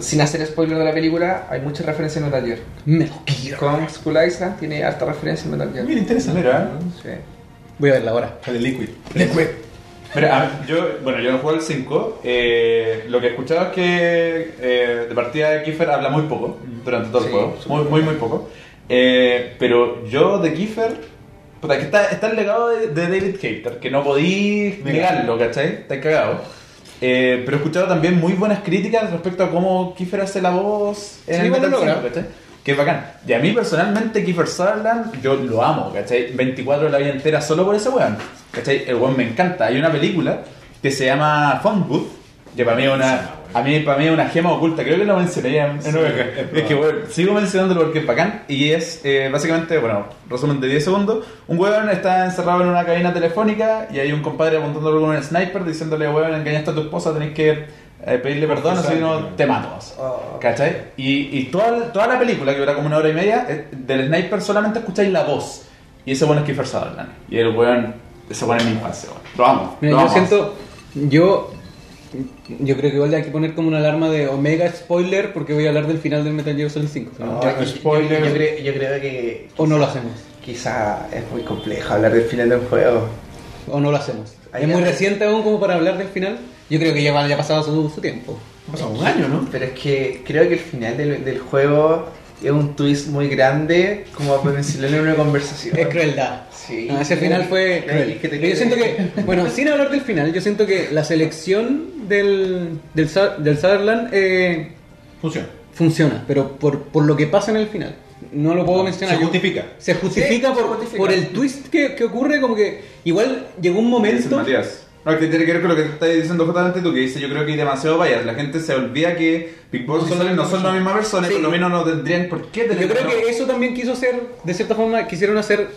sin hacer spoiler de la película, hay muchas referencias en Metal Gear. Metal Gear. Con Skull Island tiene harta referencia en Metal Gear. Mira, interesante. Mira, Sí. Voy a verla ahora. El Liquid. Mira, yo, bueno, yo no juego al 5. eh, lo que he escuchado es que eh, de partida de Kiefer habla muy poco durante todo el Sí, juego. Muy, muy, muy poco. Eh, pero yo de Kiefer. Puta, que está, está el legado de, de David Hater, que no podí negarlo, ¿cachai? Está cagado. Eh, pero he escuchado también muy buenas críticas respecto a cómo Kiefer hace la voz en Sí, el Metal logra. 5, ¿cachai? Que es bacán. Y a mí personalmente Kiefer Sutherland, yo lo amo, ¿cachai? 24 de la vida entera solo por ese weón. ¿Cachai? El weón me encanta. Hay una película que se llama Phone Booth, que para mí es una, a mí, para mí es una gema oculta. Creo que lo mencioné en, en OVG. Es que, bueno, sigo mencionándolo porque es bacán. Y es eh, básicamente, bueno, resumen de 10 segundos. Un weón está encerrado en una cabina telefónica y hay un compadre apuntándolo con un sniper diciéndole, weón, engañaste a tu esposa, tenés que eh, pedirle perdón, o si no te mato. Oh. ¿Cachai? Y, y toda, toda la película, que dura como una hora y media, eh, del sniper solamente escucháis la voz. Y ese weón es Kiefer Sutherland. Y el weón, ese weón es mi infancia, weón. Lo amo. Mira, lo yo amo. siento. Yo. Yo creo que igual hay que poner como una alarma de Omega spoiler porque voy a hablar del final del Metal Gear Solid 5. ¿no? Ya, yo- spoiler. Yo, yo creo, yo creo que O no lo hacemos. quizá es muy complejo hablar del final del juego. O no lo hacemos. Es muy reciente aún como para hablar del final. Yo creo que ya ha ya ha pasado su, su tiempo. Ha pasado un año, ¿no? Pero es que creo que el final del, del juego es un twist muy grande como para mencionarlo en una conversación. Es crueldad. Sí. No, ese final fue cruel. que te Pero yo siento que, bueno, sin hablar del final, yo siento que la selección del, del, del Sutherland eh, Funciona. funciona, pero por, por lo que pasa en el final. No lo puedo mencionar. Se justifica. Se justifica, Sí, se por, justifica. por el twist que, que ocurre, como que igual llegó un momento. Matías. No, que tiene que ver con lo que estás diciendo justamente tú, que dice, yo creo que hay demasiado bias. La gente se olvida que Big Boss y no son la misma persona y Sí. por lo menos no tendrían por qué tener Yo creo no. que eso también quiso hacer, de cierta forma, quisieron hacer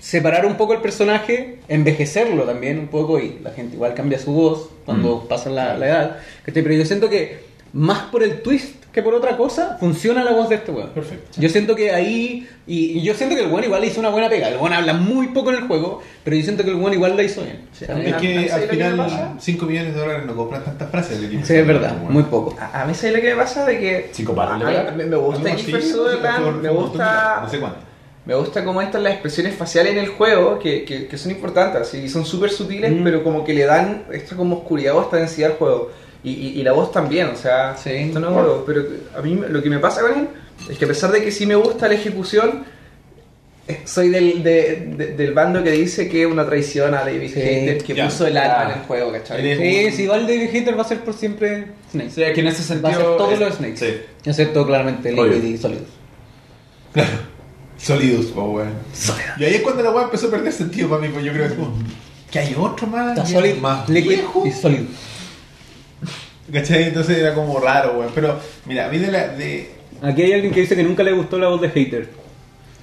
separar un poco el personaje, envejecerlo también un poco y la gente igual cambia su voz cuando pasa la, la edad. Pero yo siento que más por el twist que por otra cosa, funciona la voz de este weón. Perfecto. Yo siento que ahí, y, y yo siento que el weón igual hizo una buena pega. El weón habla muy poco en el juego, pero yo siento que el weón igual la hizo bien. Es ¿A- a- que ¿sabes al final pasa? 5 millones de dólares no compran tantas frases del equipo. Sí, es verdad, Bueno. muy poco. A, a mí ¿sabes lo que me pasa? De que Cinco palos, a- ¿verdad? a- me, me gusta Kiefer Sutherland, me gusta No sé cuánto. Me gusta cómo están las expresiones faciales en el juego, que, que, que son importantes, y son súper sutiles, Mm. pero como que le dan esta como oscuridad o esta densidad al juego. Y, y, y la voz también, o sea, Sí. esto no pero a mí lo que me pasa con él es que a pesar de que sí me gusta la ejecución, eh, soy del, de- de- del bando que dice que es una traición a David Sí, Hayter que ya. puso el alma Ya. en el juego, ¿cachai? Sí, si igual David Hater va a ser por siempre Snake. Sí, es que en ese sentido. Va a ser todos es- los Snakes. Sí. Excepto claramente. Liquid y Sólidos. Solidus, po, weón. Y ahí es cuando la weá empezó a perder sentido para mí, pues yo creo que es como, que hay otro más. Solid, más Liquid viejo. y Sólido. ¿Cachai? Entonces era como raro, weón. Pero, mira, a mí de la. De... Aquí hay alguien que dice que nunca le gustó la voz de Hater.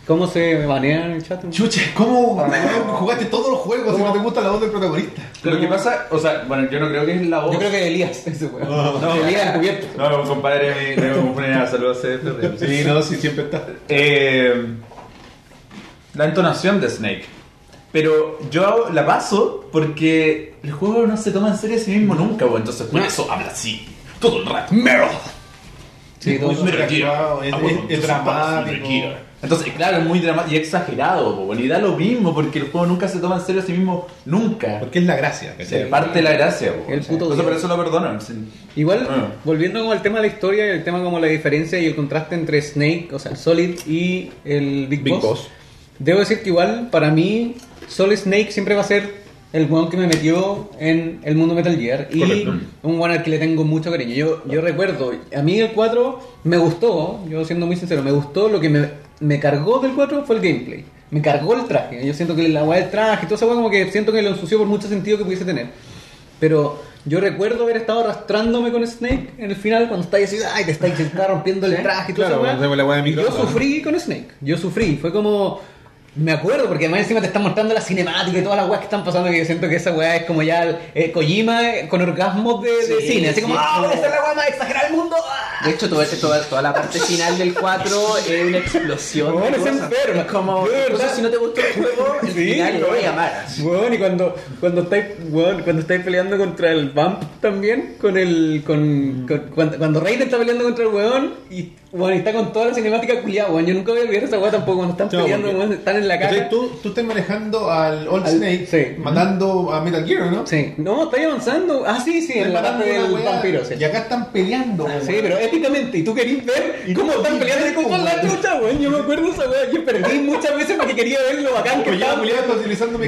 ¿Cómo se banea en el chat? Chucha, ¿cómo weón, jugaste todos los juegos si no te gusta la voz del protagonista? Lo que pasa, o sea, bueno, yo no creo que es la voz. Yo creo que Elías, ese weón. No, No, Elías encubierto. No, no, compadre, me, me voy a poner a saludar a ese Sí, no, sí, siempre está. Eh, la entonación de Snake. Pero yo la paso porque el juego no se toma en serio a sí mismo nunca, weón. Entonces por eso habla así. Todo el rato. Meryl. Sí, todo es, Ah, bueno, es- dramático. Entonces, claro, es muy dramático y exagerado, weón, y da lo mismo porque el juego nunca se toma en serio a sí mismo, nunca. Porque es la gracia. Se parte de la gracia, po, El puto Entonces por eso lo perdonan. sí. Igual, Ah. volviendo como al tema de la historia y el tema como la diferencia y el contraste entre Snake, o sea, el Solid y el Big, Big Boss, Boss. Debo decir que igual, para mí, Solid Snake siempre va a ser el weón que me metió en el mundo Metal Gear y Correcto. un weón al que le tengo mucho cariño. Yo, yo recuerdo, a mí el 4 me gustó, yo siendo muy sincero, me gustó, lo que me, me cargó del 4 fue el gameplay. Me cargó el traje. Yo siento que la weá del traje y todo esa weá como que siento que lo ensució por mucho sentido que pudiese tener. Pero yo recuerdo haber estado arrastrándome con Snake en el final cuando estáis así, ay, te estáis está rompiendo el traje y todo claro, eso. Yo sufrí con Snake, yo sufrí, fue como Me acuerdo, porque además encima te están mostrando la cinemática y todas las weas que están pasando, que yo siento que esa wea es como ya eh, Kojima con orgasmos de, de Sí, cine. Así sí, como, es ¡ah, esta es la wea más exagerada del mundo! ¡ah! De hecho, toda, toda, toda la parte final del 4 es una explosión. Bueno, de es cosas. enferma. Es como, incluso si no te gustó el juego, el Sí, final lo voy a amar. y cuando, cuando estáis weón, cuando estáis peleando contra el Vamp también, con el. Con, con- cuando, cuando Raiden está peleando contra el weón y, y está con toda la cinemática culiada, weón. Yo nunca voy a olvidar esa weá tampoco cuando están peleando, porque- están en la Entonces, cara. tú, tú estás manejando al Old Al- Snake, sí. matando a Metal Gear, ¿no? Sí, no, estáis avanzando. Ah, sí, sí, en la parte del vampiro, sí. Y acá están peleando. Sí, weón. pero épicamente, y tú querís ver Y cómo están peleando y cómo la chucha, weón. Yo me acuerdo esa weá. Yo perdí muchas veces porque quería ver lo bacán que yo estaba. Está utilizando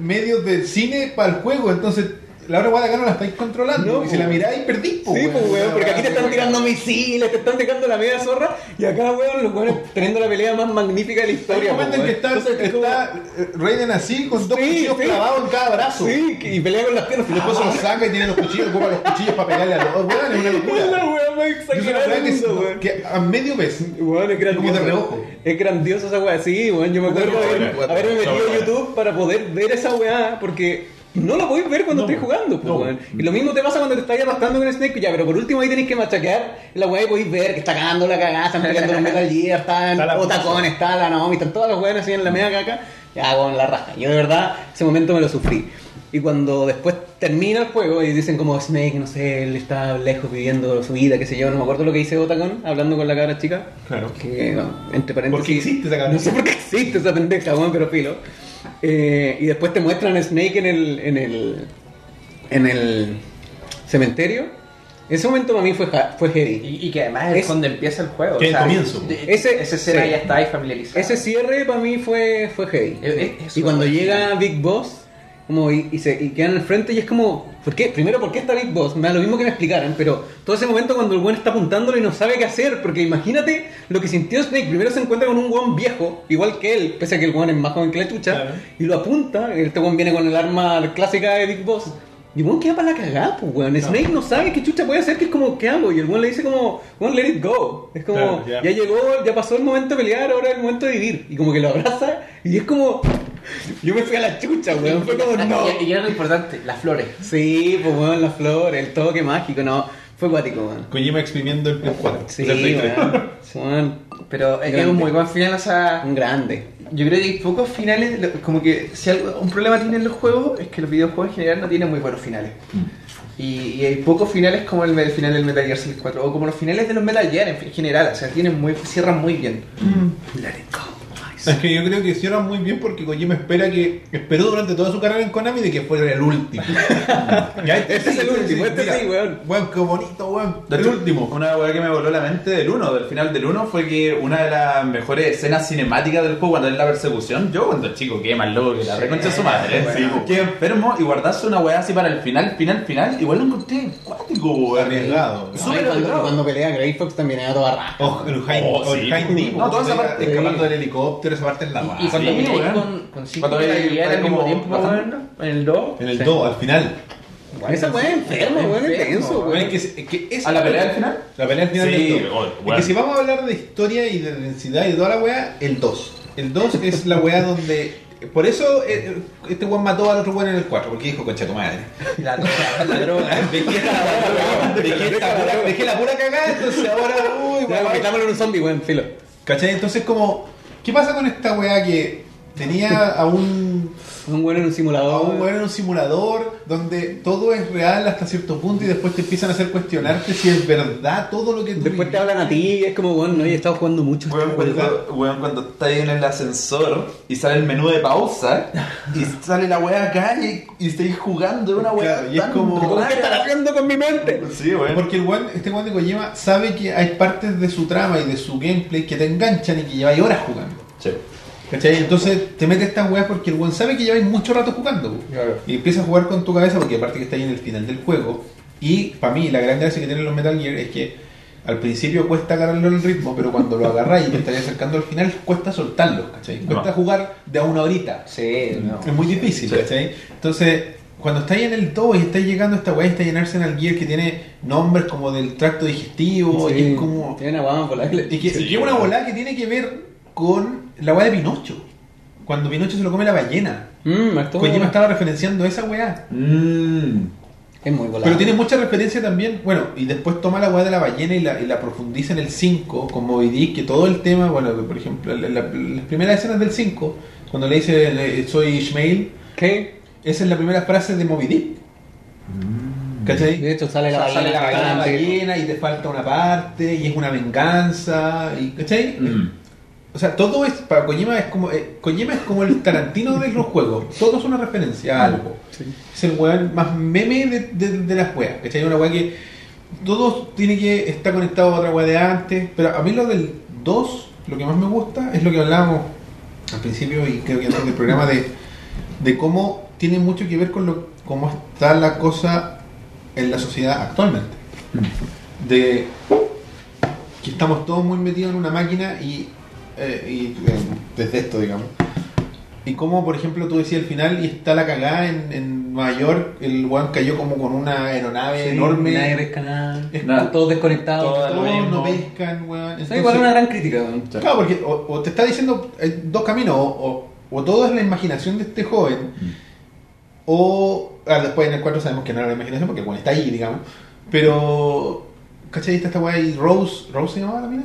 medios de cine para el juego, entonces la hora guada acá no la estáis controlando. No, y si la miráis, perdís, po, Sí, pues weón, porque aquí te están Weón. tirando misiles, te están dejando la media zorra, y acá weón, los weones teniendo la pelea más magnífica de la Hay historia. un momento en que weón. está, Entonces, es como- está eh, Raiden así, con dos Sí, cuchillos sí. clavados en cada brazo. Sí, y pelea con las piernas. Y después se los saca y tiene los cuchillos, ocupa los cuchillos para pegarle a los. Weón, es una Es locura. la weá más exagerada que, weón. a medio ves. Weón, es grandioso. Como de reojo. Es grandioso esa weá, sí, weón. Yo me acuerdo de haberme metido a. YouTube para poder ver esa weá, porque no lo podéis ver cuando No, estáis jugando, pues, no. weón. Y lo mismo te pasa cuando te estás arrastrando con Snake, ya, pero por último ahí tenéis que machaquear la weá y podéis ver que está cagando la cagada, están peleando los Metal Gear, están Está la Otacon, está la Naomi, están todas las weas así en la media caca, ya con la raja. Yo de verdad, ese momento me lo sufrí. Y cuando después termina el juego y dicen como Snake, no sé, él está lejos viviendo su vida, qué sé yo, no me acuerdo lo que dice Otacon hablando con la cabra chica. Claro. Que, no, entre paréntesis. ¿Por qué existe esa cabra No sé por qué existe esa pendeja, weón, pero filo. Eh, y después te muestran a Snake en el, en el. en el cementerio. Ese momento para mí fue, fue heavy. Y, y que además es, Es- cuando empieza el juego. Que el comienzo. de- Ese- esa escena sí. ya está ahí familiarizada. Ese cierre para mí fue, fue heavy. Es- es- eso y cuando llega Big Boss, como y, y se y quedan al frente y es como, ¿por qué? Primero, ¿por qué está Big Boss? Me da lo mismo que me explicaran, pero todo ese momento cuando el buen está apuntándolo y no sabe qué hacer, porque imagínate lo que sintió Snake. Primero se encuentra con un buen viejo, igual que él, pese a que el buen es más joven que la chucha, Claro. y lo apunta. Este buen viene con el arma clásica de Big Boss. Y el weón queda para la cagada, pues weón. Snake no sabe qué chucha puede hacer, que es como, ¿qué hago? Y el weón le dice como, weón, let it go. Es como, Claro, ya. ya llegó, ya pasó el momento de pelear, ahora es el momento de vivir. Y como que lo abraza, y es como, yo me fui a la chucha, weón. Fue como, no. Y, y era lo importante, las flores. Sí, pues weón, las flores, el toque mágico, no. Fue cuático, weón. Kojima exprimiendo el Play 4. Sí, O sea, el Play 3. weón. Weón, Pero es Grande. un muy buen final, o sea, un grande. yo creo que hay pocos finales, como que si algo- un problema tienen los juegos es que los videojuegos en general no tienen muy buenos finales. Y, y hay pocos finales como el, me- final del Metal Gear Solid 4 o como los finales de los Metal Gear en, en general, o sea, tienen muy, cierran muy bien. Let it go. Es que yo creo que hicieron muy bien porque Kojima espera que esperó durante toda su carrera en Konami de que fuera el último. Ya, Este es el último, este sí, weón. Weón, qué bonito, weón. De el hecho, último. Una weá que me voló la mente del 1, del final del 1, fue que una de las mejores escenas cinemáticas del juego cuando es la persecución, yo cuando chico quedé más loco que la reconcha su madre, ¿eh? Sí, Sí, quedé enfermo y guardarse una weá así para el final, final, final, igual lo encontré cuático, weón. Arriesgado. No, Súper cuando, cuando pelea Grey Fox también era toda raja. O el Jaime, Oh, el sí. Jaime Deep, No, toda esa parte- escapando del helicóptero, esa parte en la Y, y cuando sí, weón. con, con cinco Cuando hay- al mismo como tiempo, bastante- weón, en el 2. En el Sí. 2, al final. Esa weá es enferma, weón, es Enfermo, tenso, Weón, weón. es que, es que esa- ¿A la pelea al final? La pelea al final Sí, del 2. oh, Es weón. que si vamos a hablar de historia y de densidad y de toda la weá, el 2. El 2 es la weá donde. Por eso eh, este weón mató al otro weón en el 4, porque dijo, concha tu madre. La, la, la droga. Dejé la, pura- dejé la pura cagada, entonces ahora, uy, Ya, weón. metámoslo en un zombie, weón, filo. ¿Cachai? Entonces, como, ¿qué pasa con esta weá que tenía a un, Un weón en un a simulador. un weón en un simulador donde todo es real hasta cierto punto y después te empiezan a hacer cuestionarte si es verdad todo lo que tú Después te hablan a ti y es como, weón, no, he estado jugando mucho. Weón, este cuando, weón, cuando estás ahí en el ascensor y sale el menú de pausa y sale la weá acá y, y estáis jugando una weá. Claro, y es como- ¿Cómo rara. que están haciendo con mi mente? Sí, weón. Porque el weón, este weón de Kojima sabe que hay partes de su trama y de su gameplay que te enganchan y que lleváis horas jugando. Sí. ¿Cachai? Entonces te metes estas weas porque el weón sabe que lleváis mucho rato jugando. Claro. Y empieza a jugar con tu cabeza porque aparte que está ahí en el final del juego. Y para mí la gran gracia que tienen los Metal Gear es que al principio cuesta agarrarlo el ritmo, pero cuando lo agarráis y te estáis acercando al final cuesta soltarlo, ¿cachai? Cuesta No. jugar de a una horita. Sí, no. Es muy difícil, Sí. ¿cachai? Entonces, cuando estáis en el 2 y estáis llegando a esta weá, está llenarse en el Gear que tiene nombres como del tracto digestivo, y es como. Tiene una weá más volable. Y que, Sí, y que una volada que tiene que ver con la weá de Pinocho. Cuando Pinocho se lo come la ballena. Mm, Kojima estaba referenciando esa weá. Mm. Es muy volado. Pero tiene mucha referencia también, bueno, y después toma la weá de la ballena y la, y la profundiza en el 5, con Moby Dick, que todo el tema, bueno, por ejemplo, la- la- las primeras escenas del 5, cuando le dice le- soy Ishmael, ¿Qué? esa es la primera frase de Moby Dick. ¿Cachai? De hecho, sale la O sea, la ballena y te falta una parte y es una venganza y ¿cachai? Mm. O sea, todo es para Kojima es como eh, Kojima es como el Tarantino de los juegos, todo es una referencia a algo. Es el weón más meme de, de, de las weas, ¿cachai? Una wea que todo tiene que estar conectado a otra wea de antes, pero a mí lo del 2, lo que más me gusta es lo que hablábamos al principio y creo que antes del programa de, de cómo tiene mucho que ver con lo, cómo está la cosa en la sociedad actualmente. De que estamos todos muy metidos en una máquina y, eh, y, eh, desde esto, digamos. Y como, por ejemplo, tú decías al final y está la cagada en, en Nueva York, el weón cayó como con una aeronave enorme. Nadie pesca nada. Es nada. Todos desconectados. Todo- Todos no pescan, weón. Entonces- igual una gran crítica. weón. Claro, porque o, o te está diciendo hay dos caminos, o, o, o todo es la imaginación de este joven, o ah, después en el 4 sabemos que no era la imaginación porque bueno, está ahí, digamos. Pero, ¿cachai? Está esta weá y Rose, ¿Rose se llamaba la mina?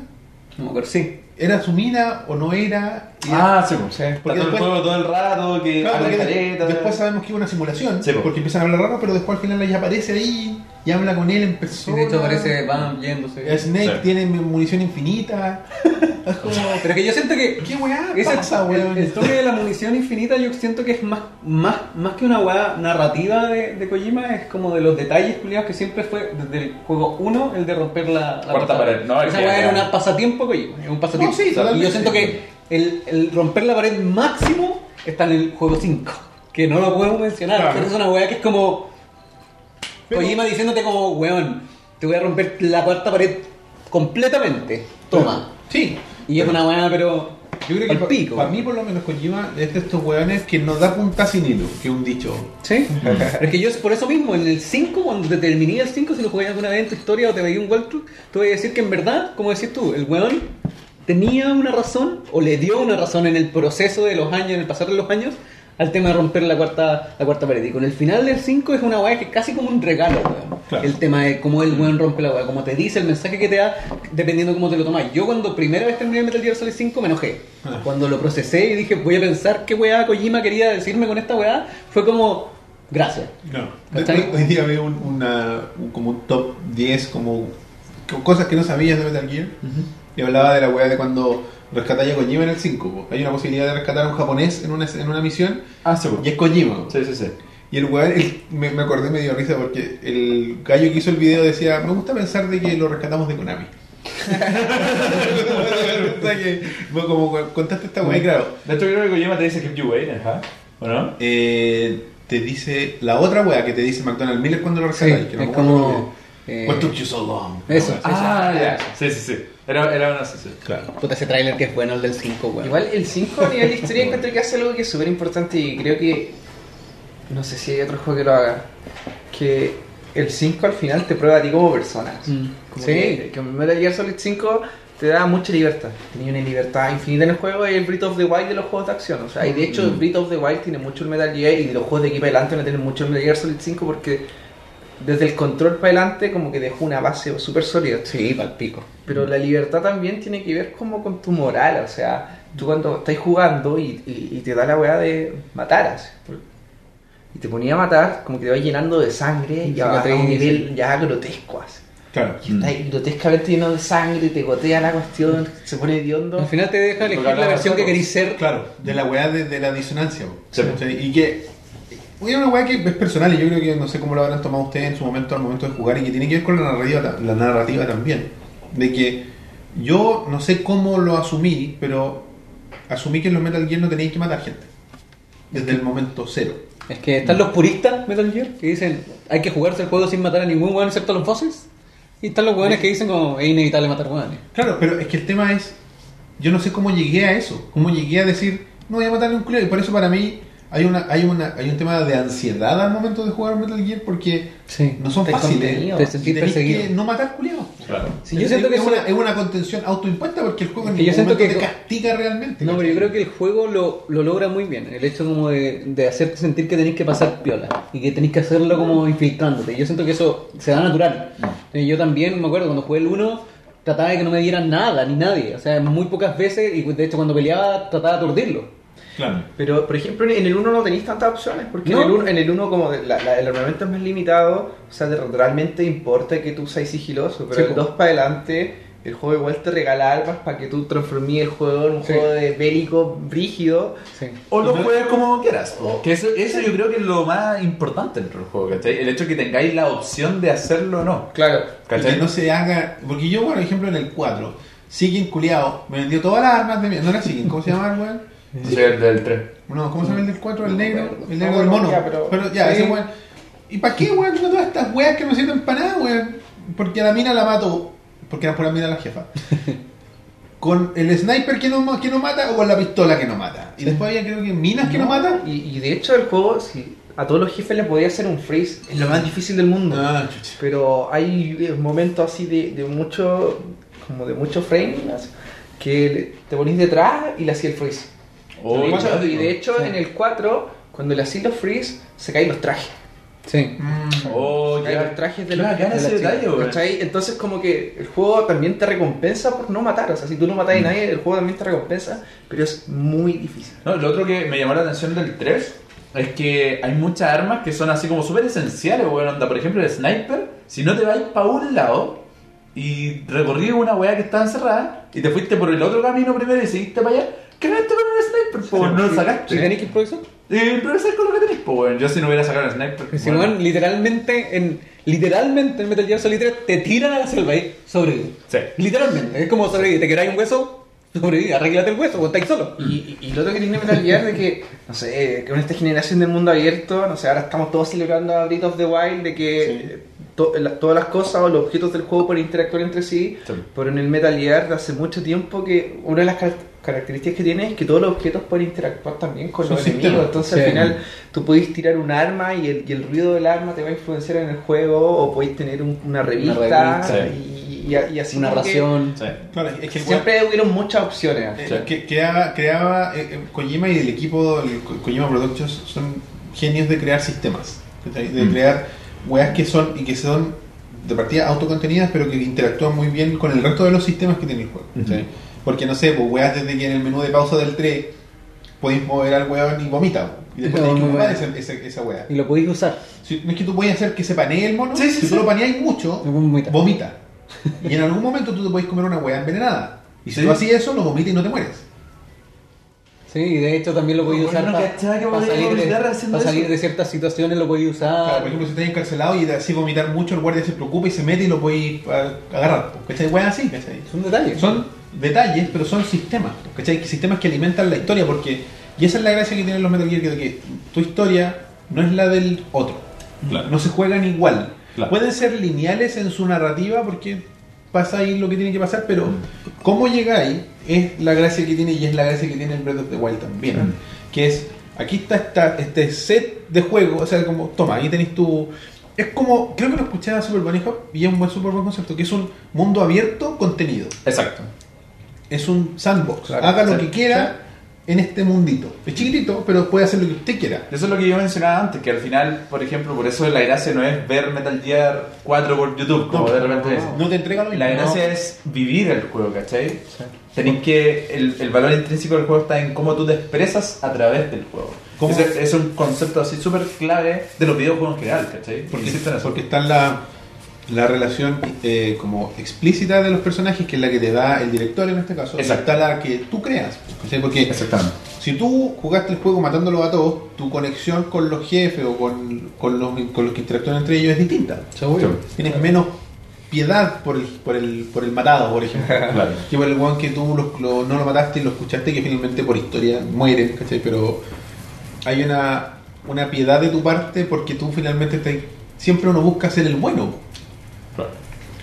No acuerdo, sí. ¿Era su mina o no era? Y- Ah, sí, pues. Porque todo el juego todo el rato, que Claro, habla careta. después sabemos que es una simulación, Sí, po. porque empiezan a hablar raro, pero después al final ella aparece ahí y habla con él en Y persona. de hecho parece van yéndose. Snake Sí. tiene munición infinita. Es como, Pero que yo siento que ¿Qué weá pasa, el, weón? el toque de la munición infinita yo siento que es más, más, más que una weá narrativa de, de Kojima, es como de los detalles culiados que siempre fue desde el juego 1 el de romper la, la Cuarta pared. No, es Esa weá era un pasatiempo de Kojima, es un pasatiempo. No, sí, y yo siento que el, el romper la pared máximo está en el juego 5, que no lo podemos mencionar, Claro. pero es una weá que es como Pero- Kojima diciéndote como, weón, te voy a romper la cuarta pared completamente, toma. Sí. Y es una weá, pero Yo creo que al pa- pico. para mí, por lo menos, Kojima es de estos weones que nos da punta sin hilo, que un dicho. Sí, pero es que yo por eso mismo, en el 5, cuando te terminé el 5, si lo jugué alguna vez en tu historia o te veía un walkthrough, te voy a decir que en verdad, como decís tú, el weón tenía una razón o le dio una razón en el proceso de los años, en el pasar de los años, al tema de romper la cuarta, la cuarta pared. Y con el final del 5 es una weá que es casi como un regalo, weón. Claro. El tema de cómo el weón rompe la weá, como te dice, el mensaje que te da, dependiendo cómo te lo tomas. Yo cuando primera vez terminé Metal Gear Solid 5 me enojé. Ah. Cuando lo procesé y dije, voy a pensar qué weá Kojima quería decirme con esta weá, fue como, gracias. No. Hoy día veo un, una, un- como un top 10, como co- cosas que no sabías de Metal Gear. Y hablaba de la weá de cuando rescatáis a Kojima en el 5. po. Hay una posibilidad de rescatar a un japonés en una, en una misión Ah, sí, y es Kojima. po. Sí, sí, sí. Y el weón, el- me, me acordé, me dio risa porque el gallo que hizo el video decía: Me gusta pensar de que lo rescatamos de Konami. Como contaste esta weá, claro, De hecho, creo que Kojima te dice Keep You Waiting, ¿ah? ¿O no? eh, te dice la otra weá que te dice McDonald Miller cuando lo Sí, rescatáis. no es como... que- eh, What took you so long? Eso. Weá así. Ah, ya. Sí, sí, sí. Era, era una sí. Claro. Puta, ese trailer que es bueno, el del 5, weón. Igual el 5 a nivel de historia encuentro que hace algo que es súper importante y creo que no sé si hay otro juego que lo haga. Que el 5 al final te prueba a ti como persona. Mm. Como Sí. que, que Metal Gear Solid 5 te da mucha libertad. Tenía una libertad infinita en el juego y el Breath of the Wild de los juegos de acción. O sea, y de hecho el Breath of the Wild tiene mucho el Metal Gear y los juegos de aquí para adelante a tener mucho el Metal Gear Solid 5 porque desde el control para adelante como que dejó una base súper sólida. Sí, pal pico. Pero la libertad también tiene que ver como con tu moral, o sea, tú cuando estás jugando y, y- y te da la weá de matar, así. y te ponía a matar, como que te va llenando de sangre y a, a un nivel ya grotesco, así. Claro. Y está ahí grotescamente lleno de sangre y te gotea la cuestión, se pone hediondo. Al final te deja elegir la versión que queréis ser. Claro, de la weá de, de la disonancia. Sí. Y que. Es una weá que es personal y yo creo que no sé cómo lo habrán tomado ustedes en su momento al momento de jugar y que tiene que ver con la narrativa, la narrativa también. De que yo no sé cómo lo asumí, pero asumí que en los Metal Gear no tenéis que matar gente. Desde el momento cero. Es que están los puristas Metal Gear que dicen hay que jugarse el juego sin matar a ningún weón excepto a los bosses. Y están los weones que dicen como es inevitable matar weones. Claro, pero es que el tema es. Yo no sé cómo llegué a eso. Cómo llegué a decir, no voy a matarle a un culo. Y por eso para mí, hay una, hay una, hay un tema de ansiedad al momento de jugar Metal Gear porque Sí. no son Te fáciles. Te Y sentís tenés perseguido. que no matar culiados. Claro. Sí, yo siento que es, eso- una, es una contención autoimpuesta porque el juego en Que yo momento que- te castiga realmente. No, pero yo creo que el juego lo, lo logra muy bien. El hecho como de, de hacerte sentir que tenéis que pasar piola y que tenéis que hacerlo como infiltrándote. Yo siento que eso se da natural. Eh, Yo también me acuerdo cuando jugué el 1 trataba de que no me dieran nada ni nadie. O sea, muy pocas veces y de hecho cuando peleaba trataba de aturdirlo. Claro. Pero, por ejemplo, en el 1 no tenéis tantas opciones, porque No. en el 1, en el uno como de- la- la- el armamento es más limitado, o sea, realmente importa que tú seas sigiloso, pero Sí, el po. 2 para adelante, el juego igual te regala armas para que tú transformís el juego en un Sí. juego de bélico brígido. Sí. O lo juegues como quieras. Que eso, eso yo creo que es lo más importante dentro del juego, ¿cachai? El hecho de que tengáis la opción de hacerlo o no. Claro. ¿Cachai? que no se haga. Porque yo, por ejemplo, en el 4, Sigin culiado me vendió todas las armas de mierda. No era Sigin, ¿cómo se llama el weón? Soy el del 3. No, ¿cómo se llama el del 4? El negro. El No, negro del mono. pero- ya, sí. ese weón. ¿Y para qué, weón? Todas estas weas que no sirven para nada, weón. Porque a la mina la mato. Porque era por la mina la jefa. con el sniper que no, que no mata o con la pistola que no mata. Y después había creo que minas que no, matan. Y, y de hecho el juego, si a todos los jefes les podía hacer un freeze, es lo más difícil del mundo. Ah. Pero hay eh, momentos así de, de mucho, como de mucho frame, que te ponís detrás y le hacía el freeze. Oh, de hecho, chato. y de hecho en el 4, cuando le hacía los freeze, se caen los trajes. Sí. Mm. Oh, Se caen ya. los trajes de los de. Entonces como que el juego también te recompensa por no matar. O sea, si tú no matas Mm. a nadie, el juego también te recompensa, pero es muy difícil. No, lo otro que me llamó la atención del 3 es que hay muchas armas que son así como súper esenciales, weón. Onda, por ejemplo, el sniper, si no te vais para un lado y recorrí una weá que estaba encerrada y te fuiste por el otro camino primero y seguiste para allá, cagaste con el sniper, po, no lo sacaste. ¿Sí tenéis que improvisar? Y improvisar con lo que tenés, po, weón. Yo si no hubiera sacado el sniper. Si bueno. no, literalmente en, literalmente en Metal Gear Solid 3 te tiran a la selva y sobrevive. Sí. Literalmente, es como sobrevivir. Te quedáis un hueso, sobrevive, arréglate el hueso, vos estáis solo. Y, y, y lo otro que tiene Metal Gear de que, no sé, que con esta generación del mundo abierto, no sé, ahora estamos todos celebrando a Breath of the Wild de que to- la- todas las cosas o los objetos del juego pueden interactuar entre sí, Sí. pero en el Metal Gear de hace mucho tiempo que una de las car- características que tiene es que todos los objetos pueden interactuar también con los enemigos, entonces Sí. al final tú podéis tirar un arma y el, y el ruido del arma te va a influenciar en el juego o podéis tener un- una revista, revista. y, y- y así Una que ración. Sí. Claro, es que el weón- Siempre hubieron muchas opciones. Eh, que creaba, creaba eh, eh, Kojima y el equipo el Ko- Kojima Productions son genios de crear sistemas de Mm. crear weas que son y que son de partida autocontenidas pero que interactúan muy bien con el resto de los sistemas que tiene el juego porque no sé, pues weas desde que en el menú de pausa del 3 podéis mover al weón y vomita y después No, tenéis que bueno. esa, esa, esa wea Y lo podéis usar. Si- no es que tú puedes hacer que se panee el mono Sí, sí, si sí. tú lo paneáis mucho Vomita. vomita y en algún momento tú te puedes comer una wea envenenada y si Sí. tú haces eso lo vomitas y no te mueres Sí, y de hecho también lo podéis Bueno, usar no para podía salir, de, vomitar pa' haciendo salir de ciertas situaciones, lo podéis usar. Claro, por ejemplo, si estás encarcelado y te así vomitar mucho, el guardia se preocupa y se mete y lo puede agarrar. ¿Cachai? Weas así, ¿cachai? Son detalles. Son detalles, pero son sistemas, ¿cachai? Sistemas que alimentan la historia, porque. Y esa es la gracia que tienen los Metal Gear, que, que tu historia no es la del otro. Claro. No se juegan igual. Claro. Pueden ser lineales en su narrativa porque pasa ahí lo que tiene que pasar, pero cómo llegáis es la gracia que tiene y es la gracia que tiene el Breath of the Wild también. Que es, aquí está esta, este set de juego, o sea, como, toma, aquí tenéis tu... Es como, creo que lo escuché a Super Bunny Hop y es un buen super buen concepto, que es un mundo abierto contenido. Exacto. Es un sandbox. Claro, Haga lo sí, que quiera en este mundito. Es chiquitito, pero puede hacer lo que usted quiera. Eso es lo que yo mencionaba antes, que al final, por ejemplo, por eso la gracia no es ver Metal Gear 4 por YouTube, como No, de repente es. No te entrega lo mismo. La gracia es vivir el juego, ¿cachai? Tenéis que. El, el valor intrínseco del juego está en cómo tú te expresas a través del juego. Ese es un concepto así súper clave de los videojuegos en general, ¿cachai? Porque, eso. porque está la, la relación eh, como explícita de los personajes, que es la que te da el director en este caso. Exacto. está la que tú creas. ¿cachai? Porque Exactamente. si tú jugaste el juego matándolos a todos, tu conexión con los jefes o con, con, los, con los que interactúan entre ellos es distinta. Seguro. Tienes menos piedad por el, por el, por el matado, por ejemplo. Claro. Que por el weón que tú lo- lo- no lo mataste y lo escuchaste, que finalmente por historia mueren, ¿cachai? Pero hay una, una piedad de tu parte porque tú finalmente te- siempre uno busca ser el bueno, Claro.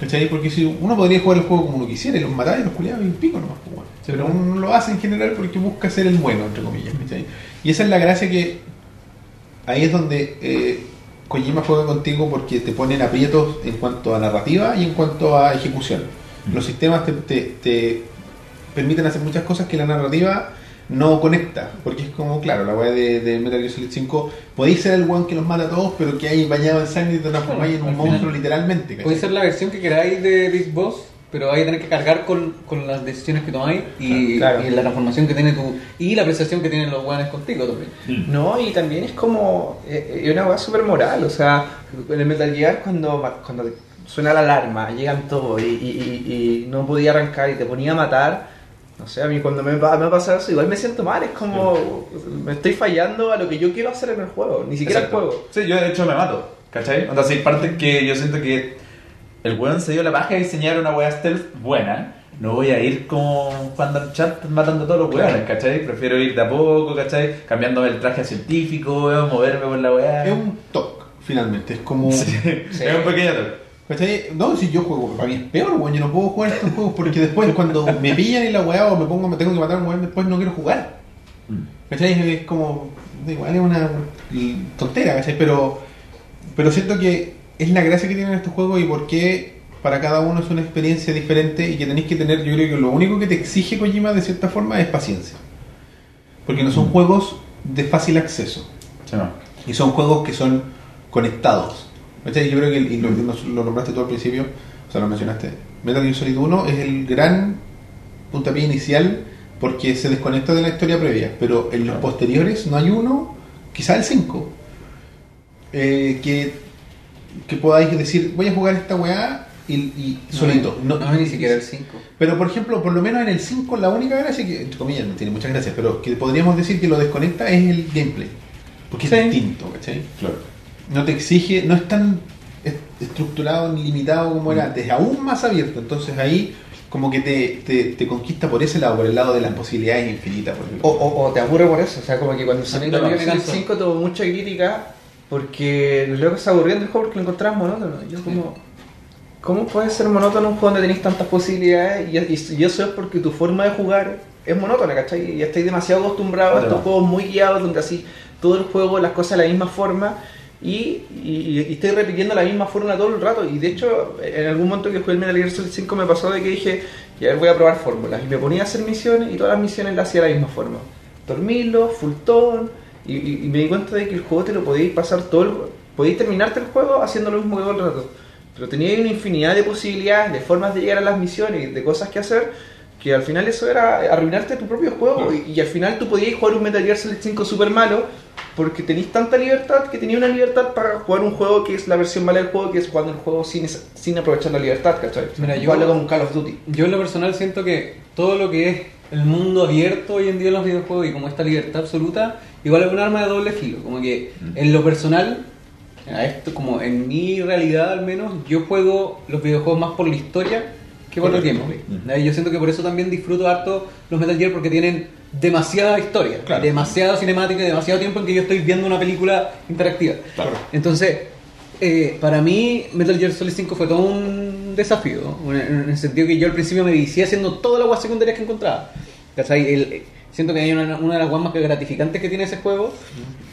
¿cachai? Porque si uno podría jugar el juego como uno quisiera y los matar y los culiados y pico nomás, pues, bueno. pero uno no lo hace en general porque busca ser el bueno, entre comillas, ¿cachai? Y esa es la gracia que ahí es donde eh, Kojima juega contigo porque te ponen aprietos en cuanto a narrativa y en cuanto a ejecución. Los sistemas te, te- te permiten hacer muchas cosas que la narrativa no conecta, porque es como, claro, la weá de, de Metal Gear Solid 5, podéis ser el weón que los mata a todos, pero que hay bañado en sangre y te transformáis en un final, monstruo literalmente. Puede ser la versión que queráis de Big Boss, pero vais a tener que cargar con, con las decisiones que tomáis y, Claro. y la transformación que tiene tu. y la apreciación que tienen los guanes contigo también. No, y también es como. eh, Es una weá super moral. O sea, en el Metal Gear, cuando, cuando suena la alarma, llegan todos y, y- y- y no podía arrancar y te ponía a matar. No sé, a mí cuando me, me ha pasado eso, igual me siento mal. Es como. Me estoy fallando a lo que yo quiero hacer en el juego. Ni siquiera Exacto. el juego. Sí, yo de hecho me mato, ¿cachai? Entonces hay partes que yo siento que el weón se dio la paja de diseñar una weá stealth buena. No voy a ir como al chat matando a todos los weones, ¿cachai? Prefiero ir de a poco, ¿cachai? Cambiándome el traje a científico, weón, moverme por la weá. Es un TOC, finalmente, es como... Sí, Es un pequeño toque. ¿Cachai? No, si yo juego, para mí es peor, weón. Yo no puedo jugar estos juegos porque después, cuando me pillan en la weá o me pongo, me tengo que matar a un weón, después no quiero jugar. ¿Cachai? Es como. Igual es una tontera, ¿cachai? Pero, pero siento que es la gracia que tienen estos juegos y por qué para cada uno es una experiencia diferente y que tenéis que tener, yo creo que lo único que te exige Kojima de cierta forma es paciencia. Porque no son juegos de fácil acceso. Sí, no. Y son juegos que son conectados. ¿Cachai? Yo creo que, y lo, lo nombraste tú al principio, o sea, lo mencionaste, Metal Gear Solid 1 es el gran puntapié inicial porque se desconecta de la historia previa, pero en los posteriores no hay uno, quizá el 5, eh, que, que podáis decir, voy a jugar esta weá y, y solito. No, no, ni siquiera el 5. Pero por ejemplo, por lo menos en el 5 la única gracia que, entre comillas, no tiene muchas gracias, pero que podríamos decir que lo desconecta es el gameplay. Porque Sí. es distinto, ¿cachai? Claro. No te exige, no es tan est- estructurado ni limitado como Mm. era antes, es aún más abierto. Entonces ahí como que te, te, te conquista por ese lado, por el lado de las posibilidades infinitas. por ejemplo. O, o- o te aburre por eso. O sea, como que cuando salió No, Solid canso. 5 tuvo mucha crítica porque los locos se aburrían del juego porque lo encontraban monótono. Yo como... ¿Cómo puede ser monótono un juego donde tenéis tantas posibilidades? Y, y- y eso es porque tu forma de jugar es monótona, ¿cachai? Y estáis demasiado acostumbrados a estos juegos muy guiados donde así todo el juego, las cosas de la misma forma y, y, estoy repitiendo la misma fórmula todo el rato. Y de hecho, en algún momento que jugué el Metal Gear Solid 5 me pasó de que dije, ya voy a probar fórmulas. Y me ponía a hacer misiones y todas las misiones las hacía de la misma forma. Dormirlo, full tone. Y, me di cuenta de que el juego te lo podíais pasar todo el, podíais terminarte el juego haciendo lo mismo que todo el rato. Pero tenía una infinidad de posibilidades, de formas de llegar a las misiones, de cosas que hacer, que al final eso era arruinarte tu propio juego. Y, y al final tú podías jugar un Metal Gear Solid 5 super malo, porque tenéis tanta libertad que tenía una libertad para jugar un juego que es la versión mala del juego, que es jugando el juego sin, sin aprovechar la libertad, ¿cachai? Mira, yo- como un Call of Duty. Yo en lo personal siento que todo lo que es el mundo abierto hoy en día en los videojuegos y como esta libertad absoluta, igual es un arma de doble filo. Como que en lo personal, a esto como en mi realidad al menos, yo juego los videojuegos más por la historia el Correcto. gameplay. ¿ya? Yo siento que por eso también disfruto harto los Metal Gear porque tienen demasiada historia, Claro. demasiada cinemática y demasiado tiempo en que yo estoy viendo una película interactiva. Claro. Entonces, eh, para mí, Metal Gear Solid 5 fue todo un desafío, en en el sentido que yo al principio me vicié haciendo todas las guas secundarias que encontraba. ¿Cachai? El- eh, siento que hay una, una de las guas más gratificantes que tiene ese juego,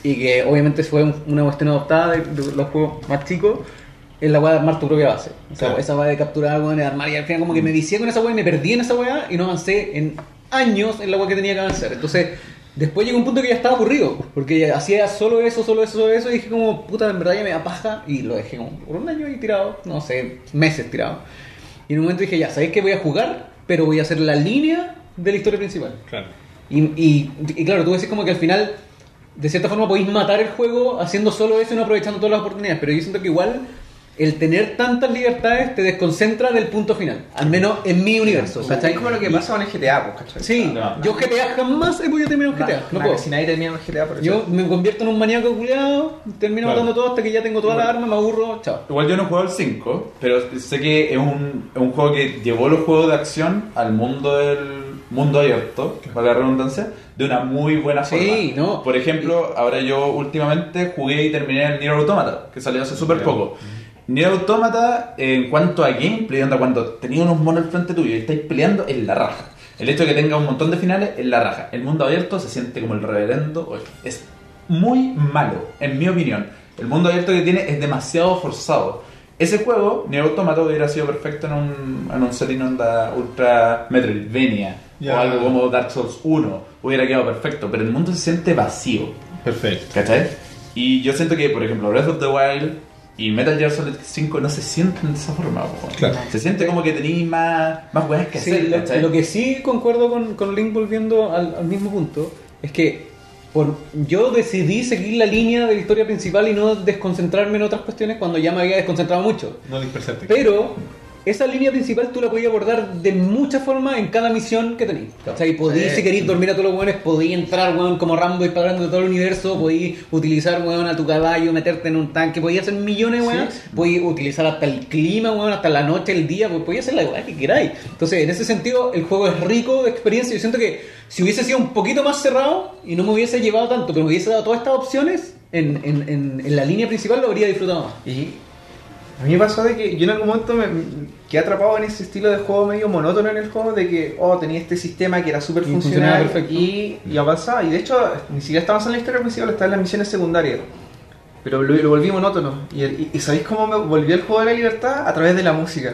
y que obviamente fue un- una cuestión adoptada de, de los juegos más chicos, es la weá de armar tu propia base. O sea, Claro. esa weá de capturar, weón, de armar, y al final como que me vicié con esa weá y me perdí en esa weá y no avancé en años en la weá que tenía que avanzar. Entonces, después llegó un punto que ya estaba aburrido, porque ya hacía solo eso, solo eso, solo eso, y dije como, puta, en verdad ya me da paja, y lo dejé como por un año ahí tirado, no sé, meses tirado. Y en un momento dije, ya, ¿sabéis que voy a jugar? Pero voy a hacer la línea de la historia principal. Claro. Y, y, y claro, tú decís como que al final, de cierta forma, podéis matar el juego haciendo solo eso y no aprovechando todas las oportunidades. Pero yo siento que igual el tener tantas libertades te desconcentra del punto final. Al menos en mi universo. ¿cachai? Es como lo que pasa con el GTA, pues, ¿cachai? Sí, No. yo GTA jamás he podido terminar un GTA. No Nada, puedo. Si nadie termina el GTA, por Yo me convierto en un maníaco culiado, termino Claro. matando todo hasta que ya tengo todas las armas, me aburro, chao. Igual yo no he jugado el 5, pero sé que es un, es un juego que llevó los juegos de acción al mundo del mundo abierto, para la redundancia, de una muy buena forma. Sí, no. Por ejemplo, ahora yo últimamente jugué y terminé el Nier Automata, que salió hace súper poco. Nier Automata, en cuanto a gameplay, onda, cuando tenía unos monos al frente tuyo y estáis peleando, es la raja. El hecho de que tenga un montón de finales es la raja. El mundo abierto se siente como el reverendo. Es muy malo, en mi opinión. El mundo abierto que tiene es demasiado forzado. Ese juego, Neo Automata, hubiera sido perfecto en un, en un setting onda ultra Metroidvania Ya. o algo como Dark Souls 1. Hubiera quedado perfecto, pero el mundo se siente vacío. Perfecto. ¿Cachai? Y yo siento que, por ejemplo, Breath of the Wild y Metal Gear Solid 5 no se sienten de esa forma. Claro. Se siente como que tenéis más, más weas que Sí, hacer. lo, que sí concuerdo con, con Link volviendo al, al mismo punto es que por, yo decidí seguir la línea de la historia principal y no desconcentrarme en otras cuestiones cuando ya me había desconcentrado mucho. No dispersarte. Pero esa línea principal tú la podías abordar de muchas formas en cada misión que tenías. O sea, y podías, Sí. si querías dormir a todos los weones, podías entrar, weón, como Rambo disparando de todo el universo, podías utilizar, weón, a tu caballo, meterte en un tanque, podías hacer millones, weón, podías utilizar hasta el clima, weón, hasta la noche, el día, pues podías hacer la weá que queráis. Entonces, en ese sentido, el juego es rico de experiencia. Yo siento que si hubiese sido un poquito más cerrado y no me hubiese llevado tanto, pero me hubiese dado todas estas opciones en, en- en- en la línea principal, lo habría disfrutado más. Y a mí me pasó de que yo en algún momento me quedé atrapado en ese estilo de juego medio monótono en el juego, de que, oh, tenía este sistema que era súper funcional y, y avanzaba. Y de hecho, ni siquiera estábamos en la historia principal, estaba en las misiones secundarias. Pero lo, lo volví monótono. Y, y- y ¿sabéis cómo me volvió el juego de la libertad? A través de la música.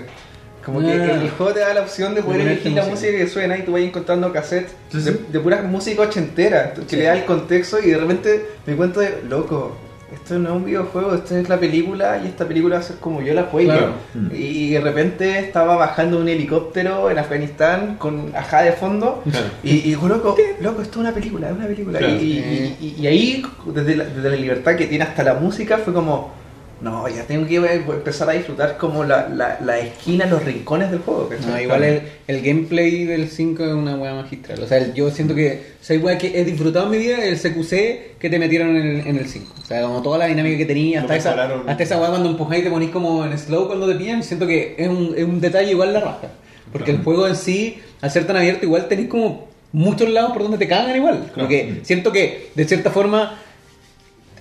Como que Ah. el, el juego te da la opción de poder elegir la música. música que suena y tú vas encontrando cassettes de, sí. de pura música ochentera que Sí. le da el contexto y de repente me cuento de, loco, esto no es un videojuego, esto es la película y esta película va a ser como yo la juego. Claro. Mm. Y de repente estaba bajando un helicóptero en Afganistán con ajá de fondo Claro. y, y digo, loco, loco, esto es una película, es una película. Claro. Y, y- y- y ahí, desde la, desde la libertad que tiene hasta la música, fue como, no, ya tengo que empezar a disfrutar como la, la, la esquina, los rincones del juego. ¿cachai? No, igual el, el gameplay del 5 es una weá magistral. O sea, el- yo siento que o sea, hay weá que he disfrutado en mi vida el CQC que te metieron en el, en el 5. O sea, como toda la dinámica que tenía, hasta esa, hasta esa weá cuando empujáis y te ponís como en slow cuando te pillan, siento que es un, es un detalle igual la raja. Porque el juego en sí, al ser tan abierto, igual tenéis como muchos lados por donde te cagan igual. Porque siento que, de cierta forma,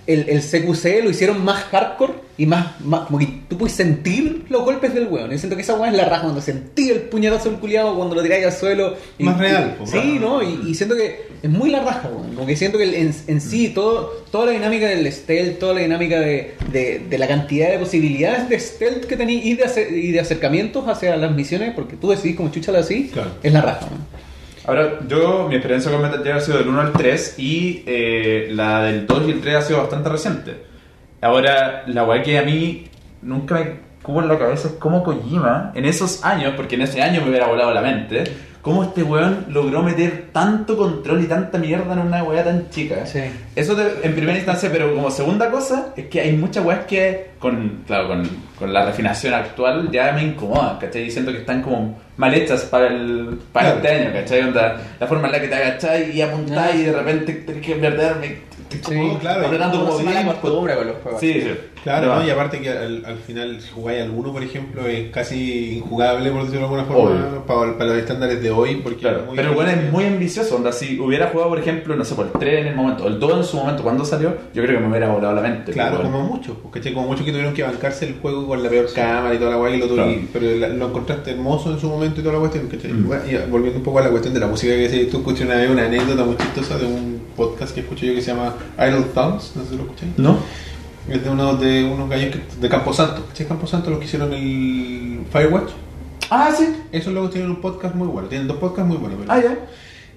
el, el CQC lo hicieron más hardcore y más, más como que tú puedes sentir los golpes del weón. Yo siento que esa weón es la raja cuando sentí el puñetazo del culiado cuando lo tiráis al suelo. Y- Más real, y- pues, sí, ¿no? Y, y siento que es muy la raja, weón. Como que siento que en, en sí, todo, toda la dinámica del stealth, toda la dinámica de, de, de la cantidad de posibilidades de stealth que tenéis y, de acer- y de acercamientos hacia las misiones, porque tú decidís como chúchala así, Claro. es la raja, weón. Ahora, yo, mi experiencia con Metal Gear ha sido del 1 al 3 y eh, la del 2 y el 3 ha sido bastante reciente. Ahora, la weá que a mí nunca me cubo en la cabeza es cómo Kojima, en esos años, porque en ese año me hubiera volado la mente, cómo este weón logró meter tanto control y tanta mierda en una weá tan chica. Sí. Eso de- en primera instancia, pero como segunda cosa, es que hay muchas weas que, con, claro, con, con la refinación actual, ya me incomodan, ¿cachai? Diciendo que están como mal hechas para el para Claro. este año, ¿cachai? Onda, la forma en la que te agacháis y apuntáis Ah, y de repente tenés que perderme. Sí, claro. apretando como bien. con los juegos. Sí, sí. Claro, No. y aparte que al, al final, si jugáis al 1, por ejemplo, es casi injugable, por decirlo de alguna forma, para, para los estándares de hoy. Porque Claro, es muy pero bueno, es muy ambicioso. Onda, si hubiera jugado, por ejemplo, no sé, por el 3 en el momento, o el 2 en su momento, cuando salió, yo creo que me hubiera volado la mente. Claro, como muchos, pues, ¿cachai? Como muchos que tuvieron que bancarse el juego con la peor cámara y toda la guay, y lo pero la- lo encontraste hermoso en su momento y toda la cuestión. Mm. Y volviendo un poco a la cuestión de la música que decías, tú escuché una vez una anécdota muy chistosa de un podcast que escuché yo que se llama Idle Thumbs, no sé si lo escucháis. ¿No? Es de uno de unos gallos que, de Camposanto, ¿cachai? Camposanto los que hicieron el Firewatch. Ah, sí. Esos luego tienen un podcast muy bueno, tienen dos podcasts muy buenos. pero- Ah, ya.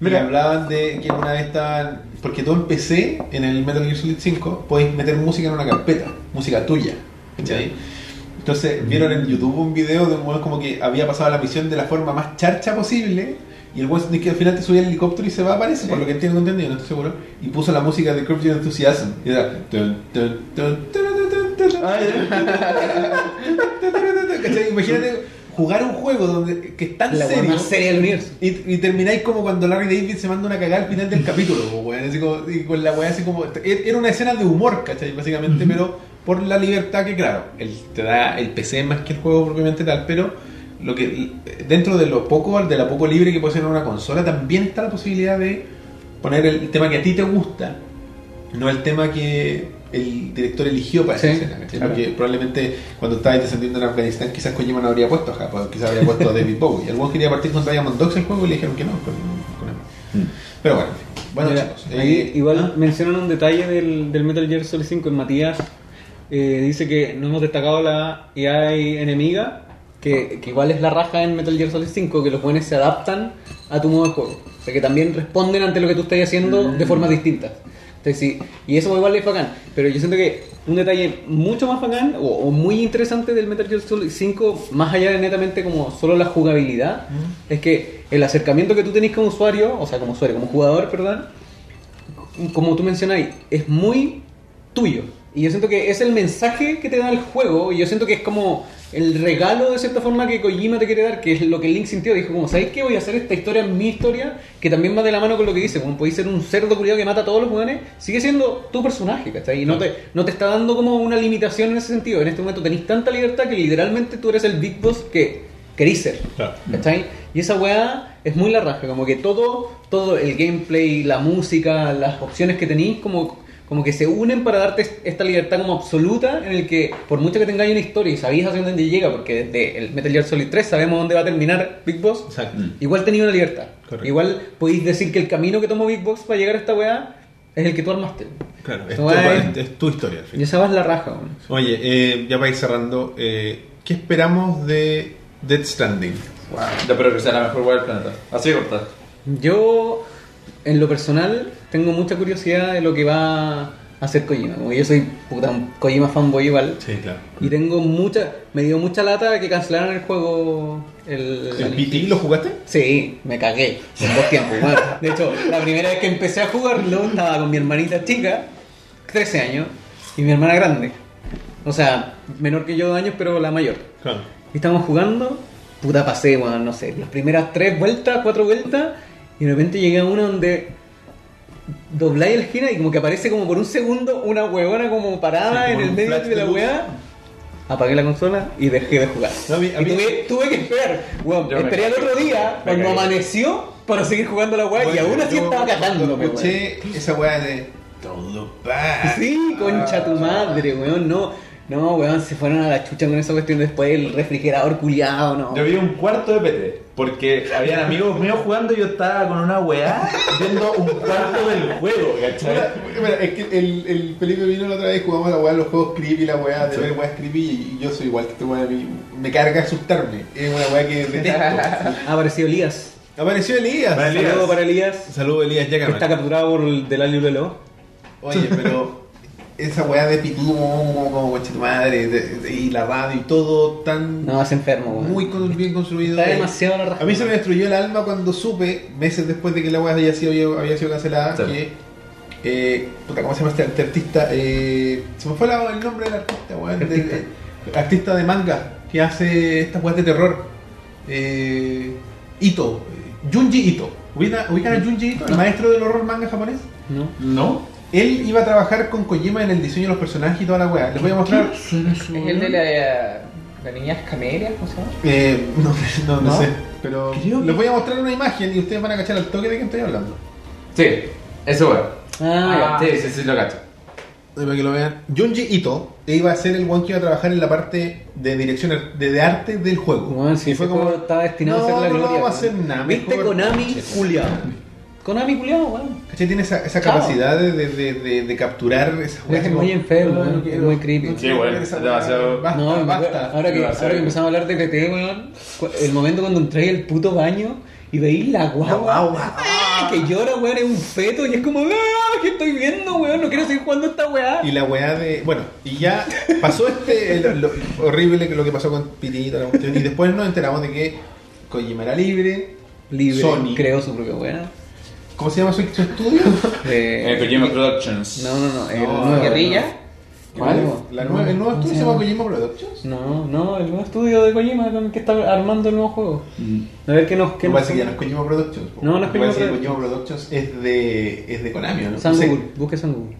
Mira, hablaban de que una vez estaban. Porque tú en PC, en el Metal Gear Solid 5, podéis meter música en una carpeta, música tuya. ¿cachai? Entonces vieron en YouTube un video de un weón como que había pasado la misión de la forma más charcha posible. Y el de que al final te subía el helicóptero y se va, parece, por lo que entiendo entendido, no estoy seguro. Y puso la música de Curb Your Enthusiasm. Y era. Imagínate jugar un juego donde que es tan La serio. más seria del universo. Y, y termináis como cuando Larry David se manda una cagada al final del capítulo, weón, así como- y con la weá así como. er- Era una escena de humor, ¿cachai? Básicamente, pero por la libertad que, claro, el, te da el PC más que el juego propiamente tal, pero lo que dentro de lo poco, de la poco libre que puede ser una consola, también está la posibilidad de poner el tema que a ti te gusta, no el tema que el director eligió para esa Sí, escena, ¿cachai? claro. Porque probablemente cuando estabas descendiendo en Afganistán, quizás Kojima no habría puesto acá, pues, quizás habría puesto a David Bowie. Y el weón quería partir con Diamond Dogs el juego y le dijeron que no. con- con él. Mm. Pero bueno. Bueno, Mira, chicos. eh, igual ¿ah? mencionan un detalle del, del Metal Gear Solid 5 en Matías. eh, dice que no hemos destacado la AI enemiga, que, que igual es la raja en Metal Gear Solid 5, que los buenos se adaptan a tu modo de juego. O sea, que también responden ante lo que tú estás haciendo de formas distintas. Entonces, sí, y eso igual es bacán. Pero yo siento que un detalle mucho más bacán o, o muy interesante del Metal Gear Solid 5, más allá de netamente como solo la jugabilidad, es que el acercamiento que tú tenés como usuario, o sea, como usuario, como jugador, perdón, como tú mencionáis, es muy tuyo. Y yo siento que es el mensaje que te da el juego. Y yo siento que es como el regalo de cierta forma que Kojima te quiere dar, que es lo que Link sintió. Dijo, como, ¿sabéis qué? Voy a hacer esta historia, mi historia, que también va de la mano con lo que dice. Como podéis ser un cerdo culiado que mata a todos los jugadores, sigue siendo tu personaje, ¿cachai? Y no te, no te está dando como una limitación en ese sentido. En este momento tenéis tanta libertad que literalmente tú eres el Big Boss que querís ser. ¿Cachai? Y esa weá es muy la raja, como que todo, todo el gameplay, la música, las opciones que tenéis, como, como que se unen para darte est- esta libertad como absoluta en el que, por mucho que tengáis una historia y sabéis hacia dónde llega, porque desde el Metal Gear Solid 3 sabemos dónde va a terminar Big Boss, Exacto. igual tenéis una libertad. Correcto. Igual podéis decir que el camino que tomó Big Boss para llegar a esta weá es el que tú armaste. Claro, es tu, es- es tu historia al Y fin. esa weá es la raja, weón. Oye, eh, ya para ir cerrando, eh, ¿qué esperamos de Dead Stranding? Ya, pero que sea la mejor weá del planeta. Así de corta. Yo, en lo personal, tengo mucha curiosidad de lo que va a hacer Kojima. Como yo soy puta, un Kojima fanboy igual. Sí, claro. Y tengo mucha, me dio mucha lata que cancelaran el juego. El, ¿El PT lo jugaste? Sí, me cagué en dos tiempos. bueno. de hecho, la primera vez que empecé a jugarlo estaba con mi hermanita chica, 13 años, y mi hermana grande. O sea, menor que yo dos años, pero la mayor. Claro. Y estábamos jugando, puta pasé, bueno, no sé, las primeras tres vueltas, cuatro vueltas, y de repente llegué a una donde dobláis la esquina y como que aparece como por un segundo una huevona como parada Sí, como en el medio de la luz. weá. Apagué la consola y dejé de jugar. No, a mí- a y tuve, tuve que esperar. me esperé al otro día, cuando amaneció, para seguir jugando la weá y Bueno, aún así yo estaba weón. Escuché esa weá de Don't look back. Sí, concha tu madre, weón, no. No, weón, se fueron a la chucha con esa cuestión después el refrigerador culiado, no. Yo vi un cuarto de PT, porque habían amigos míos jugando y yo estaba con una weá viendo un cuarto del juego, ¿cachai? Mira, es que el, el Felipe vino la otra vez, jugamos la weá, los juegos creepy, la weá de Sí. ver weá creepy, y yo soy igual que este weá, a mí me carga asustarme. Es una weá que detesto. Ha aparecido Elías. Apareció Elías. Vale. Elías. Saludo para Elías, Saludos Elías que está capturado por el del alio Lelo. Oye, pero esa weá de pitú, como, como coche tu madre, de- de- y la radio y todo tan No, es enfermo, weón. muy con- bien construido. Está Eh, demasiado la. A mí se me destruyó el alma cuando supe, meses después de que la weá había sido, había sido cancelada, Sí. que. Eh, puta, ¿Cómo se llama este, artista? Eh, se me fue la- el nombre del artista, weón. ¿Qué del- artista? artista de manga que hace estas weas de terror. Eh, Ito. Junji Ito. ¿Ubican a Junji Ito, el maestro del horror manga japonés? ¿No? ¿No? Él iba a trabajar con Kojima en el diseño de los personajes y toda la weá. Les voy a mostrar. Es el de la, la niña Camelia. Eh, no, no, no ¿No? sé. Pero Creo que- les voy a mostrar una imagen y ustedes van a cachar al toque de que estoy hablando. Sí, ese weón. Ah, Sí, sí, sí, lo cacho. Para que lo vean. Junji Ito iba a ser el one que iba a trabajar en la parte de dirección de, de arte del juego. Si y fue como. estaba destinado no, a ser la no, gloria. No, va a nada. ¿Viste. Konami culiao? Konami culiao, weón. ¿Cachai? Tiene esa, esa capacidad de, de, de, de- de capturar esa Es como, muy enfermo, no, no es muy creepy. Sí, bueno, es weá. demasiado- Basta, No, basta. ahora que, ahora que empezamos a hablar de PT, weón, el momento cuando entré al puto baño y veí la guagua, guagua. ¡ah! que llora, weón, es un feto y es como, ¡ah! ¿Qué estoy viendo, weón? No quiero seguir jugando esta weá. Y la weá de. Bueno, y ya pasó este. el- lo, horrible que lo que pasó con Pitito, la cuestión, y después nos enteramos de que Kojima era libre. Libre, Sony. creó su propia weá. ¿Cómo se llama su, estudio? De- Eh, Kojima Productions. No, no, no, el No, nuevo. Guerrilla. ¿Cuál? La nueva- ¿El nuevo ¿Cómo estudio se se llama? Kojima Productions? No, no, el nuevo estudio de Kojima con el que está armando el nuevo juego. Mm. A ver qué nos. Qué nos parece que ya no es Kojima Productions. po. No, no es parece Kojima que Kojima Productions es de, es de Konami, ¿o ¿no? San No. Google, busque San Google.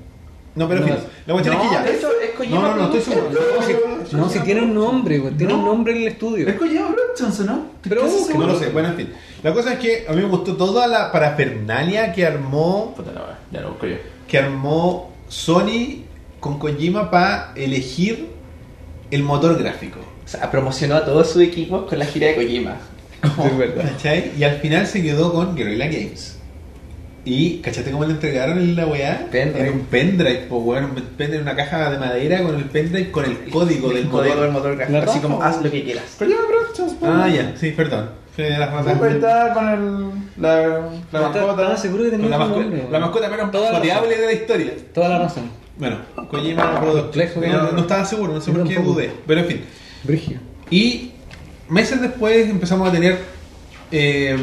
No, pero en No, fin. La cuestión es que ya. de hecho, es Kojima No, no, no, estoy seguro. Productions. No, si tiene un nombre, güey, tiene un nombre en el estudio. Es Kojima Productions, ¿o ¿no? Pero ¿Estás busca, No lo sé, bueno, en fin. La cosa es que a mí me gustó toda la parafernalia que armó Puta la ya lo busco yo. que armó Sony con Kojima para elegir el motor gráfico. O sea, promocionó a todos sus equipos con la gira de Kojima. Es verdad. ¿Cachai? Y al final se quedó con Guerrilla Games. Y, ¿cachate cómo le entregaron la weá? Pendrive. Era un pendrive, pues weón, un pendrive, una caja de madera con el pendrive con el código del el código motor. del motor gráfico. Así como haz lo que quieras. Pero ya me aprovechas, po. Ah, ya, sí, perdón. De las ratas. Con el, la, la mascota. Estaba seguro que tenía la, mascota, la mascota menos Toda la joteable de la historia. Toda la razón. Bueno, Kojima No, ¿no? estaba seguro, no sé por qué dudé. Pero en fin. Brigio. Y meses después empezamos a tener eh,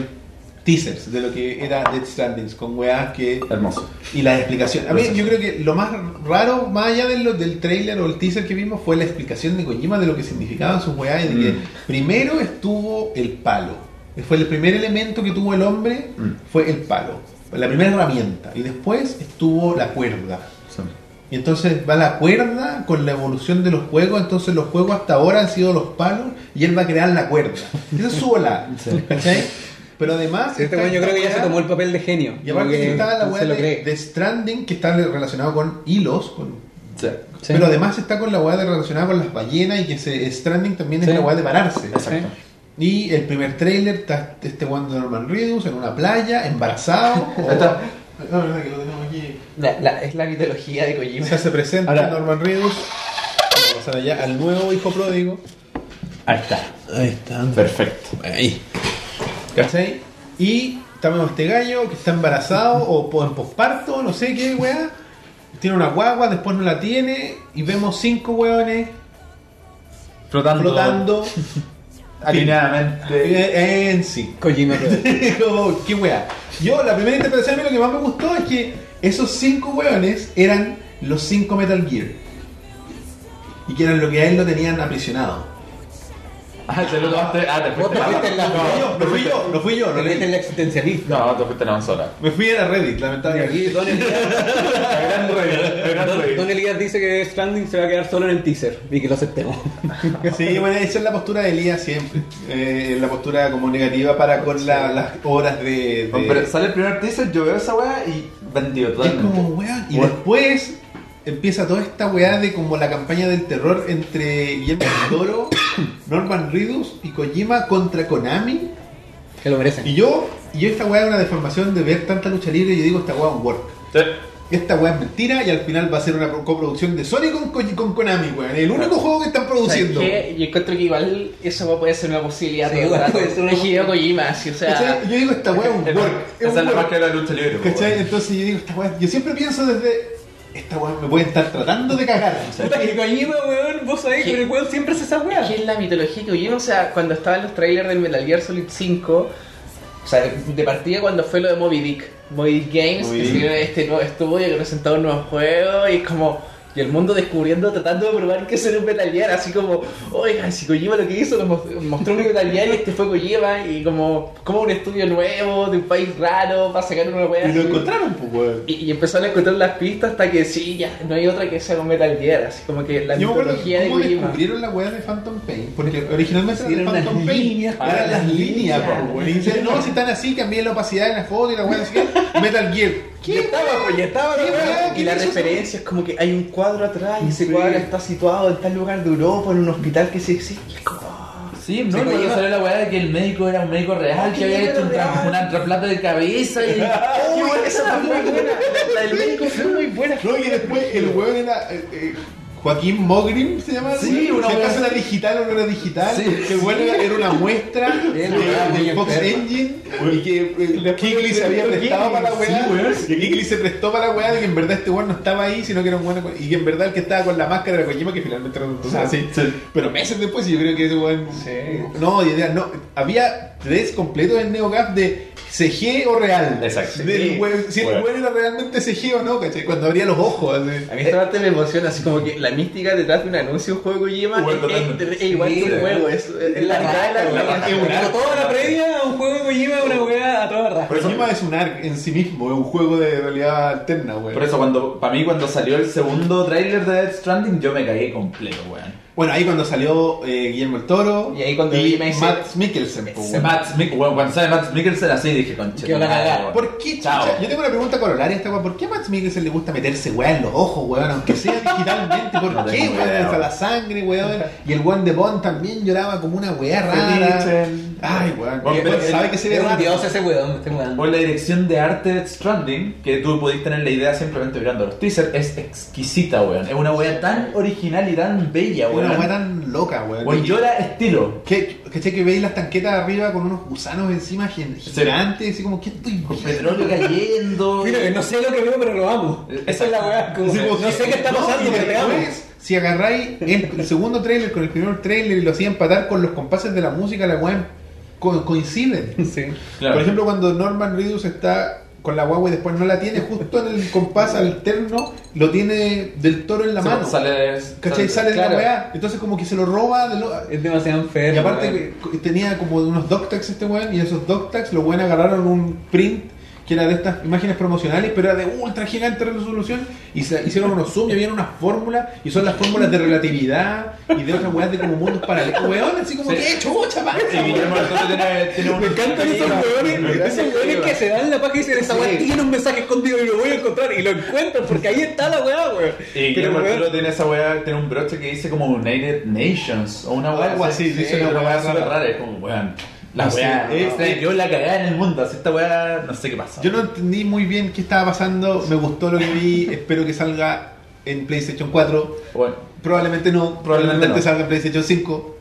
teasers de lo que era Dead Stranding con weas que. Hermoso. Y la explicación. A mí yo creo que lo más raro, más allá de lo- del trailer o el teaser que vimos, fue la explicación de Kojima de lo que significaban sus weas y de que Mm. primero estuvo el palo. Fue el primer elemento que tuvo el hombre, Mm. fue el palo. La primera herramienta. Y después estuvo la cuerda. Y entonces va la cuerda con la evolución de los juegos. Entonces los juegos hasta ahora han sido los palos y él va a crear la cuerda. Esa es su ola. ¿cachai? Pero además. Este está weón yo creo que ya se tomó el papel de genio. Y aparte está la se weá de, de Stranding que está relacionado con hilos. con- Sí. Sí. Pero además está con la weá de relacionada con las ballenas y que se, Stranding también es Sí. la weá de pararse. Exacto. Y el primer trailer está este weón de Norman Reedus en una playa, embarazado. o- está. No, verdad que lo tenemos aquí. La, la- es la mitología de Kojima. Se hace presente Ahora- Norman Reedus. Vamos a pasar allá al nuevo hijo pródigo. Ahí está. Ahí está. Perfecto. Ahí. ¿Cachai? Y tenemos este gallo que está embarazado o en posparto, no sé qué, weá. Tiene una guagua, después no la tiene. Y vemos cinco weones Flotando. flotando Alineadamente. en sí. Kojima, Como, qué weá. Yo, la primera interpretación a mí lo que más me gustó es que esos cinco weones eran los cinco Metal Gear. Y que eran lo que a él lo tenían aprisionado. Ah, te lo tomaste. Ah, te Vos fuiste te fuiste en la- No, no fui yo, no fui yo, Te no leí. el existencialista. No, te fuiste en la sola. Me fui a la Reddit, Y lamentablemente. aquí Don Elías, Gran rey. Gran Don, rey. Don Elías dice que Stranding se va a quedar solo en el teaser y que lo aceptemos. Sí, bueno, esa es la postura de Elías siempre. Eh, la postura como negativa para con la- las horas de. de- Hombre, sale el primer teaser, yo veo esa weá y vendido es totalmente. como, weón. Y después empieza toda esta weá de como la campaña del terror entre Guillermo del Toro, Norman Reedus y Kojima contra Konami. Que lo merecen. Y yo, y yo esta weá es una deformación de ver tanta lucha libre y yo digo, esta weá es un work. Sí. Esta weá es mentira y al final va a ser una co- coproducción de Sony con, Ko- con Konami, weón. El único juego que están produciendo. ¿Sabes qué? Yo encuentro que igual eso puede ser una posibilidad. Sí, igual puede ser una Kojima, sí, o sea. ¿Cachai? Yo digo, esta weá es un work. Es Esa un es la work. la lucha libre. ¿Cachai? Entonces yo digo, esta weá, yo siempre pienso desde, esta weá me puede estar tratando de cagar. Puta que Kojima, weón, vos sabés que ¿Qué? el weón siempre hace esa weá. ¿Qué es la mitología que Kojima? O sea, cuando estaban los trailers del Metal Gear Solid 5, o sea, de partida cuando fue lo de Moby Dick, Moby Dick Games, Moby que siguieron este nuevo estudio que presentó un nuevo juego y es como. Y el mundo descubriendo, tratando de probar que eso era un Metal Gear, así como, oigan, si Kojima lo que hizo, nos mos- mostró un Metal Gear y este fue Kojima, y como, como un estudio nuevo, de un país raro, para sacar una wea Y lo encontraron, pues weón. Y, y empezaron a encontrar las pistas hasta que sí, ya, no hay otra que sea con Metal Gear, así como que la Yo mitología de Kojima. descubrieron la weá de Phantom Pain. Porque originalmente Sí, era Phantom Pain. líneas, Eran las líneas, po, weón. No, si están así, cambié la opacidad en la foto y la weá así que Metal Gear. Ya estaba, pues ya estaba la ¿Qué weá. weá? Y la ¿Qué referencia es como que hay un cuadro atrás y ese Sí. cuadro está situado en tal lugar de Europa, en un hospital que sí existe. Sí, no, Sí, cuando Kojima- salió la weá de que el médico era un médico real, que ¿Qué había hecho un tra- una trasplante de cabeza y. ¡Oh, esa fue muy buena! La del médico fue muy buena. No, y después el weón era. eh, eh, Joaquín Mogrim se llama. Sí, una Si acaso era digital o no era digital. Sí. Que el weón era, una muestra de, Fox enferma. Engine y que eh, Kigley se había prestado para la weá. Sí. Y Kigley se prestó para la weá de que en verdad este weón no estaba ahí, sino que era un weón. Y que en verdad el que estaba con la máscara era Kojima, que finalmente resultó ser así. Sí. Pero meses después, yo creo que ese weón. Sí. No, y idea, no. Había tres completos en NeoGAF de CG o real. Exacto. Del Sí. si el Weón. weón era realmente CG o no, ¿cachai? Cuando abría los ojos, así. A mí esta parte me emociona, así como que la mística detrás de un anuncio de un juego de Kojima es, totalmente. es- es igual que un juego, es, es la mitad de la toda la previa a un juego de Kojima es una weá a toda raja. Por eso- Kojima es un arc en sí mismo, es un juego de realidad alterna, weón. Por eso, cuando, para mí, cuando salió el segundo tráiler de Death Stranding, yo me cagué completo, weón. Bueno, ahí cuando salió eh, Guillermo el Toro Y ahí cuando y Matt Mikkelsen, po, weón. Matt bueno, cuando sale Matt Mikkelsen así, dije, concha. Weón. ¿Por qué, Chao. chucha? Yo tengo una pregunta corolaria esta weón. ¿Por qué a Matt Mikkelsen le gusta meterse weá en los ojos, weón? Aunque sea digitalmente. ¿Por No qué, weón? weón. la sangre, weón. Y el weón de Bond también lloraba como una weá rara. Ay, weón. Bueno, Pero pero sabe que se ve Es un dios ese weón. weón, estoy weando. O la dirección de arte de Stranding, que tú podés tener la idea simplemente mirando los teasers, es exquisita, weón. Es una weá tan original y tan bella, Una weón. weá tan loca, weón. Weón, llora estilo. Que, ¿Cachai? Que veis las tanquetas arriba con unos gusanos encima gigantes, así como, ¿qué estoy Con petróleo cayendo. Mira, no sé lo que veo, pero lo amo. Esa es la weá. como- Sí, no sé qué está pasando, pero te amo. Si agarráis el, segundo trailer con el primer trailer y lo hacían empatar con los compases de la música, la weá co- coinciden. Sí. Claro. Por ejemplo, cuando Norman Reedus está con la guagua y después no la tiene, justo en el compás alterno, lo tiene del toro en la Se- mano. Sale, ¿Cachai? Sale de claro. la weá. Entonces como que se lo roba de lo... Es demasiado enfermo. Y aparte que tenía como unos doctags este weón y esos doctags los weón agarraron un print que era de estas imágenes promocionales pero era de ultra gigante resolución y se hicieron unos zoom y había unas fórmulas y son las fórmulas de relatividad y de otras weas de como mundos paralelos weón así como Sí. que chucha pasa Toro tiene. Me encantan esos weones, esos weones que se dan la paja y dicen esa weá tiene un mensaje escondido y lo voy a encontrar y lo encuentran porque ahí está la weá, weón. Y Guillermo Toro tiene esa weá, tiene un broche que dice como United Nations o una weá Algo así, sí, dice una súper rara. rara. Es como, weón. La No sé, weá, eh, no sé, eh. yo la cagada en el mundo. Así esta weá, no sé qué pasa. yo no entendí muy bien qué estaba pasando me gustó lo que vi espero que salga en PlayStation 4 Bueno, probablemente no Probablemente probablemente no. salga en PlayStation 5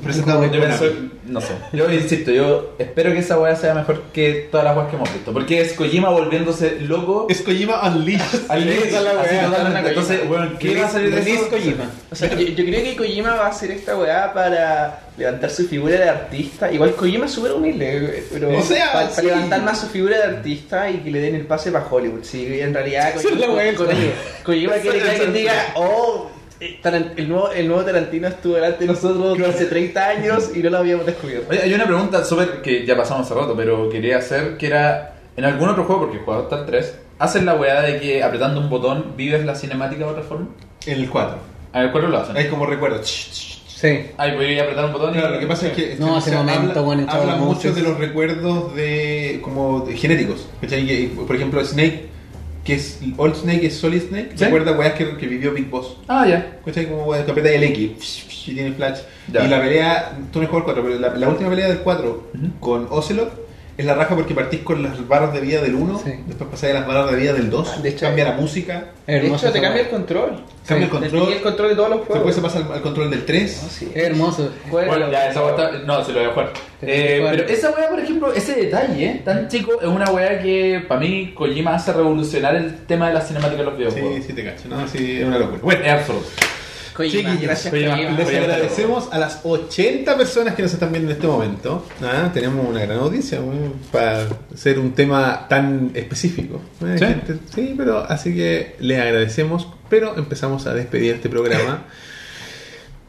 presentado no sé. Yo insisto, yo espero que esa weá sea mejor que todas las weas que hemos visto. Porque es Kojima volviéndose loco. es Kojima Unleashed así totalmente. Entonces, weón, ¿qué va a salir de eso? Kojima. O sea, yo, yo creo que Kojima va a hacer esta weá para levantar su figura de artista. Igual Kojima es súper humilde, pero O sea, para, sí. levantar más su figura de artista y que le den el pase para Hollywood. Sí, en realidad Kojima, Kojima. Kojima quiere que alguien diga, oh, el nuevo, el nuevo Tarantino estuvo delante de nosotros hace 30 años y no lo habíamos descubierto. Oye, hay una pregunta súper que ya pasamos hace rato, pero quería hacer que era en algún otro juego, porque he jugado hasta el 3, ¿hacen la weá de que apretando un botón vives la cinemática de otra forma? en el 4 A ver, ¿cuál lo hacen? hay como recuerdo Sí. Ahí voy a apretar un botón y... Claro, lo que pasa es que No, sea, momento, habla, bueno, habla mucho de los recuerdos de como de genéticos. Por ejemplo, Snake, que es Old Snake es Solid Snake, ¿Sí? recuerda weas que, que vivió Big Boss. Ah, ya. ¿Cachai? Como weas apretas el X y tiene flash. Ya. Y la pelea, tú no jugado el 4, pero la, la última pelea del 4 Ujú. con Ocelot es la raja porque partís con las barras de vida del 1, Sí. después pasás a las barras de vida del 2, De hecho- cambia la música, De hecho, te cambia el control. cambia el Te control, el control de todos los después juegos. se pasa al, al control del 3. Ah, sí. Es hermoso. Juega- Bueno, ya, esa está... No, se lo voy a jugar. Eh, pero esa weá, por ejemplo, ese detalle eh, tan chico es una weá que para mí Kojima hace revolucionar el tema de la cinemática de los videojuegos. Sí, sí te cacho, ¿no? Sí, es una locura. Bueno, Es absurdo. Kojima, Chiquillos, gracias Kojima. Kojima. Les agradecemos a las 80 personas que nos están viendo en este momento. Ah, tenemos una gran audiencia para ser un tema tan específico. Eh, ¿Sí? gente- sí, pero así que les agradecemos. Pero empezamos a despedir este programa.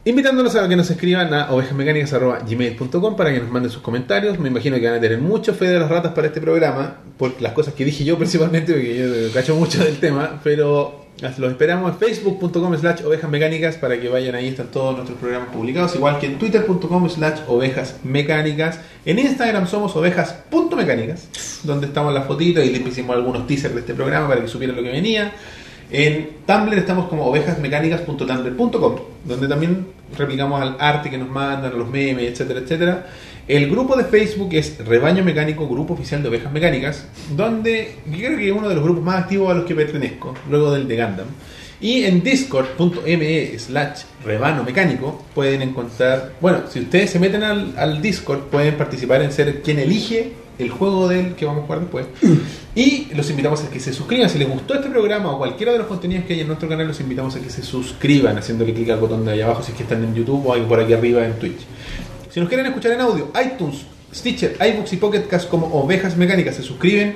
Invitándolos a que nos escriban a ovejasmecánicas.gmail.com para que nos manden sus comentarios. Me imagino que van a tener mucho fe de las ratas para este programa, por las cosas que dije yo principalmente, porque yo cacho mucho del tema, pero los esperamos en facebook.com slash ovejasmecánicas para que vayan ahí, están todos nuestros programas publicados, igual que en twitter.com slash ovejasmecánicas. En Instagram somos ovejas.mecánicas, donde estamos las fotitos y les hicimos algunos teasers de este programa para que supieran lo que venía. En Tumblr estamos como ovejasmecánicas.tumblr.com, donde también replicamos al arte que nos mandan, a los memes, etcétera, etcétera. El grupo de Facebook es Rebaño Mecánico, Grupo Oficial de Ovejas Mecánicas, donde yo creo que es uno de los grupos más activos a los que pertenezco, luego del de Gundam. Y en discord.me slash rebano mecánico pueden encontrar, bueno, si ustedes se meten al, al Discord pueden participar en ser quien elige el juego del que vamos a jugar después. Y los invitamos a que se suscriban. Si les gustó este programa o cualquiera de los contenidos que hay en nuestro canal, los invitamos a que se suscriban haciéndole clic al botón de ahí abajo si es que están en YouTube o ahí por aquí arriba en Twitch. Si nos quieren escuchar en audio, iTunes, Stitcher, iBooks y Pocket Cast como Ovejas Mecánicas se suscriben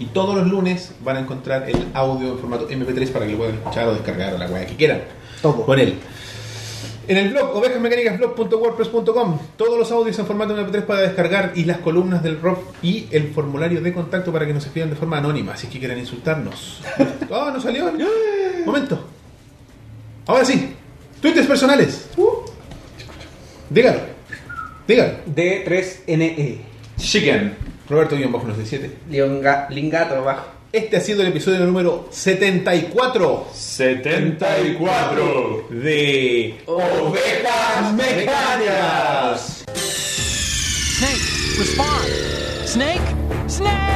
y todos los lunes van a encontrar el audio en formato MP3 para que lo puedan escuchar o descargar o la weá que quieran Todo. con él. En el blog ovejasmecánicasblog.wordpress.com todos los audios en formato MP3 para descargar y las columnas del rock y el formulario de contacto para que nos escriban de forma anónima si es que quieren insultarnos. ¡Oh, no salió! Momento. Ahora sí. Twitters personales. Dígalo. Dígalo. D3NE. Chicken. Roberto-97. Lionga- Lingato abajo. Este ha sido el episodio número 74 74 de Ovejas Mecánicas. Snake, respond. Snake? Snake!